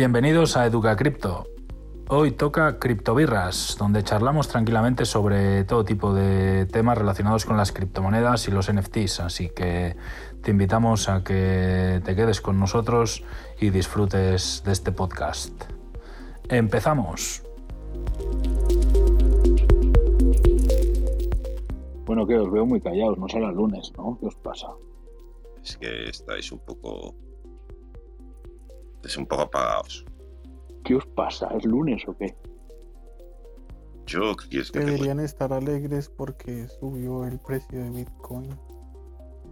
Bienvenidos a Educa Cripto. Hoy toca Criptobirras, donde charlamos tranquilamente sobre todo tipo de temas relacionados con las criptomonedas y los NFTs, así que te invitamos a que te quedes con nosotros y disfrutes de este podcast. Empezamos. Bueno, que os veo muy callados, no será el lunes, ¿no? ¿Qué os pasa? Es que estáis un poco es un poco apagados. ¿Qué os pasa? ¿Es lunes o qué? Yo, ¿qué quieres que Deberían estar alegres porque subió el precio de Bitcoin.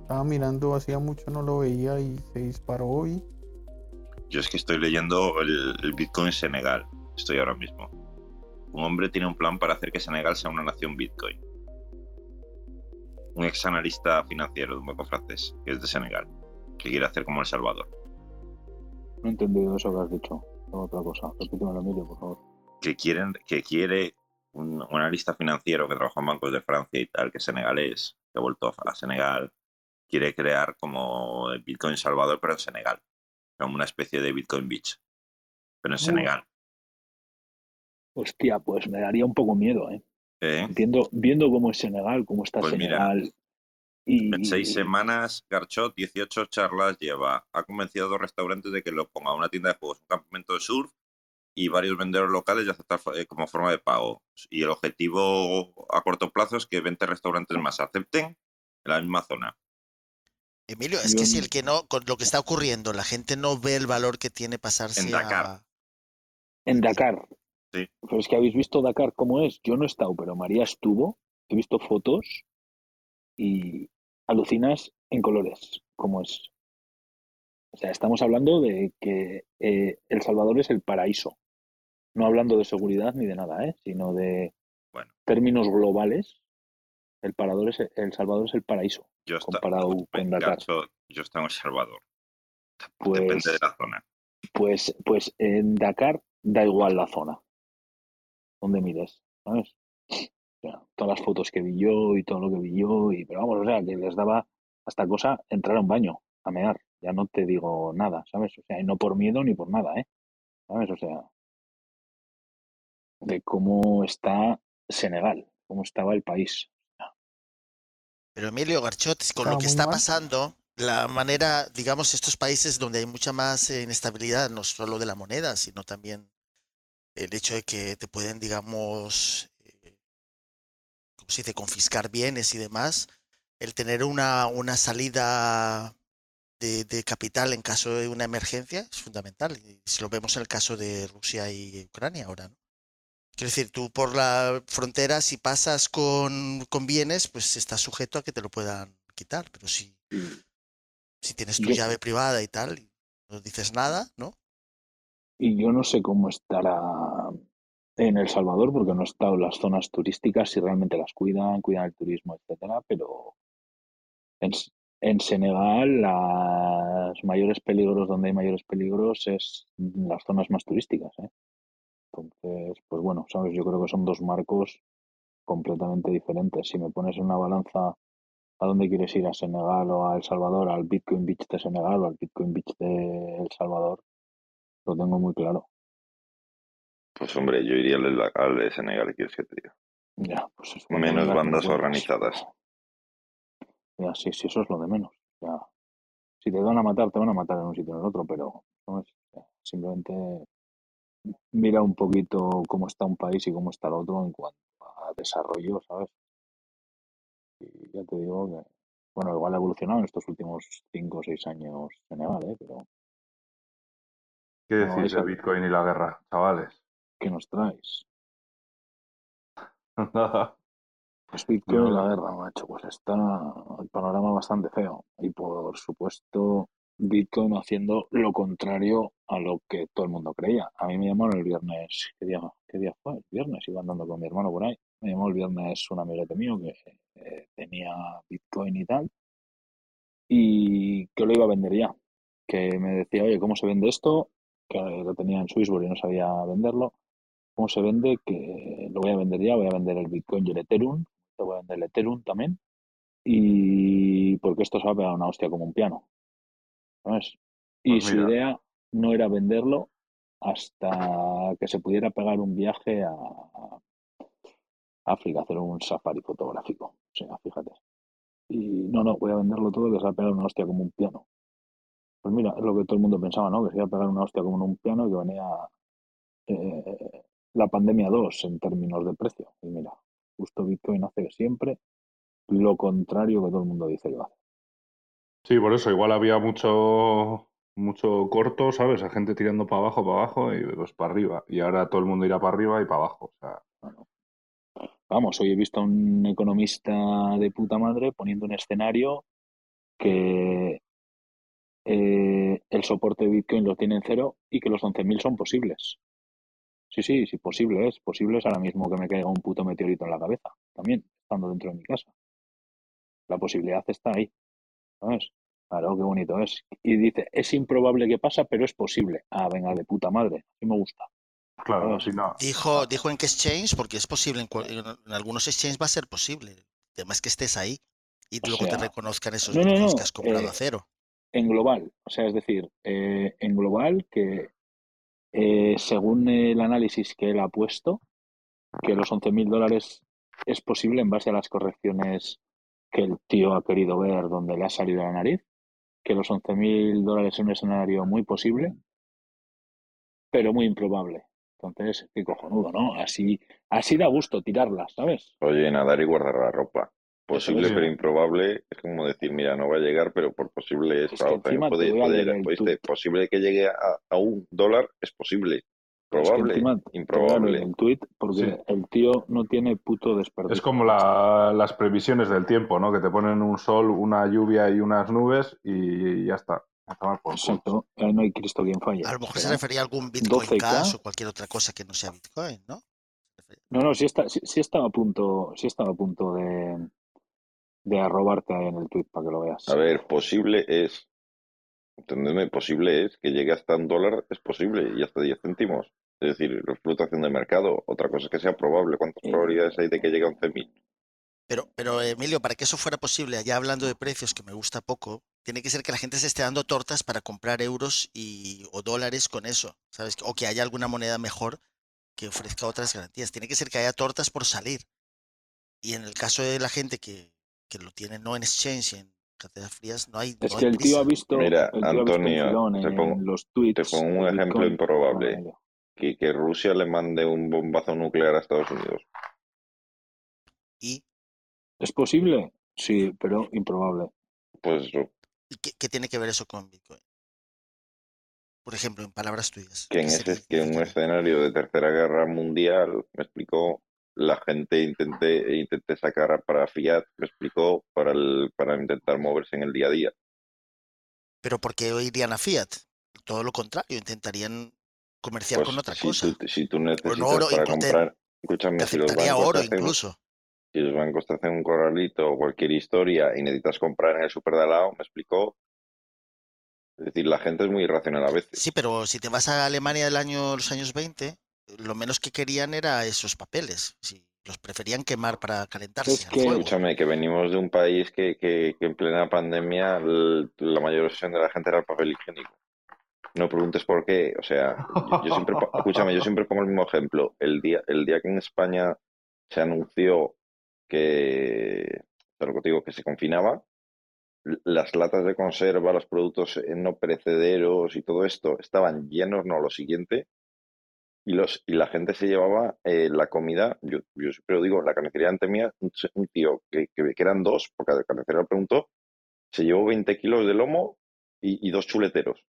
Estaba mirando, hacía mucho no lo veía y se disparó hoy. Yo es que estoy leyendo el, el Bitcoin Senegal. Estoy ahora mismo. Un hombre tiene un plan para hacer que Senegal sea una nación Bitcoin. Un ex analista financiero de un banco francés, que es de Senegal, que quiere hacer como El Salvador. No he entendido eso que has dicho. Otra cosa. Repítemelo, Emilio, por favor. Que, quieren, que quiere un, un analista financiero que trabaja en bancos de Francia y tal, que es senegalés, que ha vuelto a Senegal, quiere crear como el Bitcoin Salvador, pero en Senegal. Como una especie de Bitcoin Beach. Pero en. Senegal. Hostia, pues me daría un poco miedo, ¿eh? ¿Eh? Entiendo, viendo cómo es Senegal, cómo está Pues mira, Senegal. y, En seis semanas, Garchot 18 charlas lleva. Ha convencido a dos restaurantes de que lo ponga una tienda de juegos, un campamento de surf y varios vendedores locales de aceptar eh, como forma de pago. Y el objetivo a corto plazo es que 20 restaurantes más acepten en la misma zona. Emilio, es que si el que no, con lo que está ocurriendo, la gente no ve el valor que tiene pasarse En Dakar. a... En Dakar. Sí. Pero es que habéis visto Dakar cómo es. Yo no he estado, pero María estuvo. He visto fotos y alucinas en colores, cómo es. O sea, estamos hablando de que eh, El Salvador es el paraíso. No hablando de seguridad ni de nada, ¿eh? sino de Bueno. términos globales. El, parador es, el Salvador es el paraíso. Yo Comparado con Dakar. Yo estoy en El Salvador. Pues- Depende de la zona. Pues, pues en Dakar da igual la zona donde mires, ¿sabes? O sea, todas las fotos que vi yo y todo lo que vi yo, y, pero vamos, o sea, que les daba hasta cosa entrar a un baño, a mear. Ya no te digo nada, ¿sabes? O sea, y no por miedo ni por nada, ¿eh? ¿Sabes? O sea, de cómo está Senegal, cómo estaba el país. Pero Emilio Garchot, con lo que está mal. pasando, la manera, digamos, estos países donde hay mucha más eh, inestabilidad, no solo de la moneda, sino también el hecho de que te pueden, digamos, eh, ¿cómo se dice?, confiscar bienes y demás, el tener una, una salida de, de capital en caso de una emergencia es fundamental. Y si lo vemos en el caso de Rusia y Ucrania ahora, ¿no? Quiero decir, tú por la frontera, si pasas con, con bienes, pues estás sujeto a que te lo puedan quitar. Pero si, si tienes tu Yo- llave privada y tal, y no dices nada, ¿no? Y yo no sé cómo estará en El Salvador, porque no he estado en las zonas turísticas, si realmente las cuidan, cuidan el turismo, etcétera, pero en, en Senegal los mayores peligros, donde hay mayores peligros, es las zonas más turísticas, ¿eh? Entonces, pues bueno, sabes, yo creo que son dos marcos completamente diferentes. Si me pones en una balanza a dónde quieres ir, a Senegal o a El Salvador, al Bitcoin Beach de Senegal o al Bitcoin Beach de El Salvador, lo tengo muy claro. Pues hombre, yo iría al al de Senegal, ¿quieres que te diga? Ya, pues es Menos bandas organizadas. Ya, sí, sí, eso es lo de menos. Ya, si te van a matar, te van a matar en un sitio o en el otro, pero ¿sabes? Ya, simplemente mira un poquito cómo está un país y cómo está el otro en cuanto a desarrollo, ¿sabes? Y ya te digo que, bueno, igual ha evolucionado en estos últimos cinco o seis años Senegal, ¿eh? Pero ¿Qué No, decís eso- de Bitcoin y la guerra, chavales? ¿qué nos traes? Nada. Pues Bitcoin y la guerra, macho, pues está el panorama bastante feo. Y por supuesto, Bitcoin haciendo lo contrario a lo que todo el mundo creía. A mí me llamaron el viernes, ¿qué día, qué día fue? El viernes, iba andando con mi hermano por ahí. Me llamó el viernes un amiguete mío que eh, tenía Bitcoin y tal. Y que lo iba a vender ya. Que me decía, oye, ¿cómo se vende esto? Que lo tenía en Swissborg y no sabía venderlo. cómo se vende, que lo voy a vender ya, voy a vender el Bitcoin y el Ethereum, te voy a vender el Ethereum también, y porque esto se va a pegar una hostia como un piano. ¿sabes? Y Pues su idea no era venderlo hasta que se pudiera pegar un viaje a a África, hacer un safari fotográfico. O sea, fíjate. Y no, no, voy a venderlo todo que se va a pegar una hostia como un piano. Pues mira, es lo que todo el mundo pensaba, ¿no? Que se iba a pegar una hostia como en un piano y que venía eh, la pandemia 2 en términos de precio. Y mira, justo Bitcoin hace siempre lo contrario que todo el mundo dice que va. Sí, por eso, igual había mucho, mucho corto, ¿sabes? A gente tirando para abajo, para abajo y pues para arriba. Y ahora todo el mundo irá para arriba y para abajo. O sea, Vamos, hoy he visto a un economista de puta madre poniendo un escenario que eh, el soporte de Bitcoin lo tiene en cero y que los 11.000 son posibles. Sí, sí, sí, posible es. Posible es ahora mismo que me caiga un puto meteorito en la cabeza, también, estando dentro de mi casa. La posibilidad está ahí. ¿Sabes? Claro, qué bonito es. Y dice, es improbable que pasa, pero es posible. Ah, venga, de puta madre. Sí me gusta. claro, si no. Dijo, dijo en qué exchange, porque es posible, en, cual- en- algunos exchanges va a ser posible. El tema es que estés ahí y O luego te reconozcan esos no, no, bitcoins no, que has comprado eh, a cero. En global, o sea, es decir, eh, en global que eh, según el análisis que él ha puesto, que los 11.000 dólares es posible en base a las correcciones que el tío ha querido ver donde le ha salido la nariz, que los 11.000 dólares es un escenario muy posible, pero muy improbable. Entonces, qué cojonudo, ¿no? Así, así da gusto tirarlas, ¿sabes? Oye, nadar y guardar la ropa. Posible pero improbable es como decir, mira, no va a llegar, pero por posible es. Es que encima puede, puede llegar- dice, posible que llegue a, a un dólar es posible. Pero es que Probable, improbable. el tuit porque Sí. el tío no tiene puto desperdicio. Es como la- las previsiones del tiempo, ¿no? Que te ponen un sol, una lluvia y unas nubes y ya está. Por. Exacto, ahí no hay Cristo quien falle. A lo mejor se Será refería a algún Bitcoin 12K. Cash o cualquier otra cosa que no sea Bitcoin, ¿no? No, no, sí, está, sí, sí estaba a punto, sí estaba a punto de, de arrobarte ahí en el tweet para que lo veas. A ver, posible es, entendedme, posible es que llegue hasta un dólar, es posible, y hasta 10 céntimos. Es decir, la fluctuación de mercado. Otra cosa es que sea probable. ¿Cuántas Eh, probabilidades hay de que llegue a 11.000? Pero, pero Emilio, para que eso fuera posible, ya hablando de precios, que me gusta poco, tiene que ser que la gente se esté dando tortas para comprar euros y, o dólares con eso, ¿sabes? O que haya alguna moneda mejor que ofrezca otras garantías. Tiene que ser que haya tortas por salir. Y en el caso de la gente que, que lo tiene no en exchange en carteras frías, no hay, Es no que hay el tío ha prisa. Mira, tío ha visto el Antonio, te pongo- los Te tweets. pongo un ejemplo Bitcoin. improbable. Que, que Rusia le mande un bombazo nuclear a Estados Unidos. ¿Y ¿Es posible? Sí, pero improbable. Pues eso, ¿Y qué, qué tiene que ver eso con Bitcoin? Por ejemplo, en palabras tuyas. que en, ¿qué ese, que en un escenario de tercera guerra mundial, me explicó, la gente intente, intente sacar para Fiat, me explicó, para, el, para intentar moverse en el día a día. Pero ¿por qué irían a Fiat? Todo lo contrario, intentarían comerciar Pues con otra si cosa. tú, si tú necesitas oro, para inclu- te- comprar, escúchame, Te si los bancos oro hacen, incluso. si los bancos te hacen un corralito o cualquier historia y necesitas comprar en el super de al lado, me explicó. Es decir, la gente es muy irracional a veces. Sí, pero si te vas a Alemania del año, los años 20, lo menos que querían era esos papeles. Sí, los preferían quemar para calentarse Es que-. Escúchame, que venimos de un país que, que, que en plena pandemia el- la mayor obsesión de la gente era el papel higiénico. No preguntes por qué. O sea, yo, yo siempre, escúchame, yo siempre pongo el mismo ejemplo. El día, el día que en España se anunció que, pero lo que digo, que se confinaba, las latas de conserva, los productos eh, no perecederos y todo esto estaban llenos, no, lo siguiente, y, los, y la gente se llevaba eh, la comida, yo, yo siempre lo digo, la carnicería ante mía, un, tío que, que, que eran dos, porque el carnicero le preguntó, se llevó 20 kilos de lomo y, y dos chuleteros.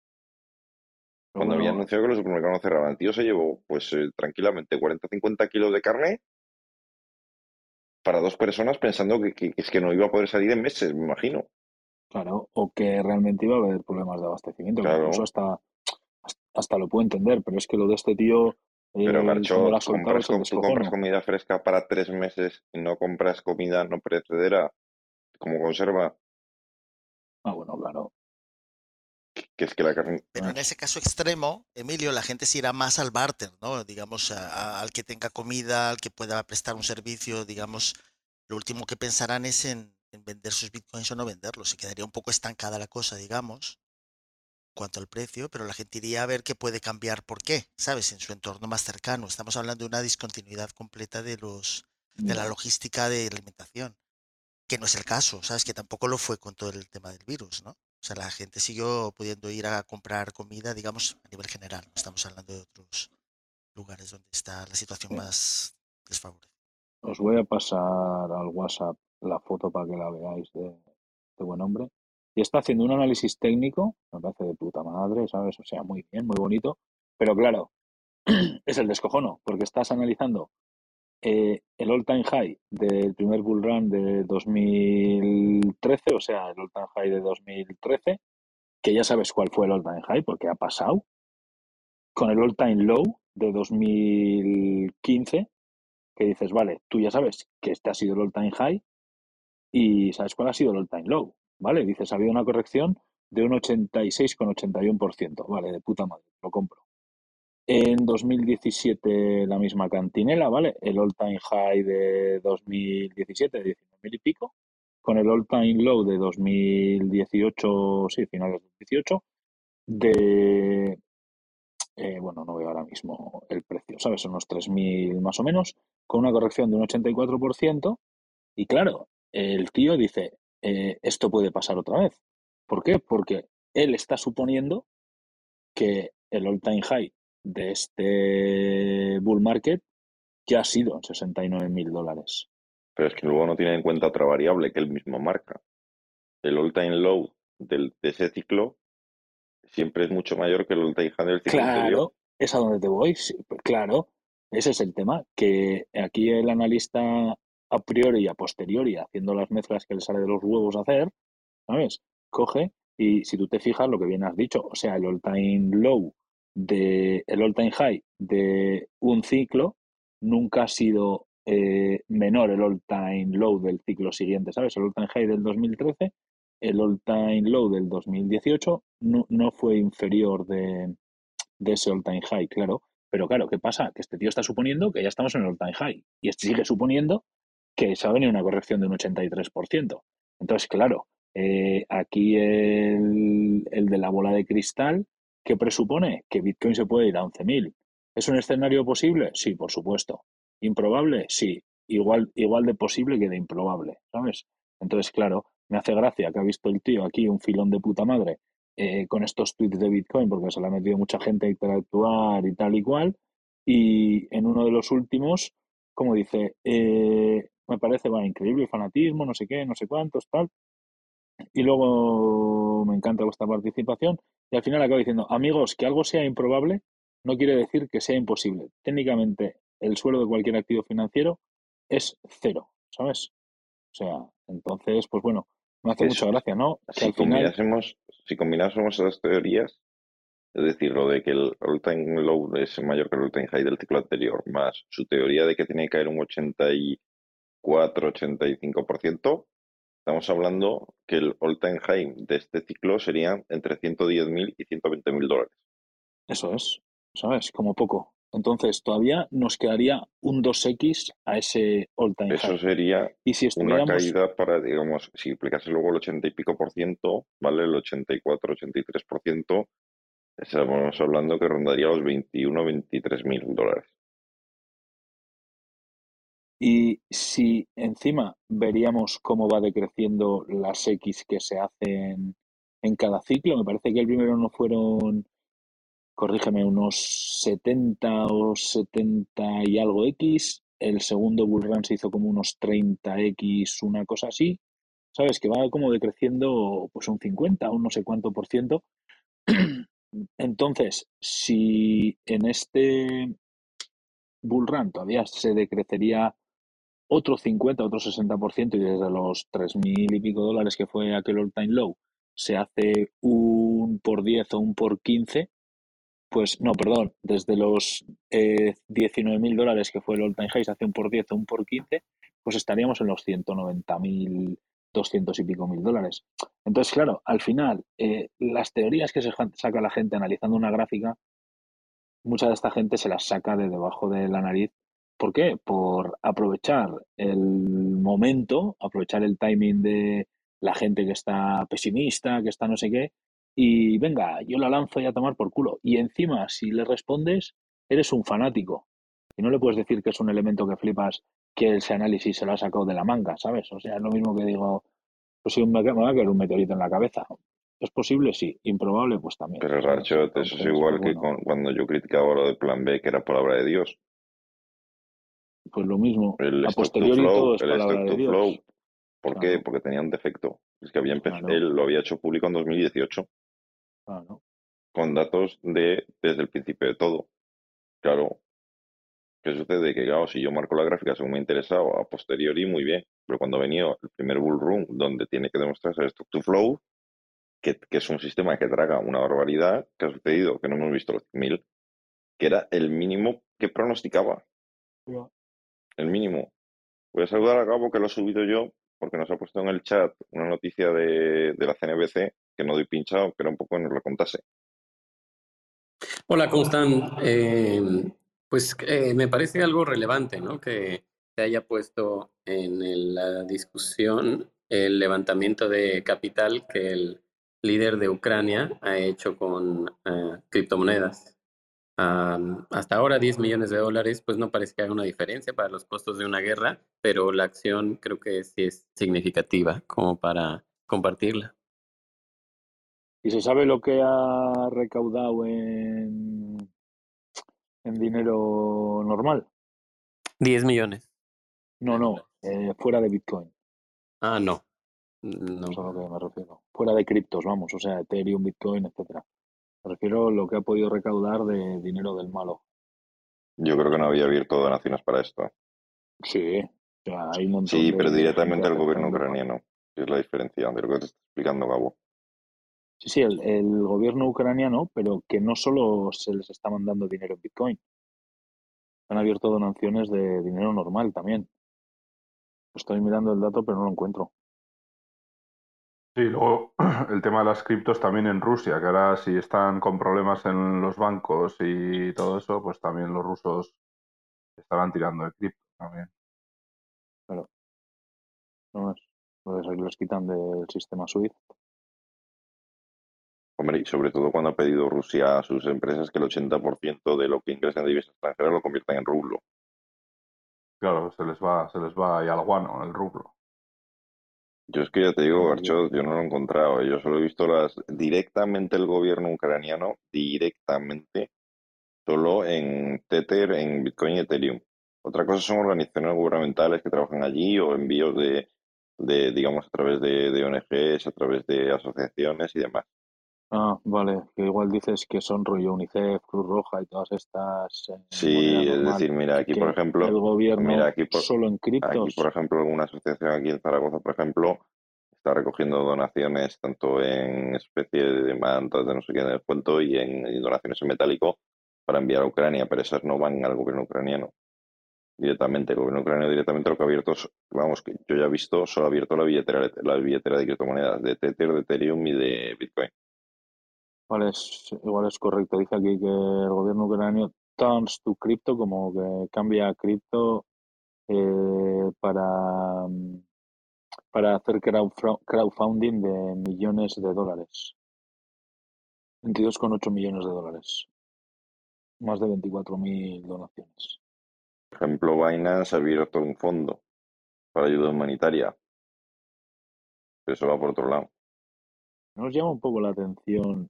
Cuando había anunciado que los supermercados no cerraban, el tío se llevó, pues eh, tranquilamente, 40-50 kilos de carne para dos personas pensando que, que- es que no iba a poder salir en meses, me imagino. Claro, o que realmente iba a haber problemas de abastecimiento, que Claro. incluso hasta, hasta lo puedo entender, pero es que lo de este tío, Pero eh, tú soltado, compras, se com- tú compras descojono. comida fresca para tres meses y no compras comida no perecedera como conserva. Ah, bueno, claro. Que es que la carne... Pero en ese caso extremo, Emilio, la gente se irá más al barter, ¿no? Digamos, a- a- al que tenga comida, al que pueda prestar un servicio, digamos, lo último que pensarán es en, en vender sus bitcoins o no venderlos. Se quedaría un poco estancada la cosa, digamos, cuanto al precio, pero la gente iría a ver qué puede cambiar, por qué, ¿sabes? En su entorno más cercano. Estamos hablando de una discontinuidad completa de los de la logística de alimentación, que no es el caso, ¿sabes? Que tampoco lo fue con todo el tema del virus, ¿no? O sea, la gente siguió pudiendo ir a comprar comida, digamos, a nivel general. No estamos hablando de otros lugares donde está la situación más desfavorecida. Os voy a pasar al WhatsApp la foto para que la veáis de, de buen hombre. Y está haciendo un análisis técnico, me parece de puta madre, ¿sabes? O sea, muy bien, muy bonito. Pero claro, es el descojono, porque estás analizando eh, el all-time high del primer bull run de 2013, o sea, el all-time high de 2013, que ya sabes cuál fue el all-time high, porque ha pasado, con el all-time low de 2015, que dices, vale, tú ya sabes que este ha sido el all-time high y sabes cuál ha sido el all-time low, ¿vale? Dices, ha habido una corrección de un 86,81%, vale, de puta madre, lo compro. En 2017 la misma cantinela, ¿vale? El all-time high de 2017 de 19.000 y pico, con el all-time low de 2018, sí, finales del 18, de, eh, bueno, no veo ahora mismo el precio, ¿sabes? Son unos 3.000 más o menos, con una corrección de un 84%. Y claro, el tío dice, eh, esto puede pasar otra vez. ¿Por qué? Porque él está suponiendo que el all-time high de este bull market ya ha sido en 69 mil dólares. Pero es que luego no tiene en cuenta otra variable que él mismo marca. El all-time low del, de ese ciclo siempre es mucho mayor que el all-time high del ciclo anterior. Claro, es a donde te voy. sí, claro, ese es el tema. Que aquí el analista a priori y a posteriori, haciendo las mezclas que le sale de los huevos a hacer, ¿sabes? Coge y si tú te fijas lo que bien has dicho, o sea, el all-time low de el all-time high de un ciclo nunca ha sido eh, menor el all-time low del ciclo siguiente, ¿sabes? El all-time high del 2013, el all-time low del 2018 no, no fue inferior de, de ese all-time high, claro. Pero claro, ¿qué pasa? Que este tío está suponiendo que ya estamos en el all-time high y este sigue suponiendo que se va a venir una corrección de un 83%. Entonces, claro, eh, aquí el, el de la bola de cristal, que presupone que Bitcoin se puede ir a 11.000. ¿Es un escenario posible? Sí, por supuesto. ¿Improbable? Sí. Igual, igual de posible que de improbable, ¿sabes? Entonces, claro, me hace gracia que ha visto el tío aquí un filón de puta madre eh, con estos tweets de Bitcoin, porque se le ha metido mucha gente a interactuar y tal y cual. Y en uno de los últimos, como dice, eh, me parece va, increíble el fanatismo, no sé qué, no sé cuántos, tal. Y luego me encanta vuestra participación. Y al final acaba diciendo, amigos, que algo sea improbable no quiere decir que sea imposible. Técnicamente, el suelo de cualquier activo financiero es cero, ¿sabes? O sea, entonces, pues bueno, me hace mucha gracia, ¿no? Que Si al final, combinásemos, si combinásemos esas teorías, es decir, lo de que el all-time low es mayor que el all-time high del ciclo anterior, más su teoría de que tiene que caer un 84-85%, estamos hablando que el all-time high de este ciclo sería entre 110.000 y 120.000 dólares. eso es, ¿sabes? Como poco. Entonces, todavía nos quedaría un 2x a ese all-time Eso high. sería Y si una caída para, digamos, si aplicase luego el 80 y pico por ciento, ¿vale? El 84, 83 por ciento, estamos hablando que rondaría los 21, 23 mil dólares. y si encima veríamos cómo va decreciendo las X que se hacen en cada ciclo, me parece que el primero no fueron, corrígeme, unos 70 o 70 y algo X, el segundo bull run se hizo como unos 30 X, una cosa así, ¿sabes? Que va como decreciendo pues un 50, un no sé cuánto por ciento. Entonces, si en este bull run todavía se decrecería otro 50, otro 60% y desde los 3.000 y pico dólares que fue aquel all time low se hace un por 10 o un por 15, pues no, perdón, desde los eh, 19.000 dólares que fue el all time high se hace un por 10 o un por 15, pues estaríamos en los 190.000 200 y pico mil dólares. Entonces, claro, al final, eh, las teorías que se saca la gente analizando una gráfica, mucha de esta gente se las saca de debajo de la nariz. ¿Por qué? Por aprovechar el momento, aprovechar el timing de la gente que está pesimista, que está no sé qué, y venga, yo la lanzo ya a tomar por culo. Y encima, si le respondes, eres un fanático. Y no le puedes decir que es un elemento que flipas que ese análisis se lo ha sacado de la manga, ¿sabes? O sea, es lo mismo que digo, pues si me va a caer un meteorito en la cabeza. ¿Es posible? Sí. ¿Improbable? Pues también. Pero Rachot, eso es igual que cuando yo criticaba lo del plan B, que era palabra de Dios. Pues lo mismo. El a posteriori todo es palabra de Dios. Flow. ¿Por qué? Porque tenía un defecto. Es que había empezado, él lo había hecho público en 2018. Claro. Con datos de desde el principio de todo. Claro, ¿Qué sucede? Que claro, si yo marco la gráfica según me ha interesado, a posteriori muy bien, pero cuando ha venido el primer bull run donde tiene que demostrarse el stock to flow, que, es un sistema que traga una barbaridad, que ha sucedido? Que no hemos visto los 1000, que era el mínimo que pronosticaba. El mínimo. Voy a saludar a Gabo que lo he subido yo, porque nos ha puesto en el chat una noticia de, la CNBC que no doy pinchado, que era un poco que nos lo contase. Hola, ¿cómo están? Eh, pues eh, me parece algo relevante, ¿no? Que se haya puesto en la discusión el levantamiento de capital que el líder de Ucrania ha hecho con eh, criptomonedas. hasta ahora 10 millones de dólares, pues no parece que haga una diferencia para los costos de una guerra, pero la acción creo que sí es significativa como para compartirla. ¿Y se sabe lo que ha recaudado en en dinero normal. 10 millones. No, no, eh, fuera de Bitcoin. Ah, no. No. es a lo que me refiero. Fuera de criptos, vamos, o sea, Ethereum, Bitcoin, etcétera. Me refiero a lo que ha podido recaudar de dinero del malo. Yo creo que no había abierto donaciones para esto. Sí, o sea, hay un montón Sí, pero directamente al gobierno ucraniano. Es la diferencia de lo que te está explicando Gabo. Sí, sí, el, el, gobierno ucraniano, pero que no solo se les está mandando dinero en Bitcoin. Han abierto donaciones de dinero normal también. Estoy mirando el dato, pero no lo encuentro. Sí, luego el tema de las criptos también en Rusia, que ahora si están con problemas en los bancos y todo eso, pues también los rusos estarán tirando de cripto también. Claro. No es. Aquí los quitan del sistema SWIFT Hombre, y sobre todo cuando ha pedido Rusia a sus empresas que el 80% de lo que ingresen de divisas extranjeras lo conviertan en rublo. Claro, se les va, se les va ahí al guano el rublo. Yo es que ya te digo, Garchot, yo no lo he encontrado. Yo solo he visto las directamente el gobierno ucraniano, directamente, solo en Tether, en Bitcoin y Ethereum. Otra cosa son organizaciones gubernamentales que trabajan allí o envíos de, de digamos, a través de, de ONGs, a través de asociaciones y demás. Ah, vale, que igual dices que son rollo UNICEF, Cruz Roja y todas estas. Eh, sí, es decir, mira, aquí por ejemplo. El gobierno mira, aquí solo en criptos. Aquí, por ejemplo, alguna asociación aquí en Zaragoza, por ejemplo, está recogiendo donaciones tanto en especie de mantas de no sé qué en el cuento y en donaciones en metálico para enviar a Ucrania, pero esas no van al gobierno ucraniano directamente. El gobierno ucraniano directamente lo que ha abierto, vamos, que yo ya he visto, solo ha abierto la billetera, la billetera de criptomonedas de Tether, de Ethereum y de Bitcoin. Igual es, igual es correcto. Dice aquí que el gobierno ucraniano turns to crypto, como que cambia a cripto eh, para, para hacer crowdfunding de millones de dólares. 22,8 millones de dólares. Más de 24.000 donaciones. Por ejemplo, Binance ha abierto un fondo para ayuda humanitaria. Eso va por otro lado. Nos llama un poco la atención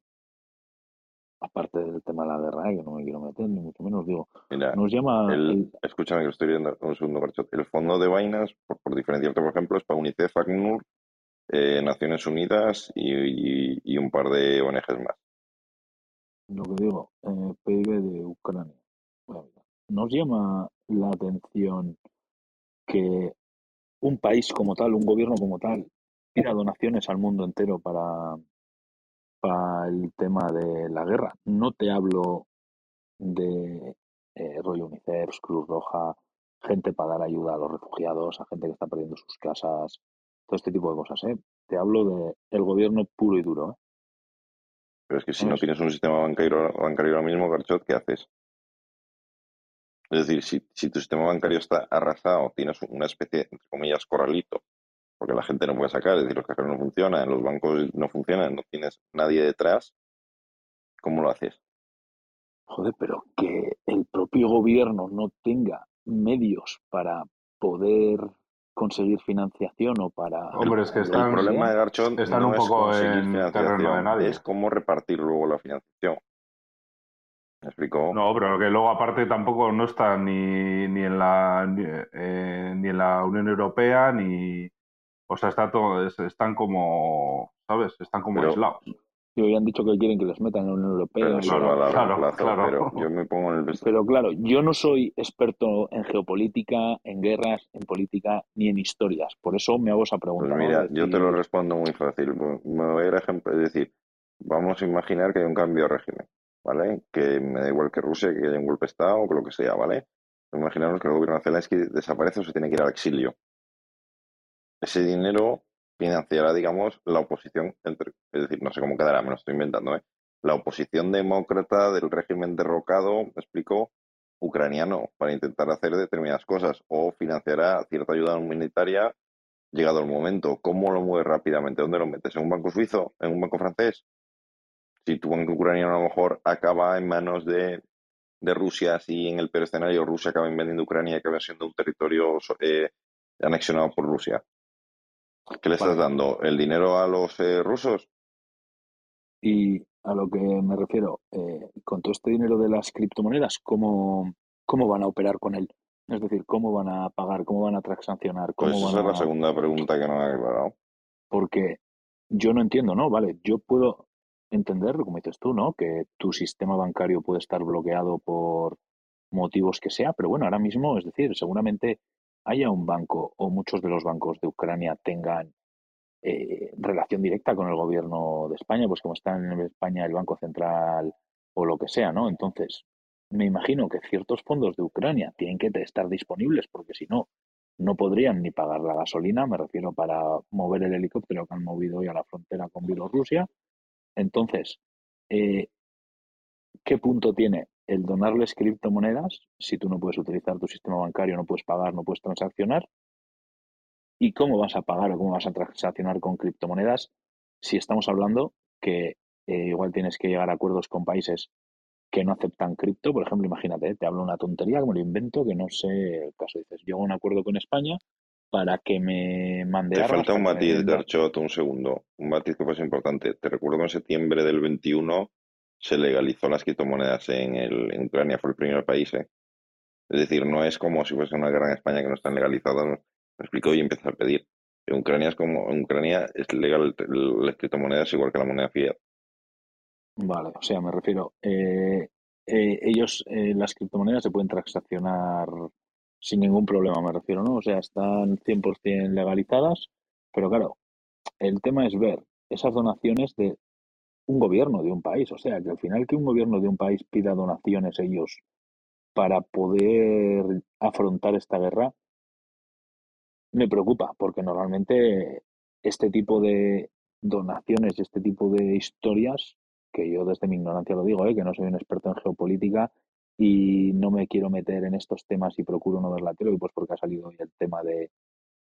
aparte del tema de la guerra, ¿eh? que no me quiero meter, ni mucho menos, digo, nos llama... El, Escúchame que lo estoy viendo un segundo, El fondo de vainas, por, por diferenciarte, por ejemplo, es para UNICEF, ACNUR, eh, Naciones Unidas y, un par de ONGs más. Lo que digo, eh, PIB de Ucrania. nos llama la atención que un país como tal, un gobierno como tal, tira donaciones al mundo entero para, para el tema de la guerra. No te hablo de eh, rollo UNICEF, Cruz Roja, gente para dar ayuda a los refugiados, a gente que está perdiendo sus casas, todo este tipo de cosas, ¿eh? Te hablo de el gobierno puro y duro, ¿eh? Pero es que si no tienes un sistema bancario, bancario ahora mismo, Garchot, ¿qué haces? Es decir, si, si tu sistema bancario está arrasado, tienes una especie, entre comillas, corralito, porque la gente no puede sacar, es decir, los cajeros no funcionan, los bancos no funcionan, no tienes nadie detrás, ¿cómo lo haces? Joder, pero que el propio gobierno no tenga medios para poder conseguir financiación o para... Hombre, es que están- El problema de Garchot están no un poco en terreno de financiación, nadie. es cómo repartir luego la financiación. ¿Me explico? No, pero que luego aparte tampoco no está ni, ni en la ni, eh, ni en la Unión Europea ni o sea está todo es- están como sabes están como Pero- aislados Y hoy han dicho que quieren que les metan en la Unión Europea. Pero eso a claro, plazo, claro. pero yo me pongo en el Pero claro, yo no soy experto en geopolítica, en guerras, en política, ni en historias. Por eso me hago esa pregunta. Pues ¿no? mira, Es yo te lo respondo muy fácil. Me voy a ir a ejemplo, es decir, vamos a imaginar que hay un cambio de régimen, ¿vale? Que me da igual que Rusia, que haya un golpe de Estado o que lo que sea, ¿vale? Imaginamos que el gobierno de Zelensky desaparece o se tiene que ir al exilio. Ese dinero financiará, digamos, la oposición, entre, es decir, no sé cómo quedará, me lo estoy inventando, ¿eh? La oposición demócrata del régimen derrocado, me explico, ucraniano, para intentar hacer determinadas cosas, o financiará cierta ayuda humanitaria llegado el momento. ¿Cómo lo mueves rápidamente? ¿Dónde lo metes? ¿En un banco suizo? ¿En un banco francés? Si tu banco ucraniano a lo mejor acaba en manos de, Rusia, si en el peor escenario Rusia acaba invadiendo Ucrania y acaba siendo un territorio eh, anexionado por Rusia. ¿Qué le estás Vale. dando? ¿El dinero a los eh, rusos? Y a lo que me refiero, eh, con todo este dinero de las criptomonedas, ¿cómo, ¿cómo van a operar con él? Es decir, ¿cómo van a pagar? ¿Cómo van a transaccionar? ¿Cómo Pues van esa es la segunda pregunta que no me ha aclarado. Porque yo no entiendo, ¿no? Vale, yo puedo entender, como dices tú, ¿no? Que tu sistema bancario puede estar bloqueado por motivos que sea, pero bueno, ahora mismo, es decir, seguramente haya un banco o muchos de los bancos de Ucrania tengan eh, relación directa con el gobierno de España, pues como está en España el Banco Central o lo que sea, ¿no? Entonces, me imagino que ciertos fondos de Ucrania tienen que estar disponibles porque si no, no podrían ni pagar la gasolina, me refiero para mover el helicóptero que han movido hoy a la frontera con Bielorrusia. Entonces, eh, ¿qué punto tiene el donarles criptomonedas si tú no puedes utilizar tu sistema bancario, no puedes pagar, no puedes transaccionar? ¿Y cómo vas a pagar o cómo vas a transaccionar con criptomonedas si estamos hablando que eh, igual tienes que llegar a acuerdos con países que no aceptan cripto? Por ejemplo, imagínate, te hablo una tontería, como lo invento, que no sé el caso. Dices, yo hago un acuerdo con España para que me mande Te falta un matiz, Garchot, un segundo. Un matiz que es importante. Te recuerdo que en septiembre del 21 se legalizó las criptomonedas en, el, en Ucrania, fue el primer país. ¿eh? Es decir, no es como si fuese una guerra en España que no están legalizadas. Me explico y empieza a pedir. En Ucrania es como, en Ucrania es legal las criptomonedas igual que la moneda fiat. Vale, o sea, me refiero, eh, eh, ellos, eh, las criptomonedas se pueden transaccionar sin ningún problema, me refiero, ¿no? O sea, están 100% legalizadas, pero claro, el tema es ver esas donaciones de un gobierno de un país, o sea, que al final que un gobierno de un país pida donaciones ellos para poder afrontar esta guerra, me preocupa, porque normalmente este tipo de donaciones y este tipo de historias, que yo desde mi ignorancia lo digo, ¿eh? que no soy un experto en geopolítica y no me quiero meter en estos temas y procuro no ver la tele, pues porque ha salido hoy el tema de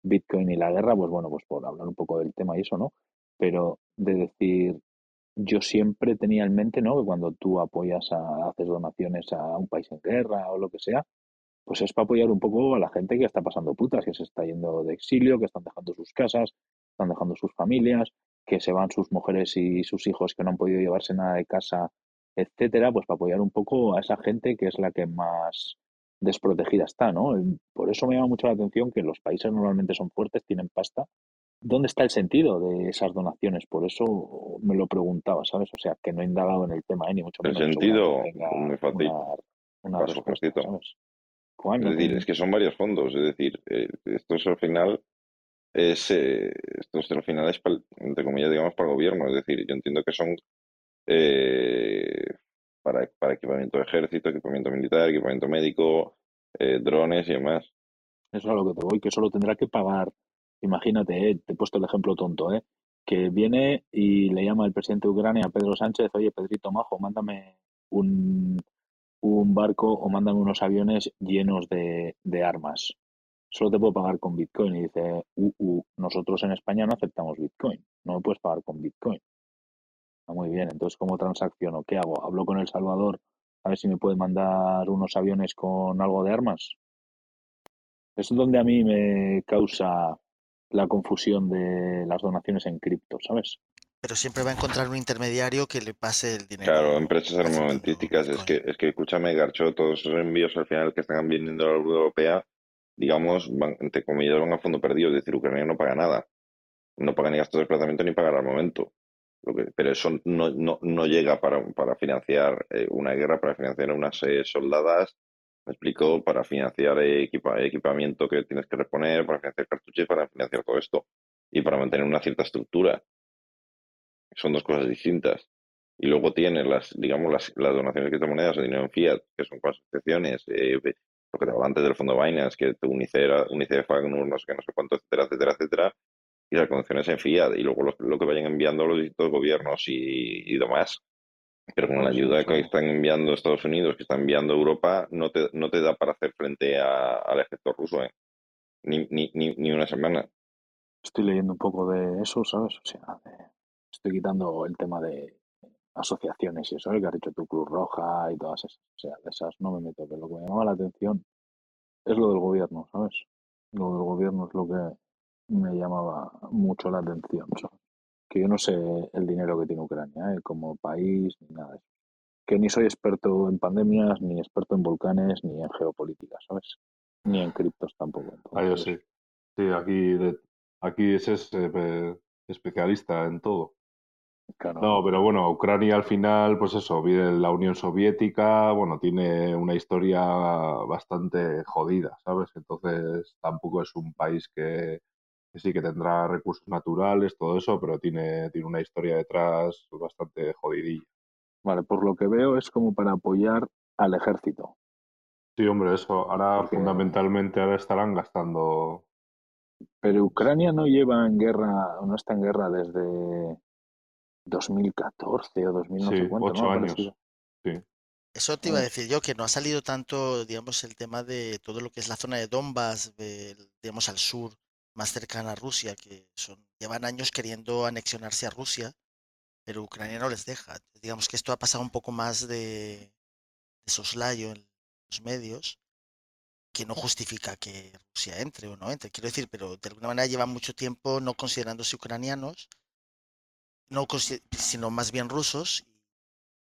Bitcoin y la guerra, pues bueno, pues por hablar un poco del tema y eso, ¿no? Pero de decir, yo siempre tenía en mente, ¿no? Que cuando tú apoyas a, haces donaciones a un país en guerra o lo que sea, pues es para apoyar un poco a la gente que está pasando putas, que se está yendo de exilio, que están dejando sus casas, están dejando sus familias, que se van sus mujeres y sus hijos que no han podido llevarse nada de casa, etcétera, pues para apoyar un poco a esa gente que es la que más desprotegida está, ¿no? Por eso me llama mucho la atención que los países normalmente son fuertes, tienen pasta. ¿Dónde está el sentido de esas donaciones? Por eso me lo preguntaba, ¿sabes? O sea, que no he indagado en el tema, ¿eh? ni mucho El menos. sentido, seguramente tenga muy fácil. Una, una respuesta, cortito. ¿sabes? Juan, Es decir, es que son varios fondos. Es decir, eh, esto es al final es eh, esto es al final es pa'l- entre comillas digamos para el gobierno. Es decir, yo entiendo que son eh, para, para equipamiento de ejército, equipamiento militar, equipamiento médico, eh, drones y demás. Eso es a lo que te voy, que solo tendrá que pagar imagínate, eh, te he puesto el ejemplo tonto, ¿eh? que viene y le llama el presidente de Ucrania a Pedro Sánchez, oye, Pedrito Majo, mándame un, un barco o mándame unos aviones llenos de, de armas. Solo te puedo pagar con Bitcoin. Y dice, uh, uh, nosotros en España no aceptamos Bitcoin, no me puedes pagar con Bitcoin. Ah, muy bien, entonces, ¿cómo transacciono? ¿Qué hago? ¿Hablo con El Salvador a ver si me puede mandar unos aviones con algo de armas? Es donde a mí me causa la confusión de las donaciones en cripto, ¿sabes? Pero siempre va a encontrar un intermediario que le pase el dinero. Claro, empresas armamentísticas. Es que, es que escúchame, Garcho, todos esos envíos al final que están viniendo a la Unión Europea, digamos, van, entre comillas, van a fondo perdido. Es decir, Ucrania no paga nada. No paga ni gastos de desplazamiento ni paga armamento. Lo que, pero eso no, no, no llega para, para financiar eh, una guerra, para financiar unas eh, soldadas, me explico, para financiar equipa- equipamiento que tienes que reponer, para financiar cartuchos, para financiar todo esto. Y para mantener una cierta estructura. Son dos cosas distintas. Y luego tienes las, digamos, las, las donaciones de criptomonedas o dinero en fiat, que son con asociaciones, eh, lo que te hablaba antes del fondo Binance, que te UNICEF, UNICEF, no sé qué, no sé cuánto, etcétera, etcétera, etcétera, y las condiciones en fiat, y luego lo, que vayan enviando los distintos gobiernos y demás. Pero con la Pues ayuda que están enviando Estados Unidos, que están enviando Europa, no te, no te da para hacer frente a- al ejército ruso, ¿eh? Ni, ni, ni, ni una semana. Estoy leyendo un poco de eso, ¿sabes? O sea, de- estoy quitando el tema de asociaciones y eso, el que has dicho tu Cruz Roja y todas esas. O sea, de esas no me meto, pero lo que me llamaba la atención es lo del gobierno, ¿sabes? Lo del gobierno es lo que me llamaba mucho la atención, ¿sabes? Que yo no sé el dinero que tiene Ucrania, ¿eh? Como país, ni nada de eso. Que ni soy experto en pandemias, ni experto en volcanes, ni en geopolítica, ¿sabes? Ni en criptos tampoco. Ah, yo sí. Sí, aquí, de, aquí es eh, pe- especialista en todo. claro, No, pero bueno, Ucrania al final, pues eso, viene la Unión Soviética, bueno, tiene una historia bastante jodida, ¿sabes? Entonces tampoco es un país que, que sí que tendrá recursos naturales, todo eso, pero tiene, tiene una historia detrás bastante jodidilla. Vale, por lo que veo es como para apoyar al ejército. Sí, hombre, eso. Ahora Porque- fundamentalmente ahora estarán gastando. Pero Ucrania no lleva en guerra, no está en guerra desde 2014 o 2000 no Sí, sé cuánto, ocho ¿no? años. Sí. Eso te iba a decir yo, que no ha salido tanto, digamos, el tema de todo lo que es la zona de Donbass, de- digamos, al sur, más cercana a Rusia, que son, llevan años queriendo anexionarse a Rusia, pero Ucrania no les deja. Digamos que esto ha pasado un poco más de, de soslayo en los medios, que no justifica que Rusia entre o no entre. Quiero decir, pero de alguna manera llevan mucho tiempo no considerándose ucranianos, no sino más bien rusos.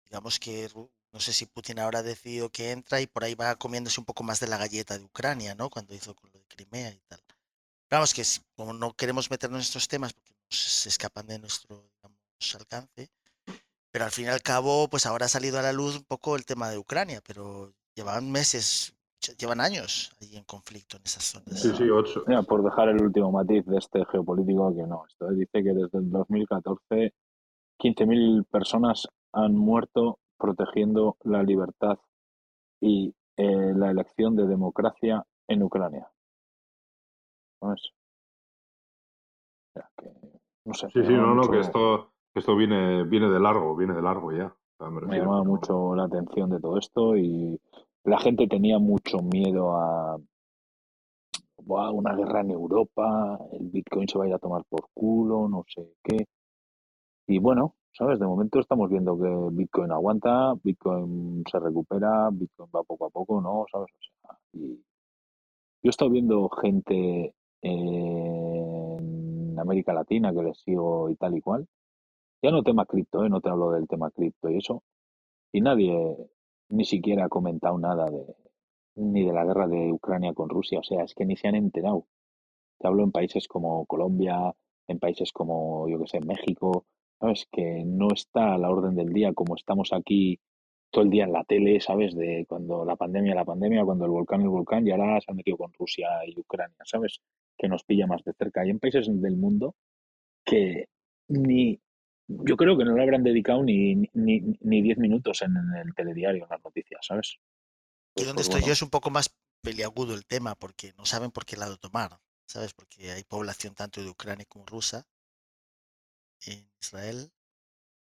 Digamos que no sé si Putin ahora ha decidido que entra y por ahí va comiéndose un poco más de la galleta de Ucrania, ¿no? Cuando hizo con lo de Crimea y tal. Vamos, que como no queremos meternos en estos temas porque se escapan de nuestro digamos, alcance, pero al fin y al cabo, pues ahora ha salido a la luz un poco el tema de Ucrania, pero llevaban meses, llevan años ahí en conflicto en esas zonas. Sí, sí, ocho. Mira, por dejar el último matiz de este geopolítico, que no, esto dice que desde el 2014 15.000 personas han muerto protegiendo la libertad y eh, la elección de democracia en Ucrania. ¿Sabes? O sea, que, no sé, Sí, sí, no, no, que esto, que esto viene, viene de largo, viene de largo ya. Me llamaba mucho la atención de todo esto y la gente tenía mucho miedo a "Buah, una guerra en Europa, el Bitcoin se va a ir a tomar por culo, no sé qué. Y bueno, ¿sabes? De momento estamos viendo que Bitcoin aguanta, Bitcoin se recupera, Bitcoin va poco a poco, ¿no? ¿Sabes? O sea, y yo he estado viendo gente en América Latina que les sigo y tal y cual. Ya no tema cripto, ¿eh? No te hablo del tema cripto y eso. Y nadie ni siquiera ha comentado nada de ni de la guerra de Ucrania con Rusia. O sea, es que ni se han enterado. Te hablo en países como Colombia, en países como, yo que sé, México, ¿sabes? Que no está a la orden del día como estamos aquí todo el día en la tele, ¿sabes? De cuando la pandemia, la pandemia, cuando el volcán, el volcán, y ahora se han metido con Rusia y Ucrania, ¿sabes? Que nos pilla más de cerca. Hay en países del mundo que ni, yo creo que no le habrán dedicado ni, ni, ni 10 minutos en, el telediario, en las noticias, ¿sabes? Y Pues, donde pues estoy bueno. yo es un poco más peliagudo el tema, porque no saben por qué lado tomar. ¿sabes? Porque hay población tanto de Ucrania como rusa en Israel.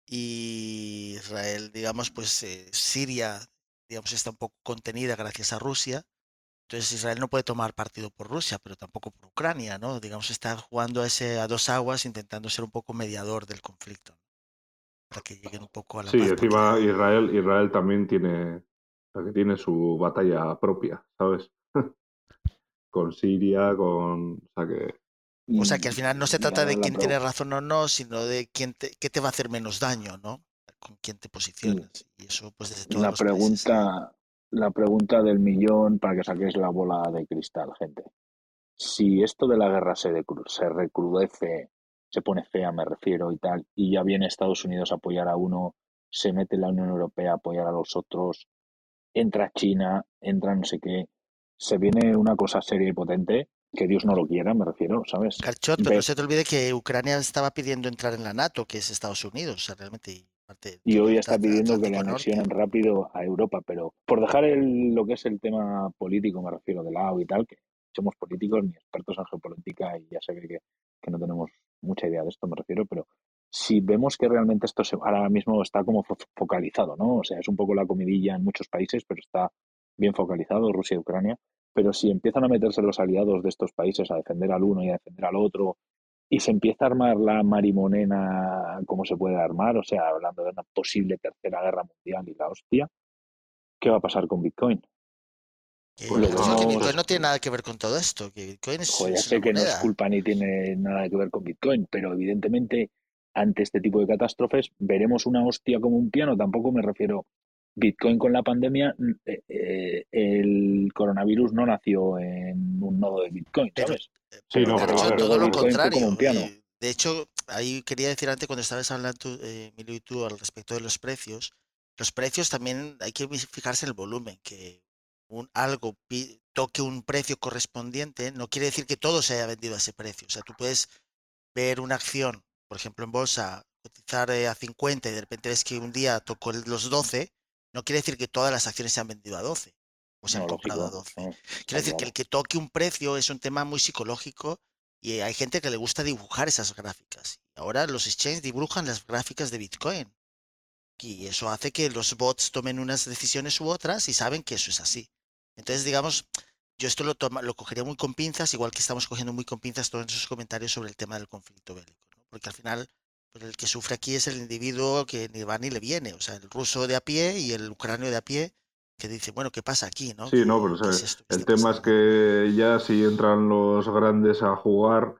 Y Israel, digamos, pues eh, Siria, digamos, está un poco contenida gracias a Rusia. Entonces Israel no puede tomar partido por Rusia, pero tampoco por Ucrania, ¿no? Digamos, está jugando a, ese, a dos aguas, intentando ser un poco mediador del conflicto, ¿no? para que lleguen un poco a la Sí, paz. encima Israel, Israel también tiene, o sea, que tiene su batalla propia, ¿sabes? con Siria, con... O sea que... O sea, que al final no se trata de quién tiene razón o no, sino de quién te, qué te va a hacer menos daño, ¿no? Con quién te posicionas. Y eso, pues desde todos La los países. pregunta, la pregunta del millón para que saquéis la bola de cristal, gente. Si esto de la guerra se, se recrudece, se pone fea, me refiero, y tal, y ya viene Estados Unidos a apoyar a uno, se mete la Unión Europea a apoyar a los otros, entra China, entra no sé qué, se viene una cosa seria y potente, que Dios no lo quiera, me refiero, ¿sabes? Carchot, pero no Ves- se te olvide que Ucrania estaba pidiendo entrar en la NATO, que es Estados Unidos, o sea, realmente. y parte- Y hoy está Atl- pidiendo que le Norte. anexionen rápido a Europa, pero por dejar el- lo que es el tema político, me refiero, de lado y tal, que somos políticos ni expertos en geopolítica y ya se ve que, que no tenemos mucha idea de esto, me refiero, pero si vemos que realmente esto se, ahora mismo está como fo- focalizado, ¿no? O sea, es un poco la comidilla en muchos países, pero está bien focalizado, Rusia y Ucrania, pero si empiezan a meterse los aliados de estos países a defender al uno y a defender al otro, y se empieza a armar la marimonena como se puede armar, o sea, hablando de una posible tercera guerra mundial y la hostia, ¿qué va a pasar con Bitcoin? Pues que no, Bitcoin no tiene nada que ver con todo esto, que Bitcoin es, Joder, ya sé que no es culpa ni tiene nada que ver con Bitcoin, pero evidentemente ante este tipo de catástrofes veremos una hostia como un piano, tampoco me refiero Bitcoin con la pandemia, eh, eh, el coronavirus no nació en un nodo de Bitcoin, Pero- ¿sabes? Eh, Sí, no, pero todo lo Bitcoin fue como contrario. un piano. eh, De hecho, ahí quería decir antes, cuando estabas hablando, eh, Emilio y tú, al respecto de los precios, los precios también hay que fijarse en el volumen, que un algo pi- toque un precio correspondiente no quiere decir que todo se haya vendido a ese precio. O sea, tú puedes ver una acción, por ejemplo, en bolsa, cotizar eh, a 50 y de repente ves que un día tocó los 12, no quiere decir que todas las acciones se han vendido a 12 o se han comprado a lógico, 12. ¿no? Quiero Está decir que el que toque un precio es un tema muy psicológico y hay gente que le gusta dibujar esas gráficas. Ahora los exchanges dibujan las gráficas de Bitcoin. Y eso hace que los bots tomen unas decisiones u otras y saben que eso es así. Entonces, digamos, yo esto lo, toma, lo cogería muy con pinzas, igual que estamos cogiendo muy con pinzas todos esos comentarios sobre el tema del conflicto bélico. ¿no? Porque al final, pues el que sufre aquí es el individuo que ni va ni le viene. O sea, el ruso de a pie y el ucranio de a pie que dice, bueno, ¿qué pasa aquí? ¿no? Sí, ¿Qué- no, pero o sea, el tema es pasando?". que ya si entran los grandes a jugar,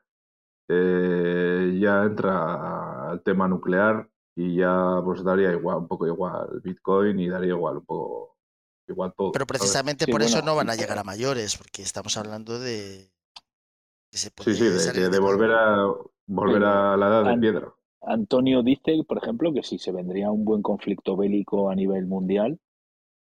eh, ya entra el tema nuclear y ya pues daría igual, un poco igual Bitcoin y daría igual un poco igual todo. Pero ¿sabes? precisamente Sí, por eso bueno, no van a llegar para- a mayores, porque estamos hablando de que se Sí, puede sí, de, volver a volver a la edad de piedra. Antonio dice, por ejemplo, que si se vendría un buen conflicto bélico a nivel mundial,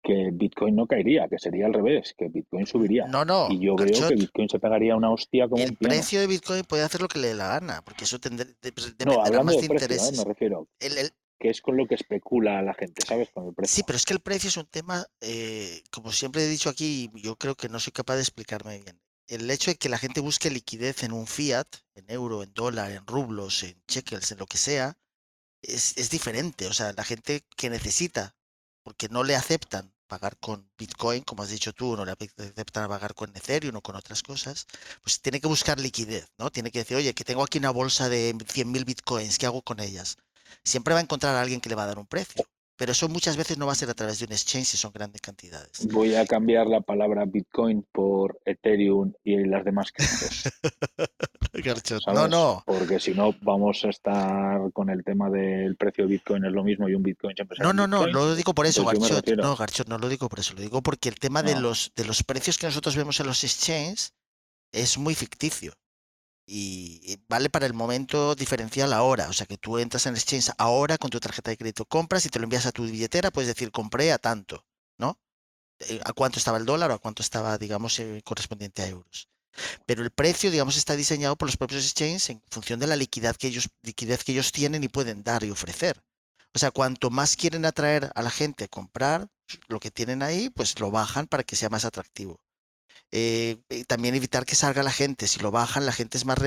que Bitcoin no caería, que sería al revés, que Bitcoin subiría. No, no, Y yo veo Carchot, que Bitcoin se pegaría una hostia como el un piano. precio de Bitcoin puede hacer lo que le dé la gana, porque eso tendré- de- No, hablando más de precio, ¿eh? intereses. me refiero, El- el- que es con lo que especula la gente, ¿sabes? Con el sí, precio. pero es que el precio es un tema, eh, como siempre he dicho aquí, yo creo que no soy capaz de explicarme bien. El hecho de que la gente busque liquidez en un fiat, en euro, en dólar, en rublos, en shekels, en lo que sea, es, es diferente. O sea, la gente que necesita, porque no le aceptan pagar con Bitcoin, como has dicho tú, no le aceptan pagar con Ethereum o con otras cosas, pues tiene que buscar liquidez, ¿no? Tiene que decir, oye, que tengo aquí una bolsa de 100.000 Bitcoins, ¿qué hago con ellas? Siempre va a encontrar a alguien que le va a dar un precio, pero eso muchas veces no va a ser a través de un exchange si son grandes cantidades. Voy a cambiar la palabra Bitcoin por Ethereum y las demás criptos. No, no. Porque si no, vamos a estar con el tema del precio de Bitcoin es lo mismo y un Bitcoin siempre No, no, no, no lo digo por eso, Entonces Garchot. No, Garchot, no lo digo por eso. Lo digo porque el tema de No. los, de los precios que nosotros vemos en los exchanges es muy ficticio. Y vale para el momento diferencial ahora. O sea, que tú entras en exchange ahora con tu tarjeta de crédito, compras y te lo envías a tu billetera, puedes decir, compré a tanto, ¿no? Eh, A cuánto estaba el dólar o a cuánto estaba, digamos, eh, correspondiente a euros. Pero el precio, digamos, está diseñado por los propios exchanges en función de la liquidez que ellos, liquidez que ellos tienen y pueden dar y ofrecer. O sea, cuanto más quieren atraer a la gente a comprar lo que tienen ahí, pues lo bajan para que sea más atractivo. Eh, también evitar que salga la gente. Si lo bajan, la gente es más,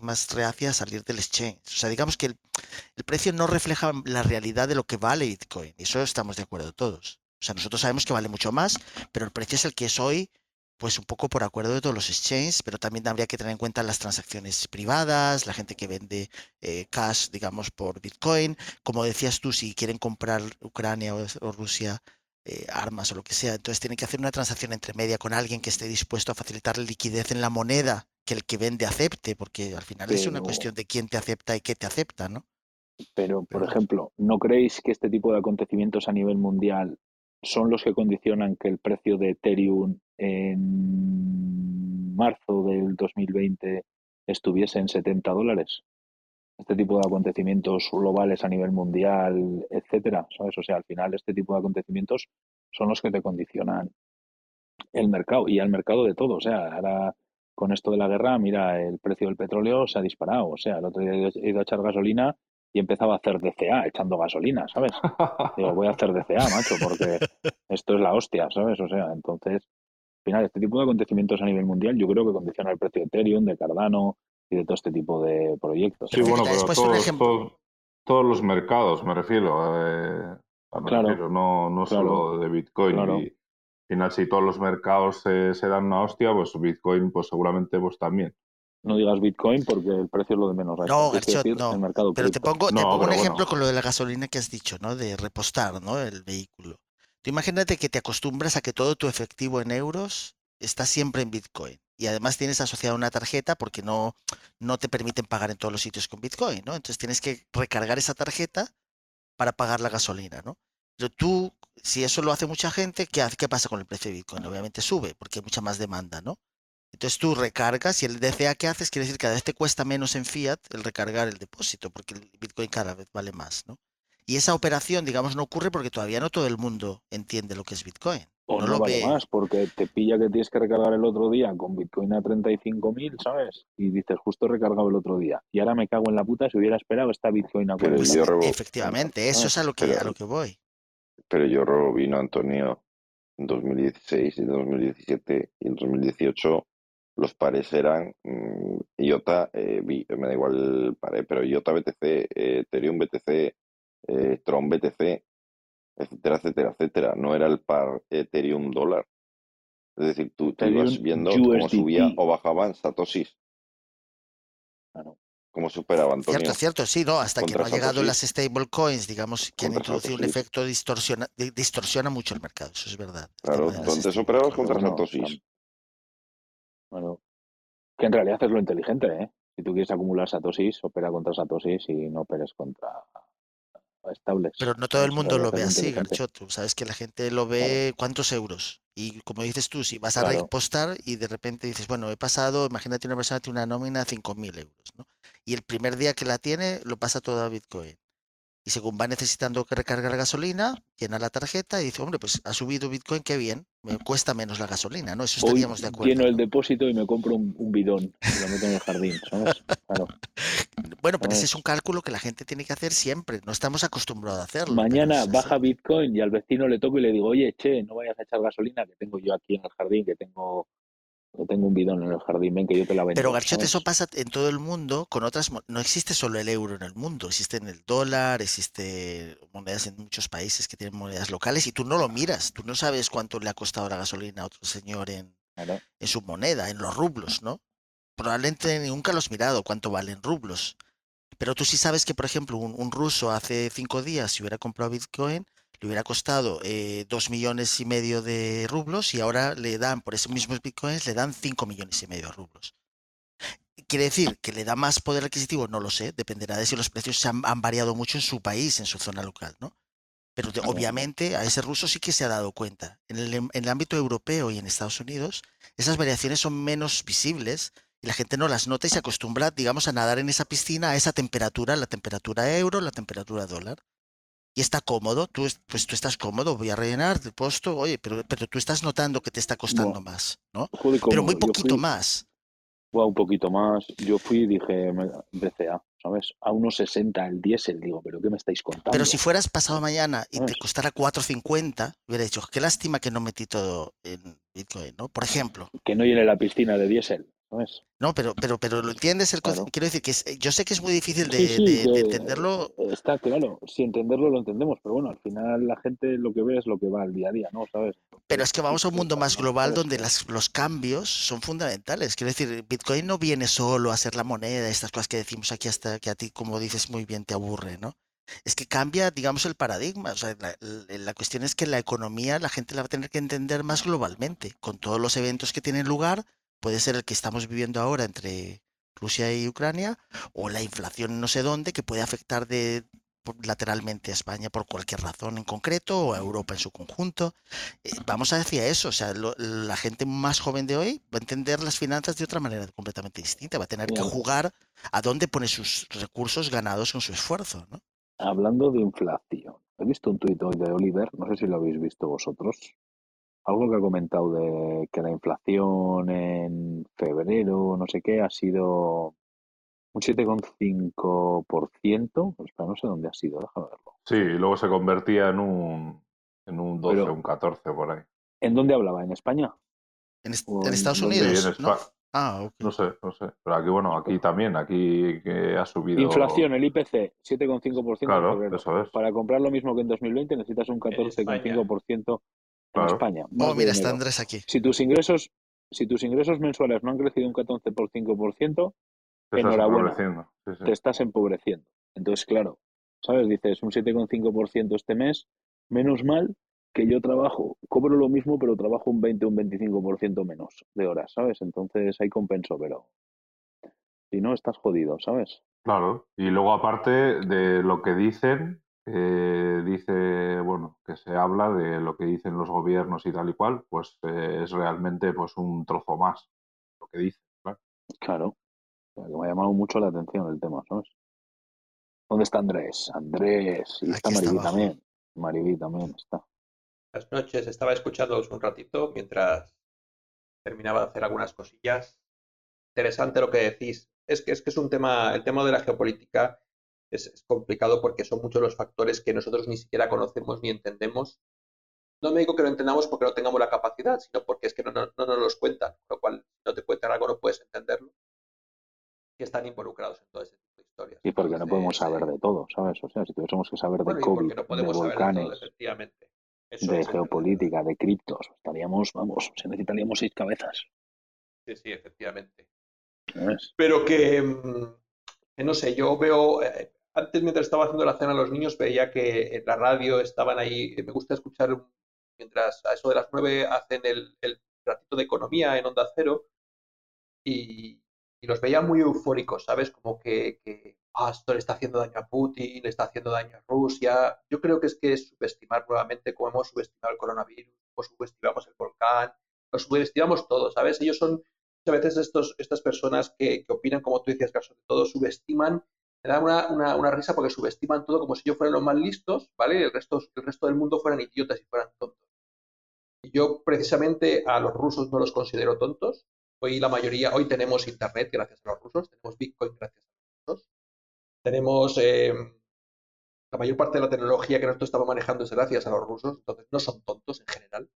más reacia a salir del exchange. O sea, digamos que el, precio no refleja la realidad de lo que vale Bitcoin. Y eso estamos de acuerdo todos. O sea, nosotros sabemos que vale mucho más, pero el precio es el que es hoy pues un poco por acuerdo de todos los exchanges, pero también habría que tener en cuenta las transacciones privadas, la gente que vende eh, cash, digamos, por Bitcoin. Como decías tú, si quieren comprar Ucrania o, Rusia eh, armas o lo que sea, entonces tienen que hacer una transacción entre media con alguien que esté dispuesto a facilitar liquidez en la moneda que el que vende acepte, porque al final es una cuestión de quién te acepta y qué te acepta, ¿no? Pero, por ejemplo, ¿no creéis que este tipo de acontecimientos a nivel mundial son los que condicionan que el precio de Ethereum en marzo del 2020 estuviese en 70 dólares. Este tipo de acontecimientos globales a nivel mundial, etcétera, ¿sabes? O sea, al final este tipo de acontecimientos son los que te condicionan el mercado y al mercado de todo. O sea, ahora con esto de la guerra, mira, el precio del petróleo se ha disparado. O sea, el otro día he ido a echar gasolina y empezaba a hacer DCA echando gasolina, ¿sabes? Digo, voy a hacer DCA, macho, porque esto es la hostia, ¿sabes? O sea, entonces, al final, este tipo de acontecimientos a nivel mundial yo creo que condiciona el precio de Ethereum, de Cardano y de todo este tipo de proyectos. Sí, bueno, pero todos, todos, los mercados, me refiero. Eh, claro, no, no solo de Bitcoin. Y, al final, si todos los mercados se, se dan una hostia, pues Bitcoin, pues seguramente pues también no digas Bitcoin porque el precio es lo de menos. No, no. pero te pongo, te pongo un ejemplo con lo de la gasolina que has dicho, ¿no? De repostar, ¿no? El vehículo. Tú imagínate que te acostumbras a que todo tu efectivo en euros está siempre en Bitcoin. Y además tienes asociada una tarjeta porque no, no te permiten pagar en todos los sitios con Bitcoin, ¿no? Entonces tienes que recargar esa tarjeta para pagar la gasolina, ¿no? Pero tú, si eso lo hace mucha gente, ¿qué? ¿qué pasa con el precio de Bitcoin? Obviamente sube porque hay mucha más demanda, ¿no? Entonces tú recargas y el DCA que haces quiere decir que cada vez te cuesta menos en fiat el recargar el depósito, porque el Bitcoin cada vez vale más, ¿no? Y esa operación, digamos, no ocurre porque todavía no todo el mundo entiende lo que es Bitcoin. O no, lo vale ve. más, porque te pilla que tienes que recargar el otro día con Bitcoin a 35.000, ¿sabes? Y dices, justo he recargado el otro día. Y ahora me cago en la puta si hubiera esperado esta Bitcoin a pues, Efectivamente, eso es a lo, que, a lo que voy. Pero yo robo vino Antonio en 2016 y 2017 y en 2018 los pares eran mm, IOTA, eh, me da igual el pare, pero IOTA BTC, eh, Ethereum BTC, eh, Tron BTC, etcétera, etcétera, etcétera. No era el par Ethereum dólar. Es decir, tú, ibas viendo cómo subía o bajaban satoshis. Claro. Cómo superaba Antonio. Cierto, cierto, sí, ¿no? Hasta que no ha llegado las stablecoins, digamos, que han introducido un efecto distorsiona, distorsiona mucho el mercado, eso es verdad. Claro, entonces operabas contra satoshis. Bueno, que en realidad es lo inteligente, ¿eh? Si tú quieres acumular satosis, opera contra satosis y no operes contra estables. Pero no todo el mundo lo ve así, Garchoto. Sabes que la gente lo ve cuántos euros. Y como dices tú, si vas a repostar y de repente dices, bueno, he pasado, imagínate una persona tiene una nómina de 5.000 euros, ¿no? Y el primer día que la tiene, lo pasa todo a Bitcoin. Y según va necesitando que recargar gasolina, llena la tarjeta y dice, hombre, pues ha subido Bitcoin, qué bien, me cuesta menos la gasolina, ¿no? Eso estaríamos de acuerdo. Lleno el depósito y me compro un, bidón y lo meto en el jardín, ¿sabes? Claro. Bueno, pero ese es un cálculo que la gente tiene que hacer siempre, no estamos acostumbrados a hacerlo. Mañana baja Bitcoin y al vecino le toco y le digo, oye, che, no vayas a echar gasolina que tengo yo aquí en el jardín, que tengo tengo un bidón en el jardín, ven que yo te la vendo. Pero Garchote, eso pasa en todo el mundo con otras no existe solo el euro en el mundo, existe en el dólar, existe monedas en muchos países que tienen monedas locales y tú no lo miras, tú no sabes cuánto le ha costado la gasolina a otro señor en, en su moneda, en los rublos, ¿no? Probablemente nunca lo has mirado cuánto valen rublos. Pero tú sí sabes que, por ejemplo, un, un ruso hace cinco días, si hubiera comprado Bitcoin, le hubiera costado eh, dos millones y medio de rublos y ahora le dan, por esos mismos bitcoins, le dan cinco millones y medio de rublos. ¿Quiere decir que le da más poder adquisitivo? No lo sé, dependerá de si los precios se han, variado mucho en su país, en su zona local, ¿no? Pero obviamente a ese ruso sí que se ha dado cuenta. En el, en el ámbito europeo y en Estados Unidos, esas variaciones son menos visibles y la gente no las nota y se acostumbra, digamos, a nadar en esa piscina a esa temperatura, la temperatura euro, la temperatura dólar y está cómodo, tú, pues tú estás cómodo, voy a rellenar el puesto, oye, pero, pero tú estás notando que te está costando más, ¿no? pero muy poquito más. un poquito más. Yo fui y dije BCA, o ¿sabes? A unos 60 el diésel, digo, ¿pero qué me estáis contando? Pero si fueras pasado mañana y te costara 4.50, hubiera dicho, qué lástima que no metí todo en Bitcoin, ¿no? Por ejemplo. Que no llene la piscina de diésel, No, pero, pero, pero lo entiendes el Claro. Quiero decir que es- yo sé que es muy difícil de, Sí, sí, de- de que entenderlo. Está claro, si entenderlo lo entendemos, pero bueno, al final la gente lo que ve es lo que va al día a día, ¿no? ¿Sabes? Pero es que vamos a un mundo más ¿no? global donde las- los cambios son fundamentales. Quiero decir, Bitcoin no viene solo a ser la moneda, estas cosas que decimos aquí hasta que a ti, como dices muy bien, te aburre, ¿no? Es que cambia, digamos, el paradigma. O sea, la, la- la cuestión es que la economía la gente la va a tener que entender más globalmente, con todos los eventos que tienen lugar. Puede ser el que estamos viviendo ahora entre Rusia y Ucrania, o la inflación no sé dónde, que puede afectar de, lateralmente a España por cualquier razón en concreto, o a Europa en su conjunto. Eh, vamos hacia eso. O sea, lo- la gente más joven de hoy va a entender las finanzas de otra manera completamente distinta. Va a tener que jugar a dónde pone sus recursos ganados con su esfuerzo, ¿no? Hablando de inflación, he visto un tuit hoy de Oliver, no sé si lo habéis visto vosotros, algo que ha comentado de que la inflación en febrero, no sé qué, ha sido un 7,5%, espera, no sé dónde ha sido, déjame verlo. Sí, y luego se convertía en un, en un 12, Pero- un 14 por ahí. ¿En dónde hablaba? ¿En España? En, est- O en en Estados dónde- Sí, Unidos, en ¿no? Espa- Ah. No sé, no sé. Pero aquí, bueno, aquí también, aquí que ha subido. Inflación, el IPC, 7,5% en Claro, eso es. Para comprar lo mismo que en 2020 necesitas un 14,5% en. España. más Oh, mira, está. Andrés aquí. Si tus ingresos, si tus ingresos mensuales no han crecido un 14,5%, Te estás enhorabuena. sí. te estás empobreciendo. Entonces, claro, ¿sabes? Dices un 7,5% este mes, menos mal que yo trabajo, cobro lo mismo, pero trabajo un 20 o un 25% menos de horas, ¿sabes? Entonces ahí compenso, pero si no, estás jodido, ¿sabes? Claro. Y luego, aparte de lo que dicen, eh, dice, bueno, que se habla de lo que dicen los gobiernos y tal y cual, pues eh, es realmente pues un trozo más lo que dicen. claro. Claro. O sea, que me ha llamado mucho la atención el tema, ¿sabes? ¿Dónde está Andrés? Andrés, y está Aquí está Mariví también. Mariví también está. Buenas noches, estaba escuchándoos un ratito mientras terminaba de hacer algunas cosillas. Interesante lo que decís. Es que es, que es un tema, el tema de la geopolítica es, es complicado porque son muchos los factores que nosotros ni siquiera conocemos ni entendemos. No me digo que lo entendamos porque no tengamos la capacidad, sino porque es que no, no- no nos los cuentan, con lo cual no te cuentan algo no puedes entenderlo. Y están involucrados en todo ese tipo de historias. Y porque no podemos saber eh, de todo, ¿sabes? O sea, si tuviésemos que saber de bueno, COVID, no de saber de todo, volcanes, efectivamente. Eso de geopolítica, de criptos, estaríamos, vamos, se necesitaríamos seis cabezas. Sí, sí, efectivamente. Pero que, mm, que no sé, yo veo, eh, antes mientras estaba haciendo la cena a los niños, veía que en la radio estaban ahí, me gusta escuchar, mientras a eso de las nueve hacen el, el ratito de economía en Onda Cero, y, y los veía muy eufóricos, ¿sabes? Como que, que "Ah, esto le está haciendo daño a Putin, le está haciendo daño a Rusia. Yo creo que es que es subestimar nuevamente como hemos subestimado el coronavirus, o subestimamos el volcán, lo subestimamos todo, ¿sabes? Ellos son muchas veces estos, estas personas que, que opinan, como tú decías, Carlos, de todo, subestiman, me da una, una, una risa porque subestiman todo como si ellos fueran los más listos, ¿vale? El resto, el resto del mundo fueran idiotas y fueran tontos. Y yo precisamente a los rusos no los considero tontos. Hoy la mayoría, hoy tenemos internet gracias a los rusos, tenemos Bitcoin gracias a los rusos, tenemos eh, la mayor parte de la tecnología que nosotros estamos manejando es gracias a los rusos, entonces no son tontos en general.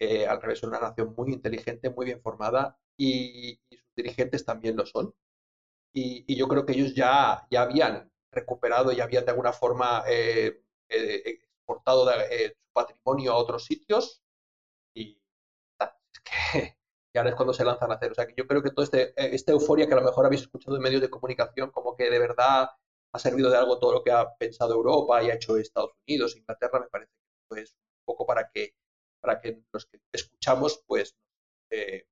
Eh, al revés, son una nación muy inteligente, muy bien formada y, y sus dirigentes también lo son. Y, y yo creo que ellos ya, ya habían recuperado, ya habían de alguna forma eh, eh, exportado de- eh, su patrimonio a otros sitios y, es que, y ahora es cuando se lanzan a hacer. O sea que yo creo que toda este, eh, esta euforia que a lo mejor habéis escuchado en medios de comunicación, como que de verdad ha servido de algo todo lo que ha pensado Europa y ha hecho Estados Unidos, Inglaterra, me parece que es un poco para que, para que los que escuchamos, pues, eh,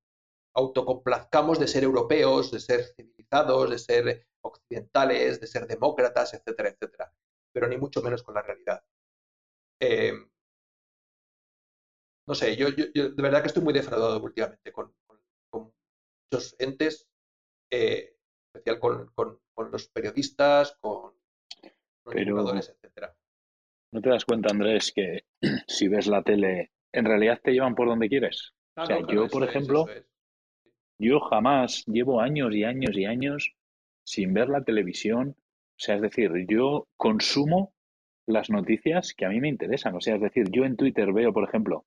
autocomplazcamos de ser europeos, de ser civilizados, de ser occidentales, de ser demócratas, etcétera, etcétera. Pero ni mucho menos con la realidad. Eh, no sé, yo, yo- yo de verdad que estoy muy defraudado últimamente con, con- con muchos entes, eh, en especial con, con- los periodistas, con los divulgadores, etcétera. ¿No te das cuenta, Andrés, que si ves la tele, en realidad te llevan por donde quieres? Ah, o sea, no, claro, yo, por es, ejemplo, es. Yo jamás llevo años y años y años sin ver la televisión. O sea, es decir, yo consumo las noticias que a mí me interesan. O sea, es decir, yo en Twitter veo, por ejemplo,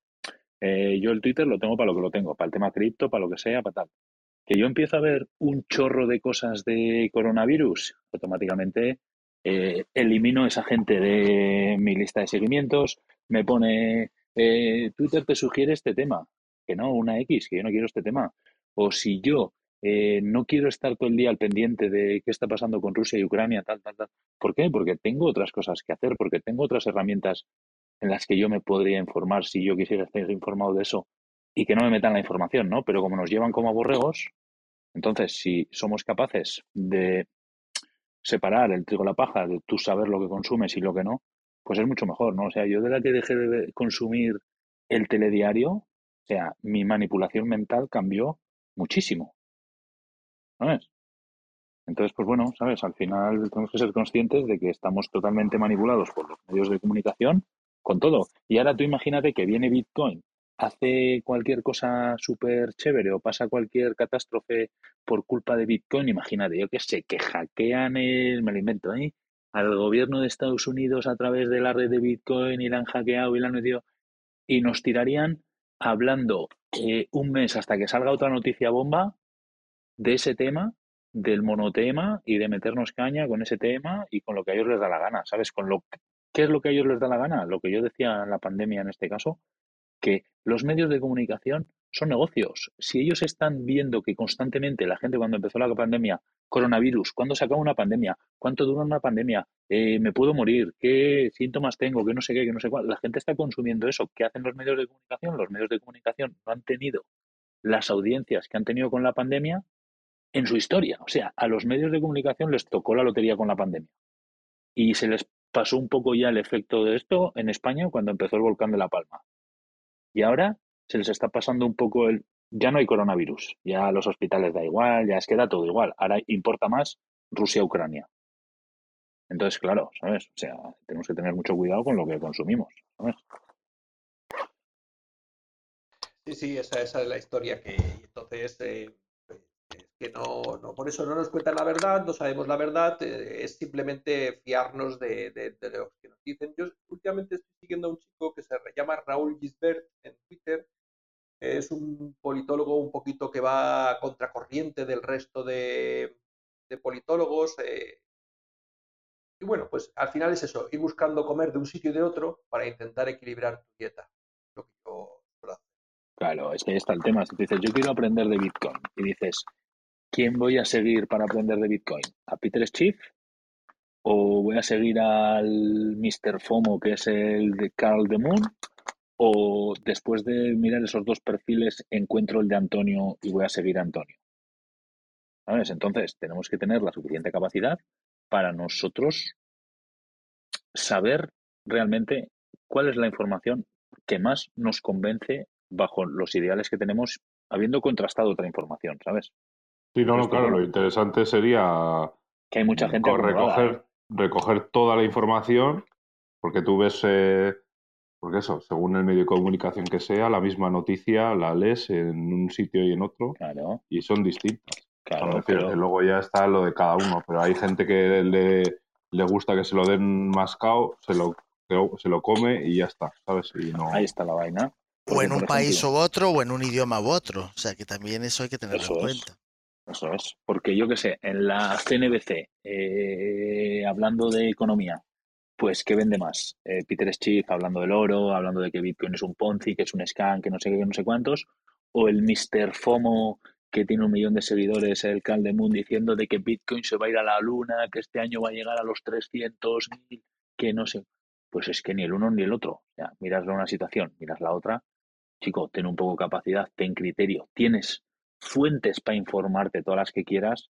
eh, yo el Twitter lo tengo para lo que lo tengo, para el tema cripto, para lo que sea, para tal. Que yo empiezo a ver un chorro de cosas de coronavirus, automáticamente eh, elimino esa gente de mi lista de seguimientos, me pone, eh, Twitter te sugiere este tema, que no, una X, que yo no quiero este tema. O si yo eh, no quiero estar todo el día al pendiente de qué está pasando con Rusia y Ucrania, tal, tal, tal. ¿Por qué? Porque tengo otras cosas que hacer, porque tengo otras herramientas en las que yo me podría informar si yo quisiera estar informado de eso y que no me metan la información, ¿no? Pero como nos llevan como a borregos, entonces si somos capaces de separar el trigo de la paja, de tú saber lo que consumes y lo que no, pues es mucho mejor, ¿no? O sea, yo de la que dejé de consumir el telediario, o sea, mi manipulación mental cambió muchísimo. ¿Sabes? Entonces, pues bueno, ¿sabes? Al final tenemos que ser conscientes de que estamos totalmente manipulados por los medios de comunicación con todo. Y ahora tú imagínate que viene Bitcoin, hace cualquier cosa súper chévere o pasa cualquier catástrofe por culpa de Bitcoin, imagínate, yo qué sé, que hackean el, me lo invento, ¿eh? al gobierno de Estados Unidos a través de la red de Bitcoin y la han hackeado y la han metido y nos tirarían hablando eh, un mes hasta que salga otra noticia bomba de ese tema, del monotema y de meternos caña con ese tema y con lo que a ellos les da la gana, ¿sabes? Con lo ¿Qué es lo que a ellos les da la gana? Lo que yo decía en la pandemia en este caso, que los medios de comunicación son negocios. Si ellos están viendo que constantemente la gente cuando empezó la pandemia, coronavirus, ¿cuándo se acaba una pandemia? ¿Cuánto dura una pandemia? Eh, ¿Me puedo morir? ¿Qué síntomas tengo? ¿Qué no sé qué? ¿Qué no sé cuál? La gente está consumiendo eso. ¿Qué hacen los medios de comunicación? Los medios de comunicación no han tenido las audiencias que han tenido con la pandemia en su historia. O sea, a los medios de comunicación les tocó la lotería con la pandemia. Y se les pasó un poco ya el efecto de esto en España cuando empezó el volcán de La Palma. Y ahora se les está pasando un poco el... Ya no hay coronavirus, ya los hospitales da igual, ya es que da todo igual. Ahora importa más Rusia-Ucrania. Entonces, claro, ¿sabes? O sea, tenemos que tener mucho cuidado con lo que consumimos, ¿sabes? Sí, sí, esa, esa es la historia que entonces eh, que no, no, por eso no nos cuentan la verdad, no sabemos la verdad, eh, es simplemente fiarnos de, de, lo que nos dicen. Yo últimamente estoy siguiendo a un chico que se llama Raúl Gisbert en Twitter, es un politólogo un poquito que va contracorriente del resto de, politólogos. Eh, y bueno, pues al final es eso, ir buscando comer de un sitio y de otro para intentar equilibrar tu dieta. Lo que Claro, es que ahí está el tema. Si dices, yo quiero aprender de Bitcoin y dices, ¿quién voy a seguir para aprender de Bitcoin? ¿A Peter Schiff? ¿O voy a seguir al Mr. FOMO, que es el de Carl de Moon? ¿O después de mirar esos dos perfiles encuentro el de Antonio y voy a seguir a Antonio? ¿Sabes? Entonces, tenemos que tener la suficiente capacidad para nosotros saber realmente cuál es la información que más nos convence bajo los ideales que tenemos, habiendo contrastado otra información, ¿sabes? Sí, no, no, claro, lo interesante sería que hay mucha gente recoger, recoger toda la información, porque tú ves, eh, porque eso, según el medio de comunicación que sea, la misma noticia la lees en un sitio y en otro, claro. y son distintas. Claro, pero... Luego ya está lo de cada uno, pero hay gente que le, le gusta que se lo den mascado, se lo, se lo come y ya está, ¿sabes? Y no... Ahí está la vaina. o en un país u otro, o en un idioma u otro. O sea que también eso hay que tenerlo en cuenta. Eso es, porque yo qué sé, en la CNBC, eh, hablando de economía, pues ¿qué vende más? Eh, Peter Schiff hablando del oro, hablando de que Bitcoin es un Ponzi, que es un scam, que no sé qué, que no sé cuántos, o el Mr. FOMO que tiene un millón de seguidores, el Caldemun, diciendo de que Bitcoin se va a ir a la luna, que este año va a llegar a los 300.000, que no sé. Pues es que ni el uno ni el otro. Sea, miras una situación, miras la otra, chico, ten un poco capacidad, ten criterio, tienes fuentes para informarte todas las que quieras,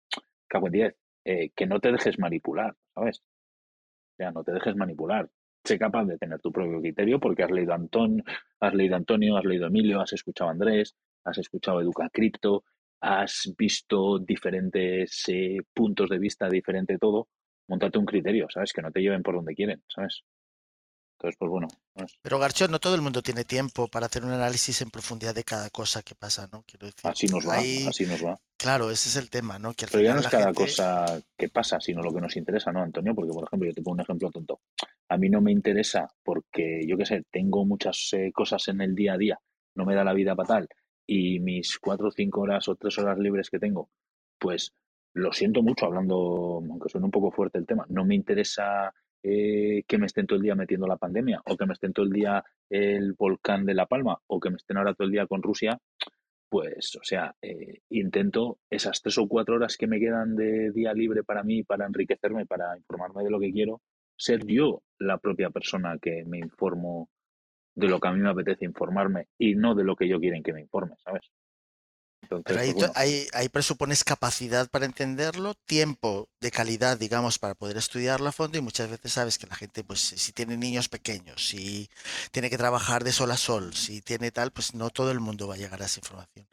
cago en 10, eh, que no te dejes manipular, ¿sabes? O sea, no te dejes manipular. Sé capaz de tener tu propio criterio porque has leído Antón, has leído Antonio, has leído Emilio, has escuchado a Andrés, has escuchado Educa Cripto, has visto diferentes eh, puntos de vista, diferente todo. Montate un criterio, ¿sabes? Que no te lleven por donde quieren, ¿sabes? Entonces, pues bueno. pues, Pero Garchón, no todo el mundo tiene tiempo para hacer un análisis en profundidad de cada cosa que pasa, ¿no? Quiero decir, así nos va, ahí- así nos va. claro, ese es el tema, ¿no? Que al Pero ya no es cada gente- cosa que pasa, sino lo que nos interesa, ¿no, Antonio? Porque, por ejemplo, yo te pongo un ejemplo tonto. A mí no me interesa porque, yo qué sé, tengo muchas eh, cosas en el día a día, no me da la vida para tal, y mis cuatro o cinco horas o tres horas libres que tengo, pues lo siento mucho hablando, aunque suene un poco fuerte el tema, no me interesa eh, que me estén todo el día metiendo la pandemia, o que me estén todo el día el volcán de La Palma, o que me estén ahora todo el día con Rusia, pues, o sea, eh, intento esas tres o cuatro horas que me quedan de día libre para mí, para enriquecerme, para informarme de lo que quiero, ser yo la propia persona que me informo de lo que a mí me apetece informarme y no de lo que yo quieren que me informe, ¿sabes? Entonces, Pero ahí, bueno, ahí, ahí presupones capacidad para entenderlo, tiempo de calidad, digamos, para poder estudiarlo a fondo y muchas veces sabes que la gente, pues si tiene niños pequeños, si tiene que trabajar de sol a sol, si tiene tal, pues no todo el mundo va a llegar a esa información.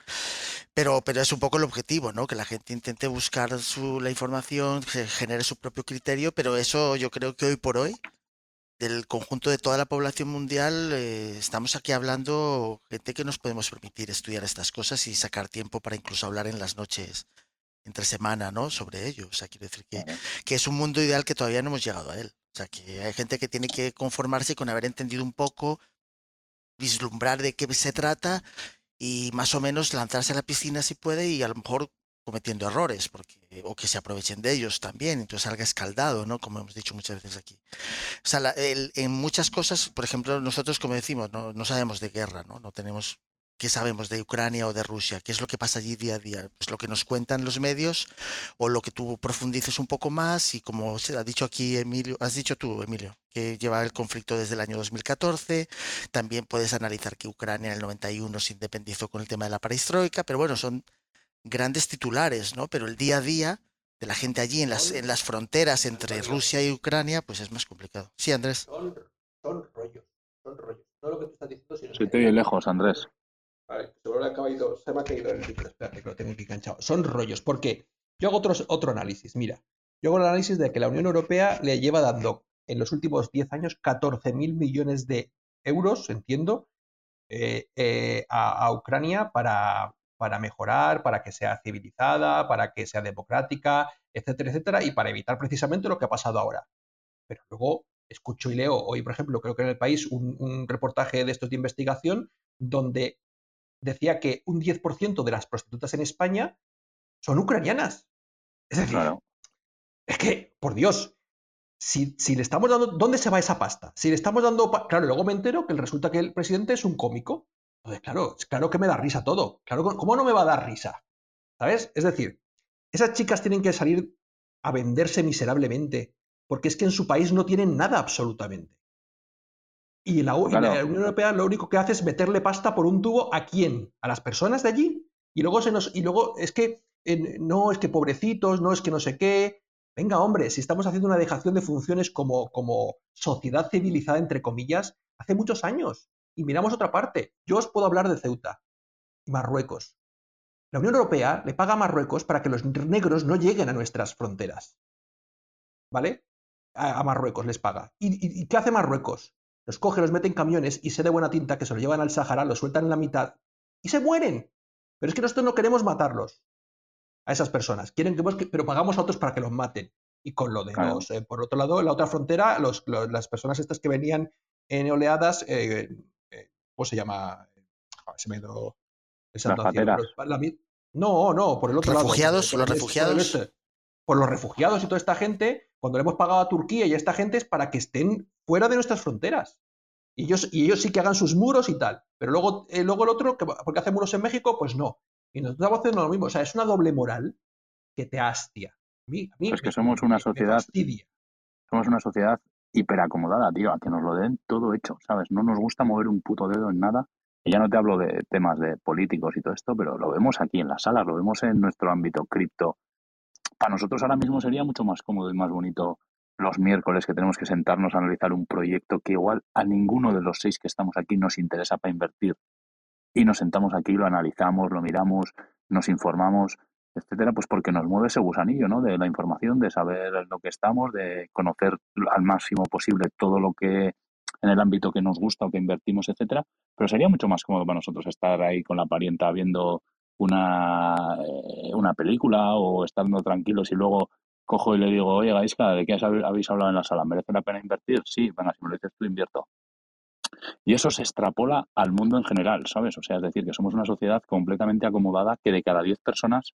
Pero, pero es un poco el objetivo, ¿no? Que la gente intente buscar su, la información, ge- genere su propio criterio, pero eso yo creo que hoy por hoy del conjunto de toda la población mundial, eh, estamos aquí hablando gente que nos podemos permitir estudiar estas cosas y sacar tiempo para incluso hablar en las noches, entre semana, ¿no? Sobre ello. O sea, quiero decir que, que es un mundo ideal que todavía no hemos llegado a él. O sea, que hay gente que tiene que conformarse con haber entendido un poco, vislumbrar de qué se trata y más o menos lanzarse a la piscina si puede y a lo mejor cometiendo errores, porque, o que se aprovechen de ellos también, entonces salga escaldado, ¿no? Como hemos dicho muchas veces aquí. En muchas cosas, por ejemplo, nosotros, como decimos, no, no sabemos de guerra, ¿no? No tenemos, ¿qué sabemos de Ucrania o de Rusia? ¿Qué es lo que pasa allí día a día? Pues lo que nos cuentan los medios o lo que tú profundices un poco más y como se ha dicho aquí Emilio, has dicho tú, Emilio, que lleva el conflicto desde el año 2014, también puedes analizar que Ucrania en el 91 se independizó con el tema de la perestroika, pero bueno, son grandes titulares, ¿no? Pero el día a día de la gente allí en las, en las fronteras entre Rusia y Ucrania, pues es más complicado. Sí, Andrés. Son, son rollos, son rollos. No lo que tú estás diciendo, sino Se te oye lejos, Andrés. Vale, se me, ha caído, se me ha caído el micro, espérate que lo tengo aquí enganchado. Son rollos, porque yo hago otros, otro análisis. Mira, yo hago el análisis de que la Unión Europea le lleva dando en los últimos 10 años 14.000 millones de euros, entiendo, eh, eh, a, a Ucrania para, para mejorar, para que sea civilizada, para que sea democrática, etcétera, etcétera, y para evitar precisamente lo que ha pasado ahora. Pero luego escucho y leo hoy, por ejemplo, creo que en el país, un, un reportaje de estos de investigación donde decía que un 10% de las prostitutas en España son ucranianas. Es decir, Claro. es que, por Dios, si, si le estamos dando, ¿dónde se va esa pasta? Si le estamos dando, claro, luego me entero que resulta que el presidente es un cómico. Entonces, claro, es claro que me da risa todo. Claro, ¿cómo no me va a dar risa? ¿Sabes? Es decir, esas chicas tienen que salir a venderse miserablemente porque es que en su país no tienen nada absolutamente. Y la, y la Claro. Unión Europea lo único que hace es meterle pasta por un tubo a quién? A las personas de allí. Y luego se nos, y luego es que eh, no, es que pobrecitos, no es que no sé qué. Venga, hombre, si estamos haciendo una dejación de funciones como, como sociedad civilizada, entre comillas, hace muchos años. Y miramos otra parte. Yo os puedo hablar de Ceuta y Marruecos. La Unión Europea le paga a Marruecos para que los negros no lleguen a nuestras fronteras. ¿Vale? A, a Marruecos les paga. ¿Y, y- y qué hace Marruecos? Los coge, los mete en camiones y sé de buena tinta que se los llevan al Sahara, los sueltan en la mitad y se mueren. Pero es que nosotros no queremos matarlos a esas personas. Quieren que, pero pagamos a otros para que los maten. Y con lo de Claro. los, eh, por otro lado, en la otra frontera, los- los- las personas estas que venían en oleadas, eh, ¿cómo se llama? Joder, se me pensando pateras. la No, no, por el otro ¿Refugiados? lado. ¿Los refugiados? este. Por los refugiados y toda esta gente, cuando le hemos pagado a Turquía y a esta gente es para que estén fuera de nuestras fronteras. Y ellos, y ellos sí que hagan sus muros y tal. Pero luego, eh, luego el otro, que, porque hace muros en México, pues no. Y nosotros estamos haciendo lo mismo. O sea, es una doble moral que te hastia. A mí, a mí Es que me- somos una sociedad- fastidia. Somos una sociedad hiperacomodada, tío, a que nos lo den todo hecho, ¿sabes? No nos gusta mover un puto dedo en nada. Y ya no te hablo de temas de políticos y todo esto, pero lo vemos aquí en las salas, lo vemos en nuestro ámbito cripto. Para nosotros ahora mismo sería mucho más cómodo y más bonito los miércoles que tenemos que sentarnos a analizar un proyecto que igual a ninguno de los seis que estamos aquí nos interesa para invertir. Y nos sentamos aquí, lo analizamos, lo miramos, nos informamos, etcétera, pues porque nos mueve ese gusanillo, ¿no? De la información, de saber lo que estamos, de conocer al máximo posible todo lo que en el ámbito que nos gusta o que invertimos, etcétera, pero sería mucho más cómodo para nosotros estar ahí con la parienta viendo una, eh, una película o estando tranquilos y luego cojo y le digo, oye, Gaisca, ¿de qué habéis hablado en la sala? ¿Merece la pena invertir? Sí, venga, si me lo dices tú, invierto. Y eso se extrapola al mundo en general, ¿sabes? O sea, es decir, que somos una sociedad completamente acomodada que de cada 10 personas,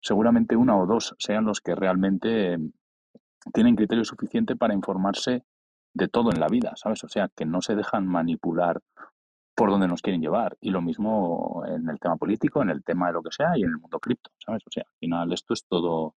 seguramente una o dos sean los que realmente em, tienen criterio suficiente para informarse de todo en la vida, ¿sabes? O sea, que no se dejan manipular por donde nos quieren llevar. Y lo mismo en el tema político, en el tema de lo que sea y en el mundo cripto, ¿sabes? O sea, al final esto es todo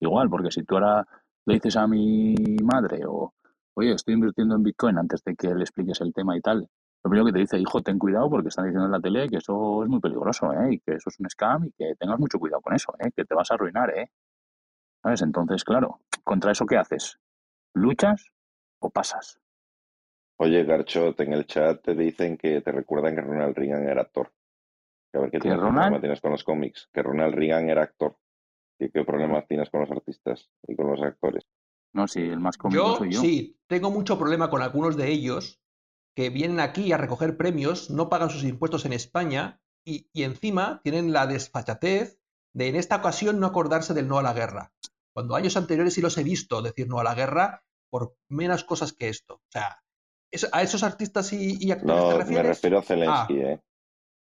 igual, porque si tú ahora le dices a mi madre o, oye, estoy invirtiendo en Bitcoin antes de que le expliques el tema y tal, lo primero que te dice, hijo, ten cuidado porque están diciendo en la tele que eso es muy peligroso, ¿eh? Y que eso es un scam y que tengas mucho cuidado con eso, ¿eh? Que te vas a arruinar, ¿eh? ¿Sabes? Entonces, claro, ¿contra eso qué haces? ¿Luchas o pasas? Oye, Garchot, en el chat te dicen que te recuerdan que Ronald Reagan era actor. a ver qué ¿Que Ronald? tienes con los cómics. Que Ronald Reagan era actor. ¿Qué, qué problemas tienes con los artistas y con los actores? No, sí, el más cómico Yo, soy yo. sí, tengo mucho problema con algunos de ellos que vienen aquí a recoger premios, no pagan sus impuestos en España y, y encima tienen la desfachatez de en esta ocasión no acordarse del no a la guerra. Cuando años anteriores sí los he visto decir no a la guerra por menos cosas que esto. O sea, ¿es- ¿a esos artistas y, y actores te No, me refieres? refiero a Zelensky, Ah. ¿eh?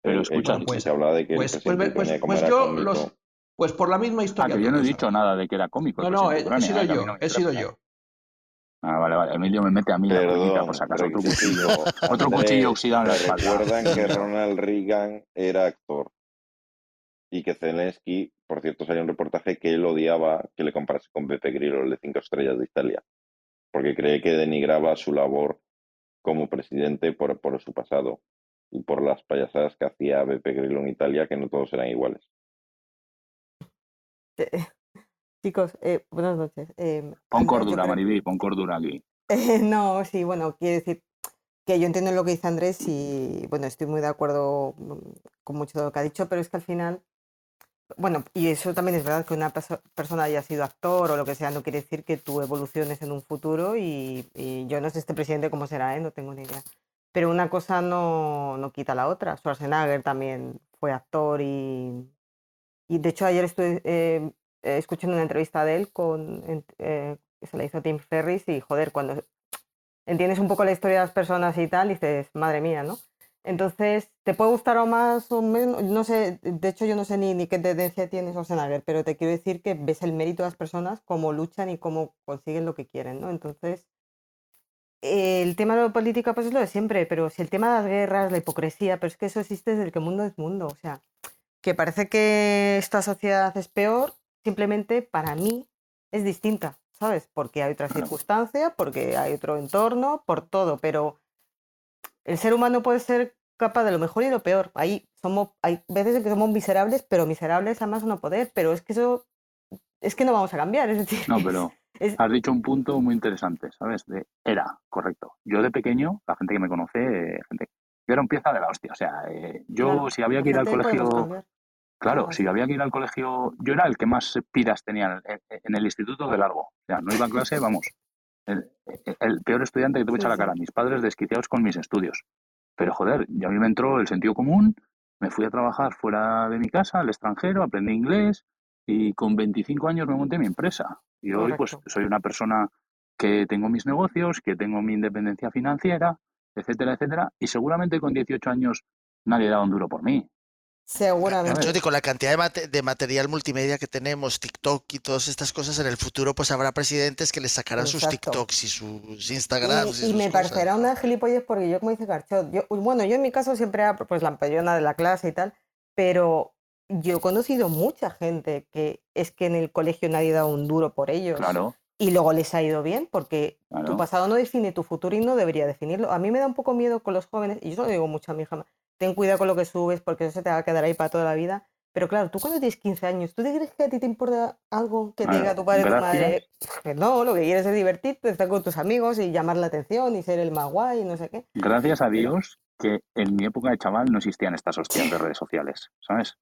Pero escucha, pues- se hablaba de que Pues, el pues, pues- pues yo cómico. los... Pues por la misma Ah, historia. que yo no he dicho nada de que era cómico. No, no, he, presidente he sido eh, yo, no me he sido yo. Ah, vale, vale. Emilio me mete a mí la por si acaso. Otro cuchillo, otro Andrés, cuchillo oxidado en la espalda. recuerdan que Ronald Reagan era actor y que Zelensky, por cierto, salió un reportaje que él odiaba que le comparase con Beppe Grillo, el de cinco estrellas de Italia, porque cree que denigraba su labor como presidente por, por su pasado y por las payasadas que hacía Beppe Grillo en Italia, que no todos eran iguales. Chicos, eh, buenas noches. Eh, Pon cordura, Maribí, pon cordura aquí. Eh, no, sí, bueno, quiero decir que yo entiendo lo que dice Andrés y, bueno, estoy muy de acuerdo mm, con mucho de lo que ha dicho, pero es que al final, bueno, y eso también es verdad que una perso- persona haya sido actor o lo que sea, no quiere decir que tú evoluciones en un futuro y, y yo no sé este presidente cómo será, ¿eh? No tengo ni idea. Pero una cosa no, no quita la otra. Schwarzenegger también fue actor y, y de hecho ayer estuve eh, eh, escuchando una entrevista de él con, eh, que se la hizo Tim Ferris y joder, cuando entiendes un poco la historia de las personas y tal, dices, madre mía, ¿no? Entonces, ¿te puede gustar o más o menos? No sé, de hecho yo no sé ni, ni qué tendencia tiene Schwarzenegger, pero te quiero decir que ves el mérito de las personas, cómo luchan y cómo consiguen lo que quieren, ¿no? Entonces, el tema de la política pues es lo de siempre, pero si el tema de las guerras, la hipocresía, pero es que eso existe desde que el mundo es mundo, o sea, que parece que esta sociedad es peor, simplemente para mí es distinta, ¿sabes? Porque hay otra Claro. circunstancia, porque hay otro entorno, por todo, pero el ser humano puede ser capaz de lo mejor y lo peor. Ahí somos, hay veces en que somos miserables, pero miserables además no poder, pero es que eso es que no vamos a cambiar, es decir, No, pero es- has dicho un punto muy interesante, ¿sabes? De era, correcto. Yo de pequeño, la gente que me conoce, eh, gente, yo era un pieza de la hostia. O sea, eh, yo claro, si había que ir al colegio. Claro, si había que ir al colegio, yo era el que más piras tenía en, en el instituto de largo. O sea, no iba a clase, vamos, el, el peor estudiante que te voy a Sí, echar la cara. Mis padres desquiciados con mis estudios. Pero joder, y a mí me entró el sentido común, me fui a trabajar fuera de mi casa, al extranjero, aprendí inglés y con 25 años me monté mi empresa. Y hoy pues soy una persona que tengo mis negocios, que tengo mi independencia financiera, etcétera, etcétera. Y seguramente con 18 años nadie daba un duro por mí. Seguramente. ¿sabes? Jordi, con la cantidad de, mate- de material multimedia que tenemos, TikTok y todas estas cosas, en el futuro pues habrá presidentes que les sacarán sus. TikToks y sus Instagrams y, Y, y sus me cosas. parecerá una gilipollez porque yo, como dice Garchot, yo, bueno, yo en mi caso siempre era pues la empellona de la clase y tal, pero yo he conocido mucha gente que es que en el colegio nadie da un duro por ellos Claro, y luego les ha ido bien porque tu pasado no define tu futuro y no debería definirlo. A mí me da un poco miedo con los jóvenes, y yo se lo digo mucho a mi hija, ten cuidado con lo que subes porque eso se te va a quedar ahí para toda la vida. Pero claro, tú cuando tienes 15 años, ¿tú te crees que a ti te importa algo que diga tu padre o tu madre? Que no, lo que quieres es divertirte, estar con tus amigos y llamar la atención y ser el más guay y no sé qué. Gracias a Dios que en mi época de chaval no existían estas hostias de redes sociales, ¿sabes?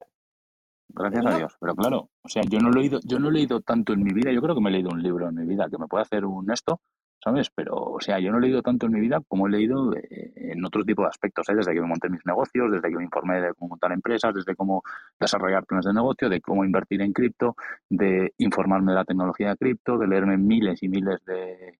Gracias a. Dios. Pero claro, o sea, yo no lo he leído, yo no he leído tanto en mi vida, yo creo que me he leído un libro en mi vida que me puede hacer un esto, ¿sabes? Pero, o sea, yo no he leído tanto en mi vida como he leído eh, en otro tipo de aspectos, ¿eh? desde que me monté mis negocios, desde que me informé de cómo montar empresas, desde cómo desarrollar planes de negocio, de cómo invertir en cripto, de informarme de la tecnología de cripto, de leerme miles y miles de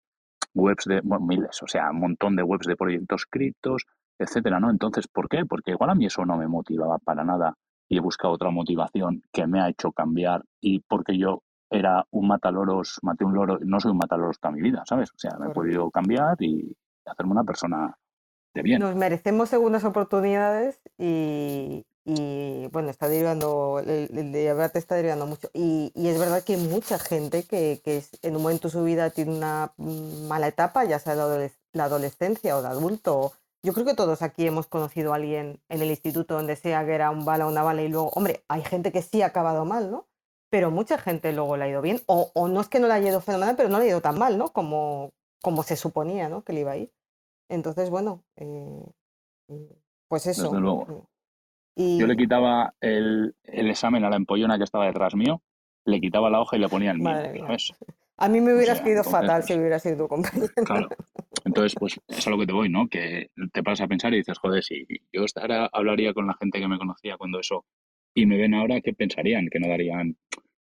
webs de, bueno, miles, o sea, un montón de webs de proyectos criptos, etcétera, ¿no? Entonces, ¿por qué? Porque igual a mí eso no me motivaba para nada y he buscado otra motivación que me ha hecho cambiar y porque yo era un mataloros, maté un loro, no soy un mataloros toda mi vida, ¿sabes? O sea, me he podido cambiar y hacerme una persona de bien. Nos merecemos segundas oportunidades y, y bueno, está derivando, el, está derivando mucho. Y, y, es verdad que hay mucha gente que, que es, en un momento de su vida tiene una mala etapa, ya sea la, la adolescencia o de adulto. Yo creo que todos aquí hemos conocido a alguien en el instituto donde sea que era un bala o una bala y luego, hombre, hay gente que sí ha acabado mal, ¿no? Pero mucha gente luego le ha ido bien, o, o, no es que no le haya ido fenomenal, pero no le ha ido tan mal, ¿no? Como, como se suponía, ¿no? Que le iba a ir. Entonces, bueno, eh, pues eso. Desde luego. Y... Yo le quitaba el, el, examen a la empollona que estaba detrás mío, le quitaba la hoja y le ponía el mío. ¿sabes? A mí me hubieras o sea, fatal si hubiera sido tu compañero. Claro. Entonces, pues es a lo que te voy, ¿no? Que te pasas a pensar y dices, joder, si yo ahora hablaría con la gente que me conocía cuando eso y me ven ahora, ¿qué pensarían? Que no darían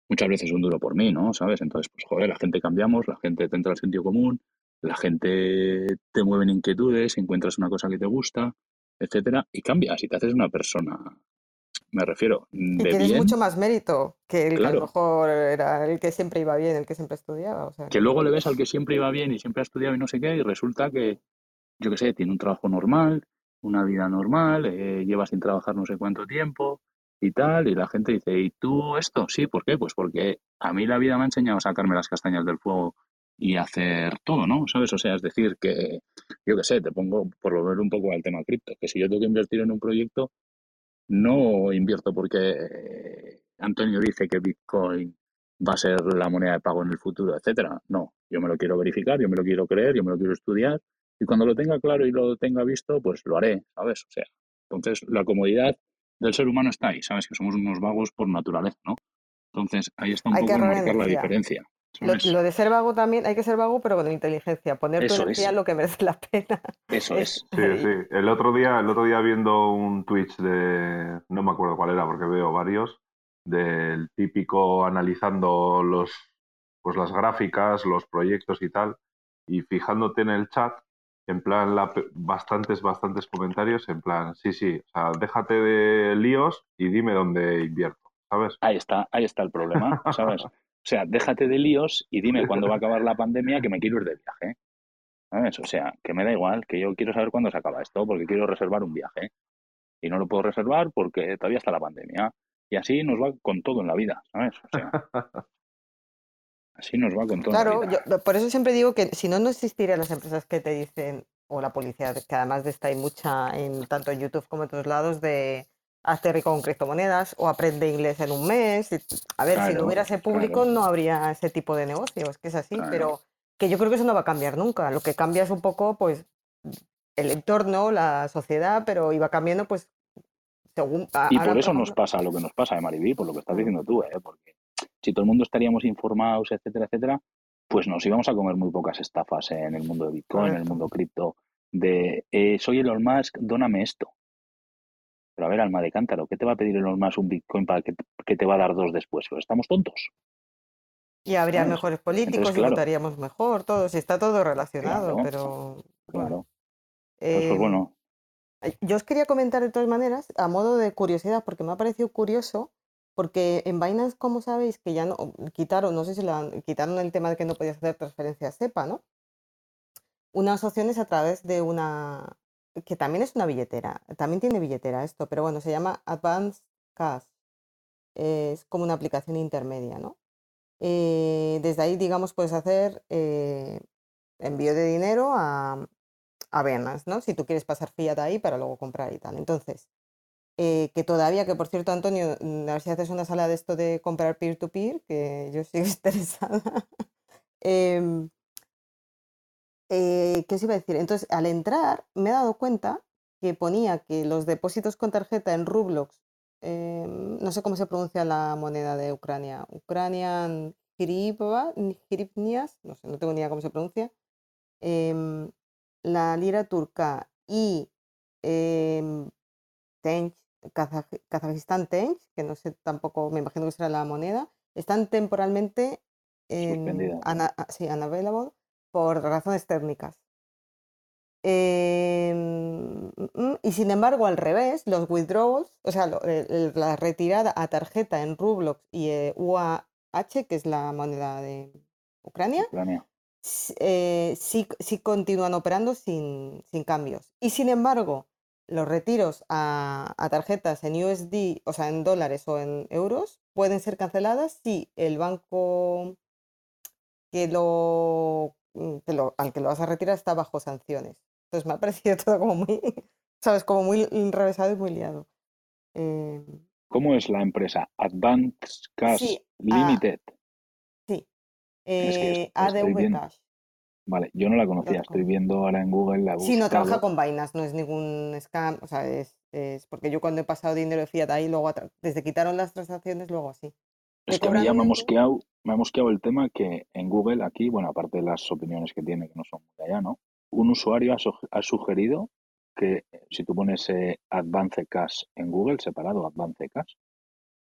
muchas veces un duro por mí, ¿no? ¿Sabes? Entonces, pues joder, la gente cambiamos, la gente te entra al sentido común, la gente te mueve en inquietudes, encuentras una cosa que te gusta, etcétera, y cambias y te haces una persona, me refiero, de y tienes bien, mucho más mérito que el Claro. que a lo mejor era el que siempre iba bien, el que siempre estudiaba. O sea, que luego le ves al que siempre iba bien y siempre ha estudiado y no sé qué, y resulta que, yo qué sé, tiene un trabajo normal, una vida normal, eh, lleva sin trabajar no sé cuánto tiempo y tal, y la gente dice, ¿y tú esto? Sí, ¿por qué? Pues porque a mí la vida me ha enseñado a sacarme las castañas del fuego y hacer todo, ¿no? ¿Sabes? O sea, es decir, que yo qué sé, te pongo por volver un poco al tema cripto, que si yo tengo que invertir en un proyecto, no invierto porque eh, Antonio dice que Bitcoin va a ser la moneda de pago en el futuro, etcétera. No, yo me lo quiero verificar, yo me lo quiero creer, yo me lo quiero estudiar y cuando lo tenga claro y lo tenga visto, pues lo haré, ¿sabes? O sea, entonces la comodidad del ser humano está ahí, ¿sabes? Que somos unos vagos por naturaleza, ¿no? Entonces ahí está un Hay poco que marcar la diferencia. Lo, de ser vago también, hay que ser vago, pero con inteligencia. Poner tu Eso energía es. en lo que merece la pena. Eso es. Sí, sí. El otro día, el otro día viendo un Twitch de, no me acuerdo cuál era porque veo varios, del típico analizando los, pues las gráficas, los proyectos y tal, y fijándote en el chat, en plan la, bastantes, bastantes comentarios, en plan, sí, sí, o sea, déjate de líos y dime dónde invierto, ¿sabes? Ahí está, ahí está el problema, ¿sabes? O sea, déjate de líos y dime cuándo va a acabar la pandemia que me quiero ir de viaje. ¿Sabes? O sea, que me da igual, que yo quiero saber cuándo se acaba esto, porque quiero reservar un viaje. Y no lo puedo reservar porque todavía está la pandemia. Y así nos va con todo en la vida, ¿sabes? O sea, así nos va con todo Claro, yo, por eso siempre digo que si no, no existirían las empresas que te dicen, o la policía, que además de esta hay mucha, en, tanto en YouTube como en otros lados, de hazte rico con criptomonedas o aprende inglés en un mes. A ver, si no Claro, hubiera ese público claro. no habría ese tipo de negocios, que es así, Claro. pero que yo creo que eso no va a cambiar nunca. Lo que cambia es un poco, pues, el entorno, la sociedad, pero iba cambiando, pues, según... Y por eso nos pasa lo que nos pasa, de Mariví, por lo que estás Mm. diciendo tú, ¿eh? Porque si todo el mundo estaríamos informados, etcétera, etcétera, pues nos íbamos a comer muy pocas estafas en el mundo de Bitcoin, en el mundo cripto, de eh, soy Elon Musk, dóname esto. Pero a ver, alma de cántaro, ¿qué te va a pedir Elon Musk un Bitcoin para que, que te va a dar dos después? Pues estamos tontos. Y habría ¿sabes? mejores políticos Entonces, y claro, votaríamos mejor, todos, y está todo relacionado, claro, pero bueno. claro. Pues, pues em, bueno, Eh, Yo os quería comentar de todas maneras, a modo de curiosidad, porque me ha parecido curioso, porque en Binance, como sabéis, que ya no quitaron, no sé si la, quitaron el tema de que no podías hacer transferencias SEPA, ¿no? Unas opciones a través de una, que también es una billetera, también tiene billetera esto, pero bueno, se llama Advanced Cash, es como una aplicación intermedia, ¿no? Eh, desde ahí, digamos, puedes hacer eh, envío de dinero a, a Binance, ¿no? Si tú quieres pasar fiat ahí para luego comprar y tal. Entonces, eh, que todavía, que por cierto, Antonio, mm, a ver si haces una sala de esto de comprar peer-to-peer, que yo sigo interesada. Em, eh, ¿qué os iba a decir? Entonces, al entrar, me he dado cuenta que ponía que los depósitos con tarjeta en Rublox, em, no sé cómo se pronuncia la moneda de Ucrania, Ucranian Hryvnia, Hryvnias, no no tengo ni idea cómo se pronuncia, em, la lira turca y Tench, Kazaj- Kazajistán Tench, que no sé tampoco, me imagino que será la moneda, están temporalmente en, ana- sí, unavailable por razones técnicas. Em, mm, y sin embargo, al revés, los withdrawals, o sea, lo- el- el- la retirada a tarjeta en Rublox y eh, UAH, que es la moneda de Ucrania, eh, sí, sí continúan operando sin, sin cambios. Y sin embargo, los retiros a, a tarjetas en USD, o sea, en dólares o en euros, pueden ser canceladas si el banco que lo, mm, que lo- al que lo vas a retirar está bajo sanciones. Entonces me ha parecido todo como muy, ¿sabes? Como muy enrevesado y muy liado. Eh, ¿Cómo es la empresa? Advanced Cash Sí, ah, Limited. sí. Es que Eh, es- ADV. Cash. Vale, yo no la conocía. Estoy viendo ahora en Google la Sí, no trabaja con vainas, no es ningún scam, o sea, es, es porque yo cuando he pasado dinero de fiat ahí, luego desde quitaron las transacciones, luego así. Es que a mí ya me ha mosqueado, me ha mosqueado el tema que en Google aquí, bueno, aparte de las opiniones que tiene, que no son muy allá, ¿no? Un usuario ha, ha sugerido que eh, si tú pones eh, Advance Cash en Google, separado Advance Cash,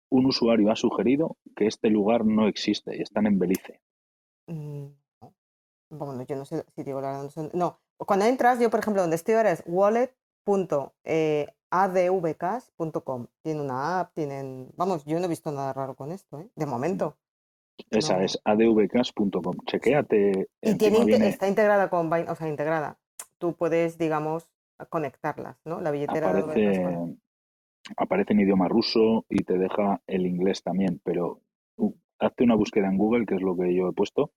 un usuario ha sugerido que este lugar no existe y están en Belice. Mm. Bueno, yo no sé si digo la verdad, no cuando entras, yo por ejemplo, donde estoy ahora es eh, wallet.advcash.com. Tiene una app, tienen. Vamos, yo no he visto nada raro con esto, ¿eh? De momento. Esa No. es advcash.com. Chequéate, Y tiene, viene, está integrada con o sea, integrada. Tú puedes, digamos, conectarlas, ¿no? La billetera de aparece, con- aparece en idioma ruso y te deja el inglés también, pero uh, hazte una búsqueda en Google, que es lo que yo he puesto.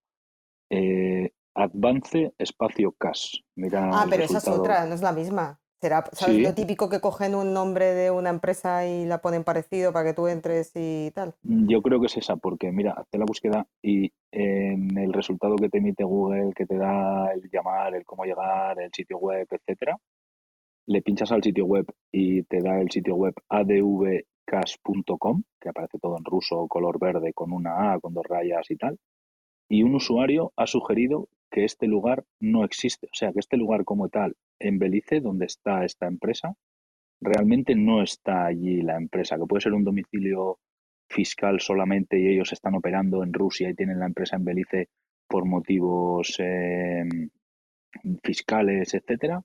eh, Advance espacio cash. Mira Ah, pero esa es otra, no es la misma. Será, ¿sabes Sí. lo típico que cogen un nombre de una empresa y la ponen parecido para que tú entres y tal? Yo creo que es esa, porque mira, hazte la búsqueda y en el resultado que te emite Google, que te da el llamar, el cómo llegar, el sitio web, etcétera, le pinchas al sitio web y te da el sitio web advcash.com, que aparece todo en ruso, color verde, con una A, con dos rayas y tal. Y un usuario ha sugerido que este lugar no existe, o sea, que este lugar como tal, en Belice, donde está esta empresa, realmente no está allí la empresa, que puede ser un domicilio fiscal solamente y ellos están operando en Rusia y tienen la empresa en Belice por motivos eh, fiscales, etcétera.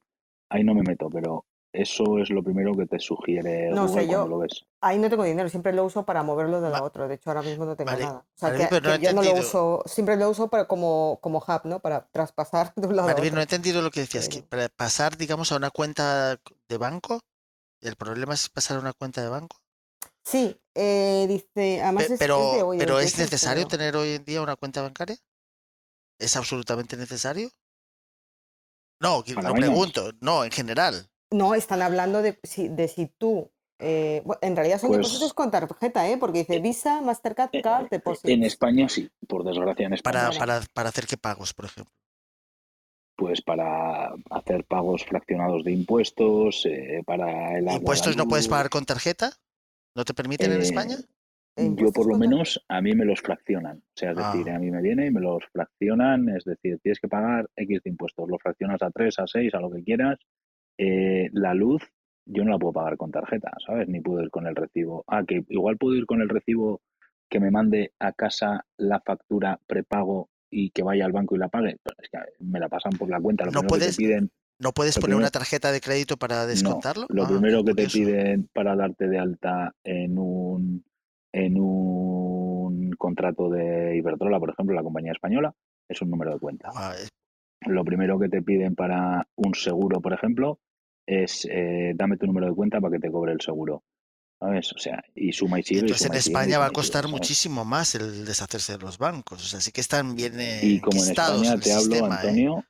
Ahí no me meto, pero eso es lo primero que te sugiere No Google sé, yo cuando lo ves. ahí no tengo dinero, siempre lo uso para moverlo de la Va- otra. De hecho, ahora mismo no tengo vale, nada. O sea, vale, que, pero no que he yo no lo uso, siempre lo uso para, como, como hub, ¿no? Para traspasar de un lado a Maribel, no he entendido lo que decías, que Pero- para pasar, digamos, a una cuenta de banco, el problema es pasar a una cuenta de banco. Sí, eh, dice, además Pe- es, pero, hoy, pero ¿es 28 de necesario tener hoy en día una cuenta bancaria? ¿Es absolutamente necesario? No, Binance. pregunto, no, en general. No, están hablando de si, de si tú. eh, en realidad son Pues- depósitos con tarjeta, ¿eh? Porque dice Visa, Mastercard, Eh, Card, En Deposits. España sí, por desgracia en España Para, sí. para, para hacer qué pagos, por ejemplo. Pues para hacer pagos fraccionados de impuestos, eh, para el ¿Impuestos no puedes pagar con tarjeta? ¿No te permiten en eh, España? ¿E Yo por lo menos a mí me los fraccionan. O sea, es decir, Ah. a mí me viene y me los fraccionan, es decir, tienes que pagar X de impuestos, lo fraccionas a 3, a 6, a lo que quieras. Eh, la luz yo no la puedo pagar con tarjeta, ¿sabes? Ni puedo ir con el recibo. Ah, que igual puedo ir con el recibo que me mande a casa la factura prepago y que vaya al banco y la pague. Pero es que me la pasan por la cuenta. Lo No primero que puedes- te piden ¿No puedes poner una tarjeta de crédito para descontarlo? no, lo Ah, primero que te piden para darte de alta en un en un contrato de Iberdrola, por ejemplo, la compañía española, es un número de cuenta. Ah, es- Lo primero que te piden para un seguro, por ejemplo, es eh, dame tu número de cuenta para que te cobre el seguro. ¿Sabes? O sea, y suma y sigue. y Entonces en suma y sigue, y España va a suma sigue, costar muchísimo más el deshacerse de los bancos. O sea, sí que están bien Y como en España en te hablo, sistema, ¿eh? Antonio,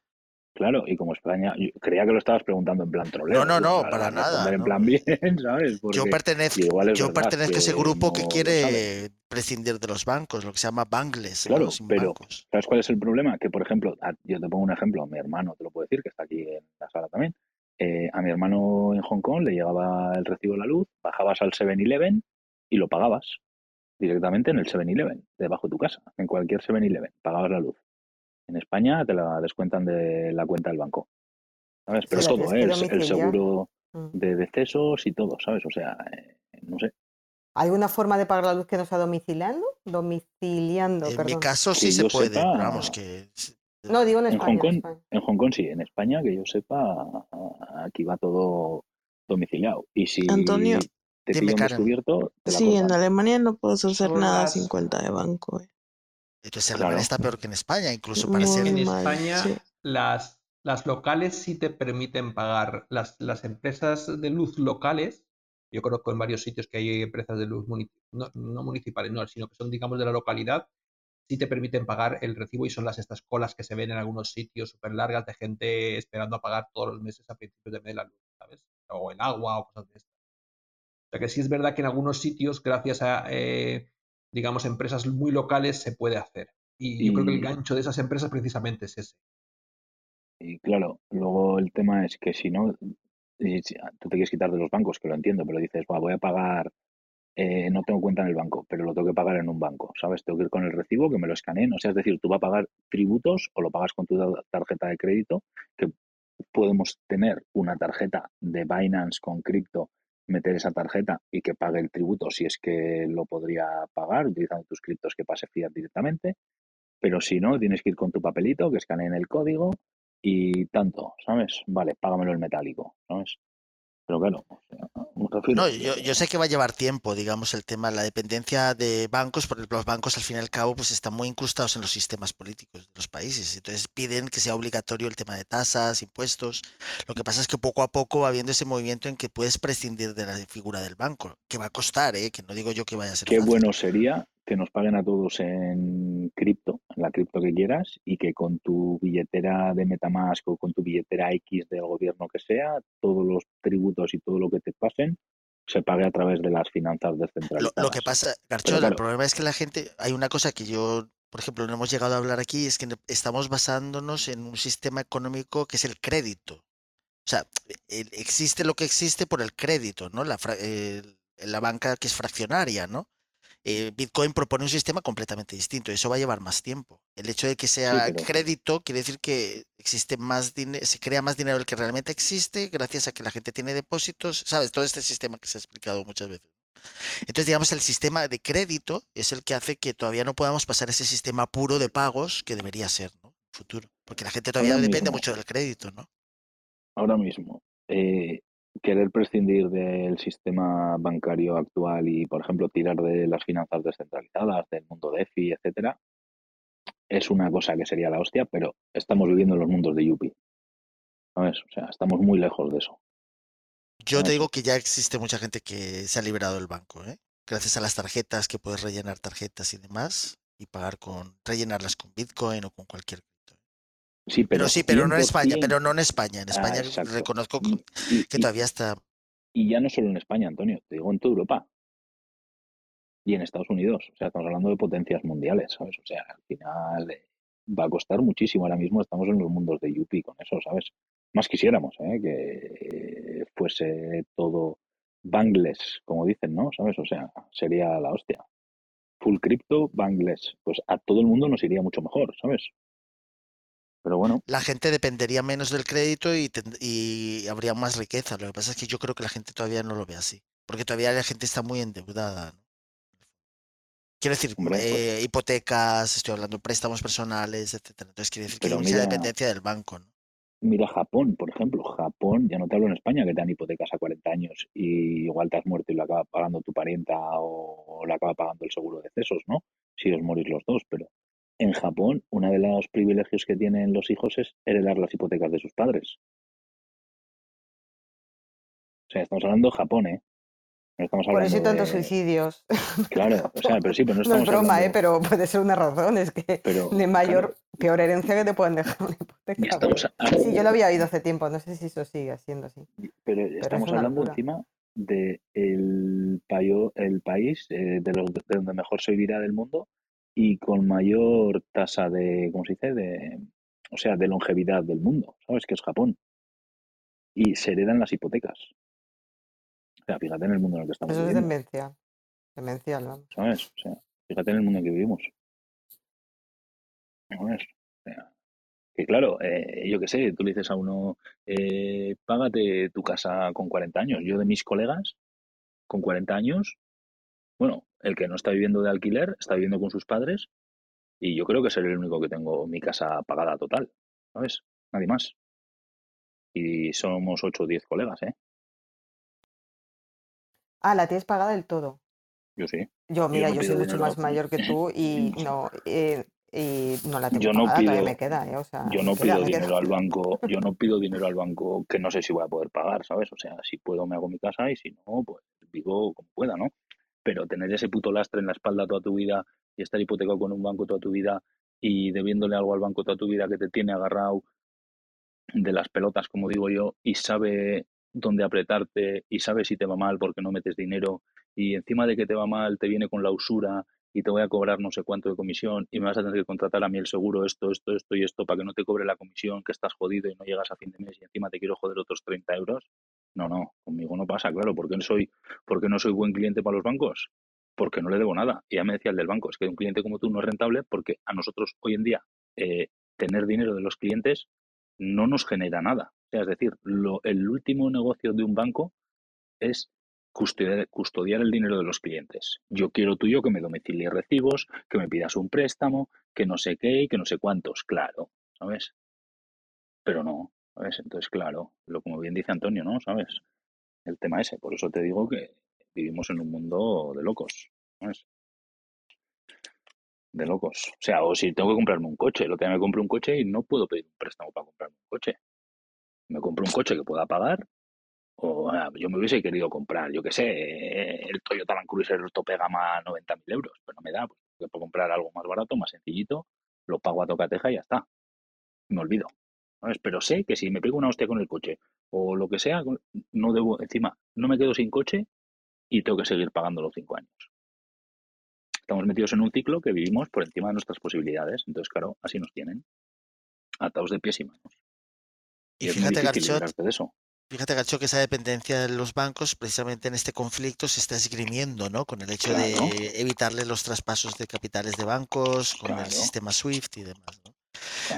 claro, y como España, yo creía que lo estabas preguntando en plan troleo. No, no, digo, no, para para nada, En no. plan bien, ¿sabes? Yo pertenezco, yo verdad pertenezco a ese grupo que no quiere prescindir de los bancos, lo que se llama bangless, Claro, ¿no? sin pero bancos. ¿sabes cuál es el problema? Que, por ejemplo, yo te pongo un ejemplo, mi hermano, te lo puedo decir, que está aquí en la sala también. Eh, a mi hermano en Hong Kong le llegaba el recibo de la luz, bajabas al 7-Eleven y lo pagabas directamente en el 7-Eleven, debajo de tu casa, en cualquier 7-Eleven, pagabas la luz. En España te la descuentan de la cuenta del banco. ¿Sabes? Pero todo, ¿eh? el, seguro Mm. de decesos y todo, ¿sabes? O sea, eh, no sé. ¿Alguna forma de pagar la luz que no sea domiciliando? Domiciliando, En mi caso sí Que se puede, sepa, pero vamos, que No, digo en En España. Hong en Kong, España. en Hong Kong sí, en España, que yo sepa, aquí va todo domiciliado. Y si Antonio. te Dime, descubierto, te la Sí, en. Alemania no puedes hacer nada las- sin cuenta de banco. eh. entonces Claro. Alemania está peor que en España, incluso para ser Muy En mal, España, sí. las, las locales sí te permiten pagar. Las, las empresas de luz locales, yo conozco en varios sitios que hay empresas de luz munici- no, no municipales, no, sino que son, digamos, de la localidad, sí te permiten pagar el recibo y son las estas colas que se ven en algunos sitios súper largas de gente esperando a pagar todos los meses a principios de mes la luz, ¿sabes? O el agua o cosas de estas. O sea que sí es verdad que en algunos sitios, gracias a, eh, digamos, empresas muy locales, se puede hacer. Y yo creo que el gancho de esas empresas precisamente es ese. Y claro, luego el tema es que si no, tú te quieres quitar de los bancos, que lo entiendo, pero dices, "Buah, voy a pagar, eh, no tengo cuenta en el banco, pero lo tengo que pagar en un banco, ¿sabes? Tengo que ir con el recibo, que me lo escaneen, o sea, es decir, tú vas a pagar tributos o lo pagas con tu ta- tarjeta de crédito, que podemos tener una tarjeta de Binance con cripto, meter esa tarjeta y que pague el tributo si es que lo podría pagar utilizando tus criptos que pase fiat directamente, pero si no, tienes que ir con tu papelito, que escaneen el código y tanto, ¿sabes? Vale, págamelo en metálico, ¿sabes? Pero claro, No, yo, yo sé que va a llevar tiempo, digamos, el tema, la dependencia de bancos, porque los bancos al fin y al cabo pues están muy incrustados en los sistemas políticos de los países, entonces piden que sea obligatorio el tema de tasas, impuestos. Lo que pasa es que poco a poco va habiendo ese movimiento en que puedes prescindir de la figura del banco, que va a costar, ¿eh? que no digo yo que vaya a ser Qué fácil. bueno sería que nos paguen a todos en cripto, en la cripto que quieras, y que con tu billetera de Metamask o con tu billetera X del gobierno que sea, todos los tributos y todo lo que te pasen se pague a través de las finanzas Lo, descentralizadas. lo que pasa, Garchola, el problema es que la gente, hay una cosa que yo, por ejemplo, no hemos llegado a hablar aquí, es que estamos basándonos en un sistema económico que es el crédito. O sea, el- existe lo que existe por el crédito, ¿no? La, el- la banca que es fraccionaria, ¿no? Eh, Bitcoin propone un sistema completamente distinto, eso va a llevar más tiempo. El hecho de que sí, sea pero crédito quiere decir que existe más dinero, se crea más dinero del que realmente existe gracias a que la gente tiene depósitos, ¿sabes? Todo este sistema que se ha explicado muchas veces. Entonces, digamos, el sistema de crédito es el que hace que todavía no podamos pasar a ese sistema puro de pagos que debería ser, ¿no? Futuro. Porque la gente todavía ahora depende mismo, mucho del crédito, ¿no? ahora mismo, eh, querer prescindir del sistema bancario actual y, por ejemplo, tirar de las finanzas descentralizadas, del mundo DeFi, etcétera, es una cosa que sería la hostia, pero estamos viviendo en los mundos de Yuppie, ¿sabes? O sea, estamos muy lejos de eso. Yo te digo que ya existe mucha gente que se ha liberado del banco, ¿eh? Gracias a las tarjetas, que puedes rellenar tarjetas y demás, y pagar con, rellenarlas con Bitcoin o con cualquier. Sí, Pero pero sí, pero no en España, 100%, pero no en España. En ah, España reconozco Y, y- que todavía está. y ya no solo en España, Antonio, te digo en toda Europa y en Estados Unidos. O sea, estamos hablando de potencias mundiales, ¿sabes? O sea, al final eh, va a costar muchísimo. Ahora mismo estamos en los mundos de Yuppie con eso, ¿sabes? Más quisiéramos, ¿eh? Que fuese todo Bangles, como dicen, ¿no? ¿Sabes? O sea, sería la hostia. Full crypto, Bangles. Pues a todo el mundo nos iría mucho mejor, ¿sabes? Pero bueno, La gente dependería menos del crédito y, y habría más riqueza. Lo que pasa es que yo creo que la gente todavía no lo ve así. Porque todavía la gente está muy endeudada, ¿no? Quiero decir, hombre, pues, eh, hipotecas, estoy hablando de préstamos personales, etcétera. Entonces quiere decir que hay mucha dependencia del banco, ¿no? Mira Japón, por ejemplo. Japón, ya no te hablo en España, que te dan hipotecas a 40 años y igual te has muerto y lo acaba pagando tu parienta o, o lo acaba pagando el seguro de cesos, ¿no? Si os morís los dos. Pero en Japón, uno de los privilegios que tienen los hijos es heredar las hipotecas de sus padres. O sea, estamos hablando de Japón, ¿eh? No estamos Por eso hablando hay tantos de... suicidios. Claro, o sea, pero sí, pero no No es estamos broma, ¿eh? hablando... pero puede ser una razón. Es que Pero, de claro, mayor, peor herencia que te pueden dejar una hipoteca. estamos Sí, yo lo había oído hablando... hace tiempo, no sé si eso sigue siendo así. Pero Pero es estamos hablando locura. encima de el, payo- el país eh, de donde mejor se vivirá del mundo y con mayor tasa de, ¿cómo se dice? De, o sea, de longevidad del mundo, ¿sabes? Que es Japón. Y se heredan las hipotecas. O sea, fíjate en el mundo en el que estamos Eso es demencial. Demencial, vamos. ¿sabes? O sea, fíjate en el mundo en que vivimos. ¿sabes? O sea, Que claro, eh, yo qué sé, tú le dices a uno, eh, págate tu casa con 40 años. Yo de mis colegas, con 40 años, bueno, el que no está viviendo de alquiler, está viviendo con sus padres, y yo creo que seré el único que tengo mi casa pagada total, ¿sabes? Nadie más. Y somos 8 o 10 colegas, ¿eh? Ah, la tienes pagada del todo. Yo sí. Yo, mira, no yo pido soy mucho más mayor que tú y no, eh, y no la tengo Yo no pagada, pido- me queda, ¿eh? O sea, Yo no me pido queda. dinero al banco, yo no pido dinero al banco que no sé si voy a poder pagar, ¿sabes? O sea, si puedo me hago mi casa y si no, pues vivo como pueda, ¿no? Pero tener ese puto lastre en la espalda toda tu vida y estar hipotecado con un banco toda tu vida y debiéndole algo al banco toda tu vida que te tiene agarrado de las pelotas, como digo yo, y sabe dónde apretarte y sabe si te va mal porque no metes dinero y encima de que te va mal te viene con la usura y te voy a cobrar no sé cuánto de comisión y me vas a tener que contratar a mí el seguro, esto, esto, esto y esto para que no te cobre la comisión, que estás jodido y no llegas a fin de mes y encima te quiero joder otros 30 euros. No, no, conmigo no pasa, claro, porque no soy, porque no soy buen cliente para los bancos, porque no le debo nada. Y ya me decía el del banco, es que un cliente como tú no es rentable porque a nosotros hoy en día eh, tener dinero de los clientes no nos genera nada. O sea, es decir, lo, el último negocio de un banco es custodiar, custodiar el dinero de los clientes. Yo quiero tuyo que me domicilie recibos, que me pidas un préstamo, que no sé qué y que no sé cuántos, claro, ¿sabes? Pero no, ¿sabes? Entonces, claro, lo como bien dice Antonio, ¿no? ¿Sabes? El tema ese, por eso te digo que vivimos en un mundo de locos, ¿sabes? De locos. O sea, o si tengo que comprarme un coche, lo que me compré un coche y no puedo pedir un préstamo para comprarme un coche. Me compro un coche que pueda pagar o ah, yo me hubiese querido comprar, yo qué sé, el Toyota Land Cruiser tope gama 90.000 euros, pero no me da, yo puedo comprar algo más barato, más sencillito, lo pago a tocateja y ya está. Me olvido. ¿Sabes? Pero sé que si me pego una hostia con el coche o lo que sea, no debo, encima, no me quedo sin coche y tengo que seguir pagando los cinco años. Estamos metidos en un ciclo que vivimos por encima de nuestras posibilidades, entonces claro, así nos tienen, atados de pies y manos. Y fíjate, Garchot, librarte de eso. Fíjate, Garcho, que esa dependencia de los bancos, precisamente en este conflicto, se está esgrimiendo, ¿no? Con el hecho Claro. de evitarle los traspasos de capitales de bancos, con el sistema SWIFT y demás, ¿no?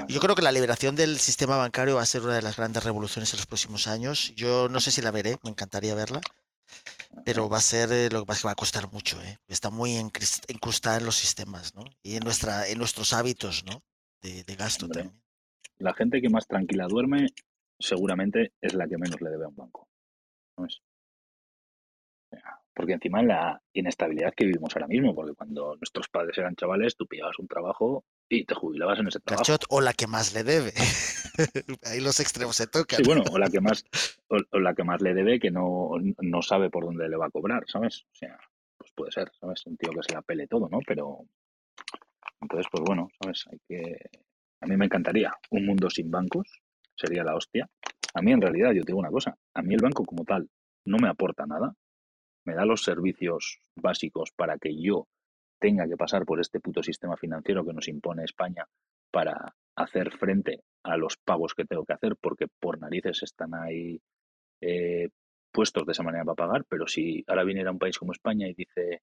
Yo creo que la liberación del sistema bancario va a ser una de las grandes revoluciones en los próximos años. Yo no sé si la veré, me encantaría verla, pero va a ser, eh, lo que pasa que va a costar mucho, ¿eh? Está muy incrustada en los sistemas, ¿no? Y en, nuestra, en nuestros hábitos, ¿no? De, de gasto Hombre. también. La gente que más tranquila duerme seguramente es la que menos le debe a un banco. Porque encima la inestabilidad que vivimos ahora mismo, porque cuando nuestros padres eran chavales, tú pillabas un trabajo y te jubilabas en ese trabajo. Garchot, o la que más le debe. Ahí los extremos se tocan. Sí, bueno, o la que más, o, o la que más le debe que no, no sabe por dónde le va a cobrar, ¿sabes? O sea, pues puede ser, ¿sabes? Un tío que se la pele todo, ¿no? Pero entonces, pues bueno, ¿sabes? Hay que. A mí me encantaría un mundo sin bancos, sería la hostia. A mí, en realidad, yo te digo una cosa, a mí el banco como tal no me aporta nada, me da los servicios básicos para que yo tenga que pasar por este puto sistema financiero que nos impone España para hacer frente a los pagos que tengo que hacer, porque por narices están ahí eh, puestos de esa manera para pagar, pero si ahora viniera un país como España y dice,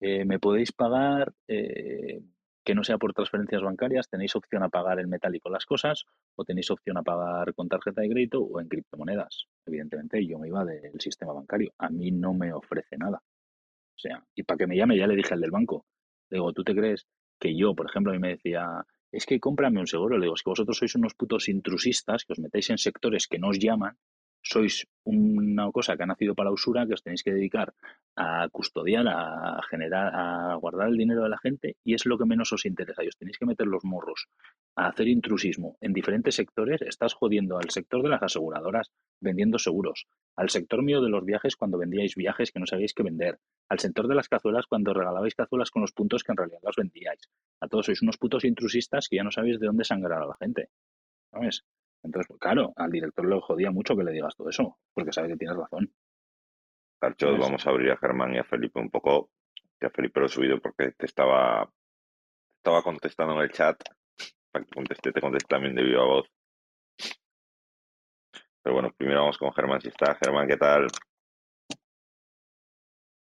eh, me podéis pagar eh, que no sea por transferencias bancarias, tenéis opción a pagar en metálico las cosas o tenéis opción a pagar con tarjeta de crédito o en criptomonedas. Evidentemente, yo me iba del sistema bancario. A mí no me ofrece nada. O sea, y para que me llame ya le dije al del banco, le digo, ¿tú te crees que yo, por ejemplo, a mí me decía, es que cómprame un seguro? Le digo, es que vosotros sois unos putos intrusistas que os metéis en sectores que no os llaman, sois una cosa que ha nacido para usura, que os tenéis que dedicar a custodiar, a generar, a guardar el dinero de la gente y es lo que menos os interesa. Y os tenéis que meter los morros a hacer intrusismo en diferentes sectores. Estás jodiendo al sector de las aseguradoras vendiendo seguros, al sector mío de los viajes cuando vendíais viajes que no sabíais qué vender, al sector de las cazuelas cuando regalabais cazuelas con los puntos que en realidad las vendíais. A todos sois unos putos intrusistas que ya no sabéis de dónde sangrar a la gente. ¿Sabes? Entonces, pues, claro, al director le jodía mucho que le digas todo eso, porque sabe que tienes razón. Carchot, vamos a abrir a Germán y a Felipe un poco. Que a Felipe lo he subido porque te estaba, estaba contestando en el chat. Para que conteste, te conteste también de viva voz. Pero bueno, primero vamos con Germán si está. Germán, ¿qué tal?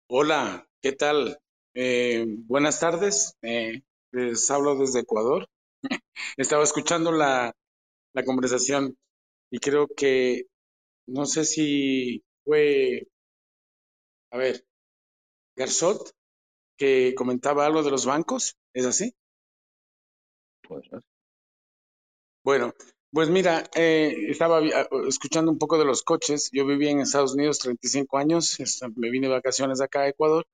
Hola, ¿qué tal? Eh, buenas tardes, eh, les hablo desde Ecuador. Estaba escuchando la, la conversación y creo que, no sé si fue, a ver, Garzot, que comentaba algo de los bancos, ¿es así? Puede ser. Bueno, pues mira, eh, estaba ah, escuchando un poco de los coches. Yo viví en Estados Unidos 35 años, esta- me vine de vacaciones acá a Ecuador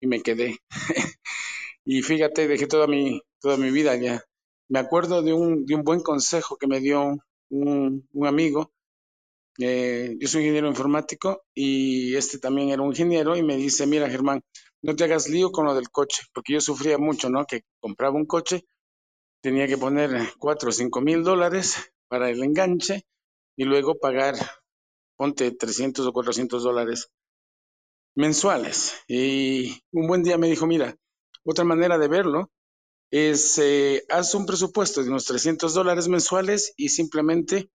y me quedé. Y fíjate, dejé toda mi, toda mi vida allá. Me acuerdo de un, de un buen consejo que me dio un, un amigo. Eh, yo soy ingeniero informático y este también era un ingeniero y me dice, mira Germán, no te hagas lío con lo del coche, porque yo sufría mucho, ¿no? Que compraba un coche, tenía que poner cuatro o cinco mil dólares para el enganche y luego pagar, ponte 300 o 400 dólares mensuales. Y un buen día me dijo, mira, otra manera de verlo es, eh, haz un presupuesto de unos 300 dólares mensuales y simplemente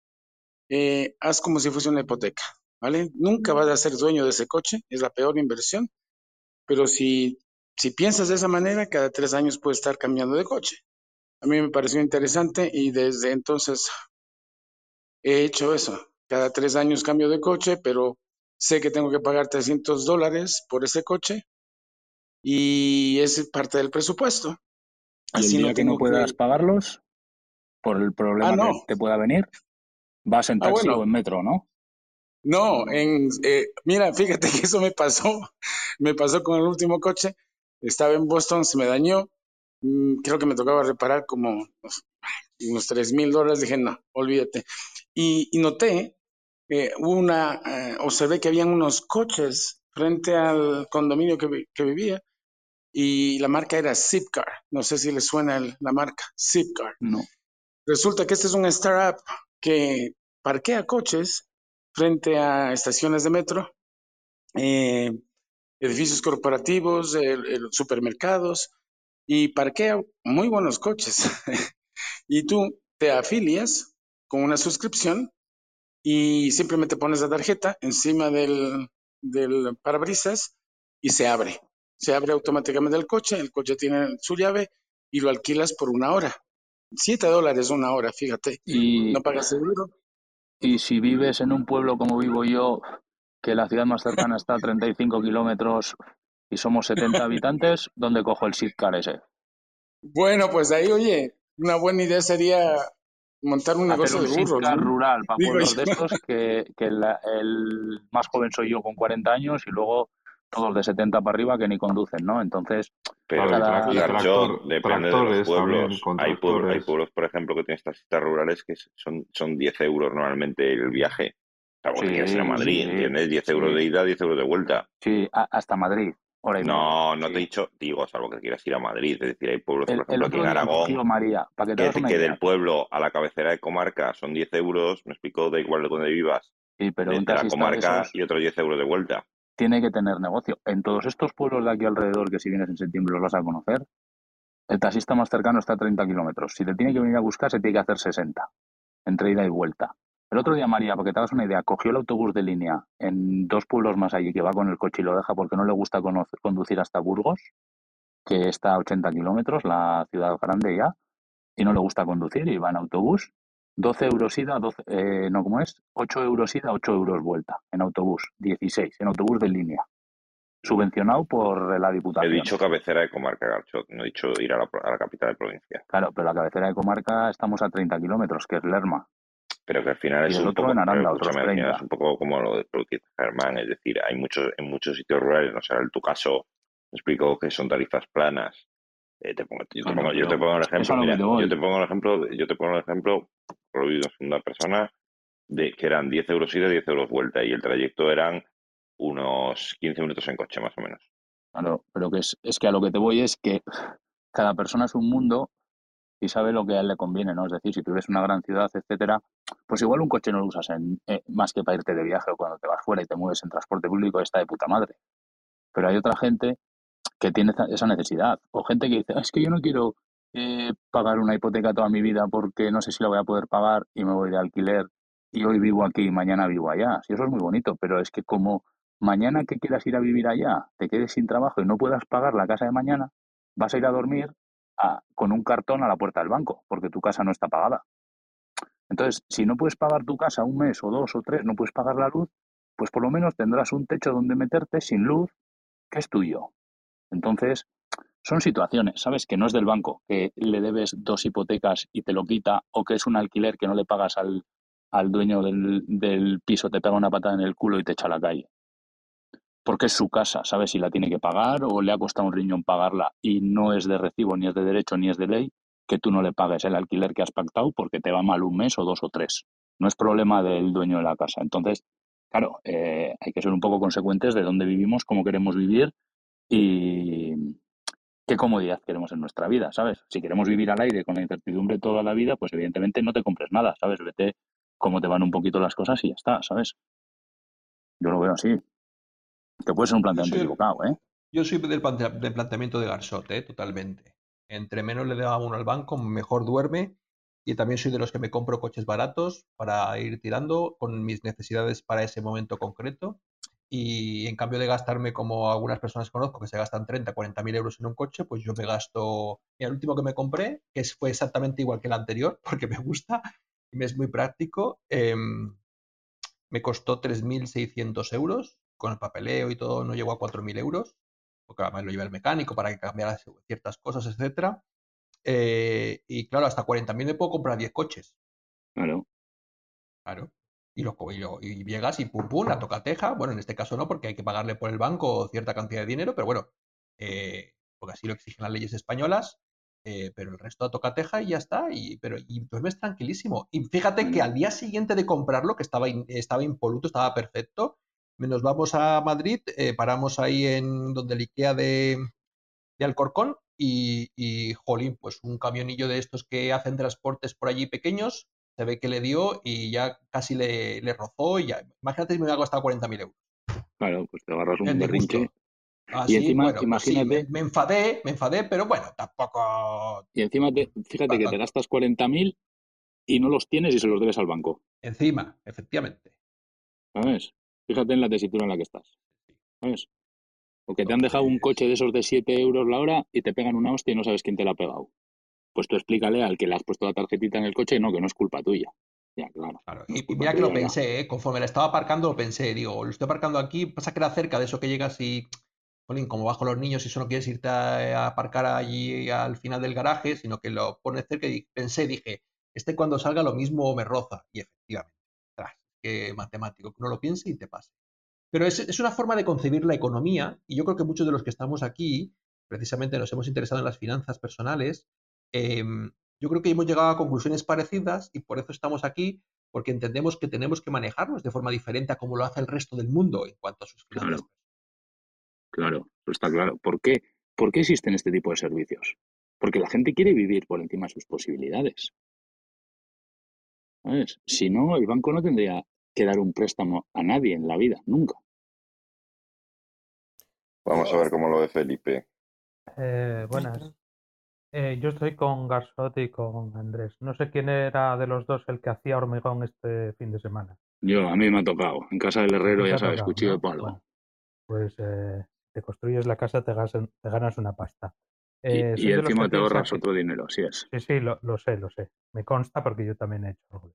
eh, haz como si fuese una hipoteca, ¿vale? Nunca vas a ser dueño de ese coche, es la peor inversión, pero si, si piensas de esa manera, cada tres años puedes estar cambiando de coche. A mí me pareció interesante y desde entonces he hecho eso. Cada tres años cambio de coche, pero sé que tengo que pagar 300 dólares por ese coche y es parte del presupuesto. Y el Así día no que no puedas que... pagarlos, por el problema Ah, que te pueda venir, vas en Ah, taxi bueno. o en metro, ¿no? No, en, eh, mira, fíjate que eso me pasó, me pasó con el último coche, estaba en Boston, se me dañó, mm, creo que me tocaba reparar como unos, 3 mil dólares, dije, no, olvídate. Y, y noté, eh, una, eh, observé que habían unos coches frente al condominio que vivía y la marca era Zipcar, no sé si le suena el- la marca, Zipcar. No. Resulta que este es un startup que parquea coches frente a estaciones de metro, eh, edificios corporativos, el- el- supermercados y parquea muy buenos coches. y tú te afilias con una suscripción y simplemente pones la tarjeta encima del, del parabrisas y se abre. Se abre automáticamente el coche, el coche tiene su llave y lo alquilas por una hora. Siete dólares una hora, fíjate. Y, No pagas seguro. y si vives en un pueblo como vivo yo, que la ciudad más cercana está a 35 kilómetros y somos 70 habitantes, ¿dónde cojo el Sitcar ese? Bueno, pues ahí, oye, una buena idea sería montar un negocio un de burros. ¿no? rural para Digo pueblos yo. de estos que, que la- el más joven soy yo con 40 años y luego todos de 70 para arriba que ni conducen, ¿no? Entonces, Pero cada- tractor- depende de los también, pueblos. Hay, pueblos. hay pueblos, por ejemplo, que tienen estas citas rurales que son, son 10 euros normalmente el viaje. O sea, porque Sí, ir a Madrid, sí, ¿entiendes? 10 euros sí. de ida, 10 euros de vuelta. sí, a- hasta Madrid, hora y media. No, no te he dicho, digo, salvo que quieras ir a Madrid. Es decir, hay pueblos, El, por ejemplo, aquí en Aragón, María, para que del pueblo a la cabecera de comarca son 10 euros, me explicó, da igual de donde vivas, Sí, pero de, un la comarca esos y otros 10 euros de vuelta. Tiene que tener negocio. En todos estos pueblos de aquí alrededor, que si vienes en septiembre los vas a conocer, el taxista más cercano está a 30 kilómetros. Si te tiene que venir a buscar, se tiene que hacer 60, entre ida y vuelta. El otro día, María, para que te hagas una idea, cogió el autobús de línea en dos pueblos más allí, que va con el coche y lo deja porque no le gusta conducir hasta Burgos, que está a 80 kilómetros, la ciudad grande ya, y no le gusta conducir y va en autobús. 12 euros ida, 12, eh, no, ¿cómo es? 8 euros ida, 8 euros vuelta en autobús, 16 en autobús de línea, subvencionado por la He Diputación. dicho cabecera de comarca, Garchot, no he dicho ir a la, pro- a la capital de provincia. Claro, pero la cabecera de comarca estamos a 30 kilómetros, que es Lerma, Pero que al final y es el un otro poco, en pero Aranda, otros escúchame, al final 30. es un poco como lo de Germán, es decir, hay muchos, en muchos sitios rurales, no sé, en tu caso, me explico que son tarifas planas. Eh, te pongo, yo, te pongo, yo te pongo el ejemplo, mira, yo te pongo el ejemplo, yo te pongo el ejemplo, lo vivido en segunda persona, de que eran 10 euros ida, 10 euros vuelta, y el trayecto eran unos 15 minutos en coche, más o menos. Claro, pero que es, es que a lo que te voy es que cada persona es un mundo y sabe lo que a él le conviene, ¿no? Es decir, si tú en una gran ciudad, etcétera, pues igual un coche no lo usas en, eh, más que para irte de viaje o cuando te vas fuera y te mueves en transporte público, está de puta madre. Pero hay otra gente que tiene esa- esa necesidad. O gente que dice, "Ah, es que yo no quiero eh, pagar una hipoteca toda mi vida porque no sé si la voy a poder pagar y me voy de alquiler y hoy vivo aquí y mañana vivo allá. Sí, eso es muy bonito, pero es que como mañana que quieras ir a vivir allá, te quedes sin trabajo y no puedas pagar la casa de mañana, vas a ir a dormir a- con un cartón a la puerta del banco porque tu casa no está pagada. Entonces, si no puedes pagar tu casa un mes o dos o tres, no puedes pagar la luz, pues por lo menos tendrás un techo donde meterte sin luz, que es tuyo. Entonces, son situaciones, ¿sabes? Que no es del banco, que le debes dos hipotecas y te lo quita, o que es un alquiler que no le pagas al, al dueño del, del piso, te pega una patada en el culo y te echa a la calle. Porque es su casa, ¿sabes? Si la tiene que pagar o le ha costado un riñón pagarla y no es de recibo, ni es de derecho, ni es de ley, que tú no le pagues el alquiler que has pactado porque te va mal un mes o dos o tres. No es problema del dueño de la casa. Entonces, claro, eh, hay que ser un poco consecuentes de dónde vivimos, cómo queremos vivir y qué comodidad queremos en nuestra vida, ¿sabes? Si queremos vivir al aire con la incertidumbre toda la vida, pues evidentemente no te compres nada, ¿sabes? Vete cómo te van un poquito las cosas y ya está, ¿sabes? Yo lo veo así. Que puede ser un planteamiento soy- equivocado, ¿eh? Yo soy del, del planteamiento de Garsot, ¿eh? totalmente. Entre menos le da uno al banco, mejor duerme. Y también soy de los que me compro coches baratos para ir tirando con mis necesidades para ese momento concreto. Y en cambio de gastarme como algunas personas conozco que se gastan 30, 40 mil euros en un coche, pues yo me gasto. El último que me compré, que fue exactamente igual que el anterior, porque me gusta y me es muy práctico, em, me costó 3.600 euros. Con el papeleo y todo no llegó a 4.000 euros porque además lo lleva el mecánico para que cambiara ciertas cosas, etcétera. Eh, y claro, hasta 40.000 me puedo comprar 10 coches. Claro. Claro. Y, lo, y, lo- y llegas y pum pum, la toca teja. Bueno, en este caso no, porque hay que pagarle por el banco cierta cantidad de dinero, pero bueno, eh, porque así lo exigen las leyes españolas. eh, pero el resto a toca teja y ya está. Y, pero, y duermes tranquilísimo. Y fíjate que al día siguiente de comprarlo, que estaba, in- estaba impoluto, estaba perfecto, nos vamos a Madrid, eh, paramos ahí en donde el Ikea de, de Alcorcón y, y, jolín, pues un camionillo de estos que hacen transportes por allí pequeños, se ve que le dio y ya casi le, le rozó y ya, imagínate si me hubiera costado 40.000 euros. Claro, pues te agarras un berrinche. disgusto. Y encima, bueno, pues sí, imagínate, me, me enfadé, me enfadé, pero bueno, tampoco y encima te- fíjate que te gastas 40.000 y no los tienes y se los debes al banco. encima, efectivamente. ¿Sabes? Fíjate en la tesitura en la que estás. ¿Sabes? O que te han dejado un coche de esos de 7 euros la hora y te pegan una hostia y no sabes quién te la ha pegado. Pues tú explícale al que le has puesto la tarjetita en el coche, no, que no es culpa tuya. Ya, claro. Claro, no es y, mira que lo tuya, pensé, ¿eh? conforme la estaba aparcando lo pensé, digo, lo estoy aparcando aquí, pasa que era cerca de eso que llegas y, jolín, como bajo los niños y eso no quieres irte a, a aparcar allí al final del garaje, sino que lo pones cerca y pensé, dije, este cuando salga lo mismo me roza, y efectivamente, tras, que matemático, que uno lo piense y te pase. Pero es, es una forma de concebir la economía, y yo creo que muchos de los que estamos aquí, precisamente nos hemos interesado en las finanzas personales, em, yo creo que hemos llegado a conclusiones parecidas y por eso estamos aquí, porque entendemos que tenemos que manejarnos de forma diferente a como lo hace el resto del mundo en cuanto a sus finanzas. Claro, eso está claro. ¿Por qué? ¿Por qué existen este tipo de servicios? Porque la gente quiere vivir por encima de sus posibilidades. ¿Sabes? Si no, el banco no tendría que dar un préstamo a nadie en la vida, nunca. Vamos a ver cómo lo ve Felipe. Eh, buenas. Eh, yo estoy con Garsot y con Andrés. No sé quién era de los dos el que hacía hormigón este fin de semana. Yo, a mí me ha tocado. En casa del herrero, ya sabes, tocado, cuchillo ¿no? de palo. Bueno, pues eh, te construyes la casa, te, gas- te ganas una pasta. Y, Eh, y encima te ahorras que- otro dinero, así es. Sí, sí, lo, lo sé, lo sé. Me consta porque yo también he hecho algo.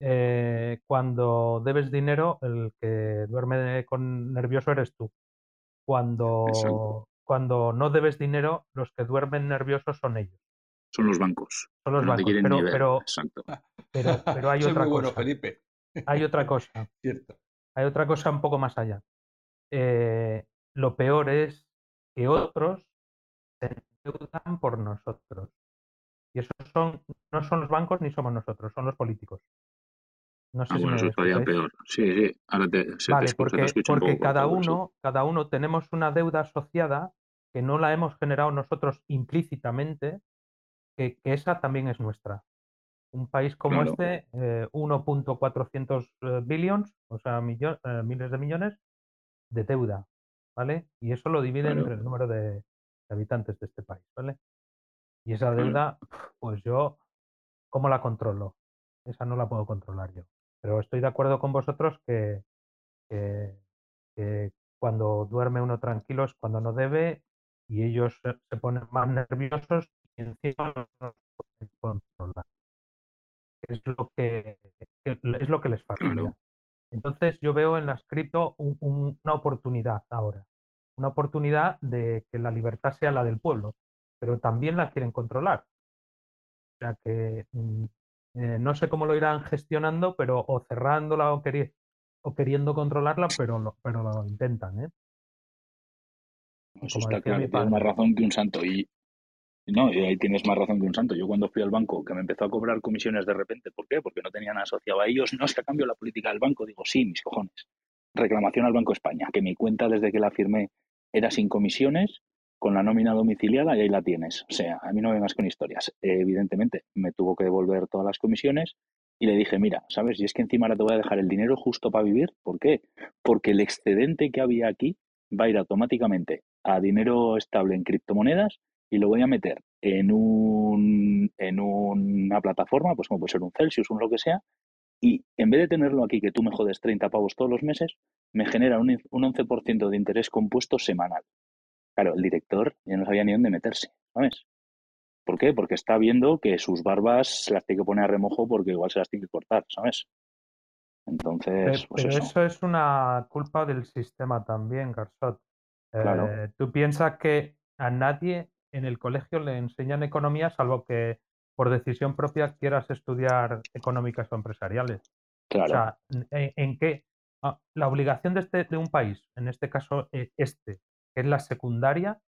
Eh, cuando debes dinero, el que duerme con nervioso eres tú. Cuando, Exacto. Cuando no debes dinero, los que duermen nerviosos son ellos. Son los bancos. Son los no bancos. Pero, ver. pero, Exacto. pero, pero hay Soy otra muy bueno, cosa. Felipe. Hay otra cosa. Cierto. Hay otra cosa un poco más allá. Eh, lo peor es que otros se endeudan por nosotros. Y esos son, no son los bancos ni somos nosotros, son los políticos. No sé Ah, si bueno, eso estaría peor. Sí, sí. Ahora te, se, te, Vale, se te porque, un porque poco cada cortado, sí. uno, cada uno tenemos una deuda asociada que no la hemos generado nosotros implícitamente, que, que esa también es nuestra. Un país como Claro. este, eh, 1.400 eh, billions, o sea, millo- eh, miles de millones de deuda, ¿vale? Y eso lo divide Claro. entre el número de, de habitantes de este país, ¿vale? Y esa Claro. deuda, pues yo, ¿cómo la controlo? Esa no la puedo controlar yo. Pero estoy de acuerdo con vosotros que, que, que cuando duerme uno tranquilo es cuando no debe y ellos se, se ponen más nerviosos y encima no nos pueden controlar. es lo que, es lo que les. Claro. Entonces yo veo en las cripto un- un- una oportunidad ahora, una oportunidad de que la libertad sea la del pueblo, pero también la quieren controlar. O sea que mm, eh, no sé cómo lo irán gestionando, pero o cerrándola o, queri- o queriendo controlarla, pero lo, pero lo intentan, ¿eh? Eso como está claro, tienes más razón que un santo. Y no, y ahí tienes más razón que un santo. Yo cuando fui al banco, que me empezó a cobrar comisiones de repente, ¿por qué? Porque no tenían asociado a ellos, no es que a cambio la política del banco. Digo, sí, mis cojones. Reclamación al Banco España, que mi cuenta desde que la firmé era sin comisiones, con la nómina domiciliada y ahí la tienes. O sea, a mí no me vengas con historias. Eh, evidentemente, me tuvo que devolver todas las comisiones y le dije, mira, ¿sabes? Y es que encima ahora te voy a dejar el dinero justo para vivir. ¿Por qué? Porque el excedente que había aquí va a ir automáticamente a dinero estable en criptomonedas y lo voy a meter en, un, en una plataforma, pues como puede ser un Celsius, un lo que sea, y en vez de tenerlo aquí, que tú me jodes 30 pavos todos los meses, me genera un, un 11% de interés compuesto semanal. Claro, el director ya no sabía ni dónde meterse, ¿sabes? ¿Por qué? Porque está viendo que sus barbas se las tiene que poner a remojo porque igual se las tiene que cortar, ¿sabes? Entonces, pues pero eso, eso es una culpa del sistema también, Garzot. claro. Eh, tú piensas que a nadie en el colegio le enseñan economía, salvo que por decisión propia quieras estudiar económicas o empresariales. O Claro, sea, ¿en, en qué? ah, la obligación de, este, de un país, en este caso eh, este, que es la secundaria,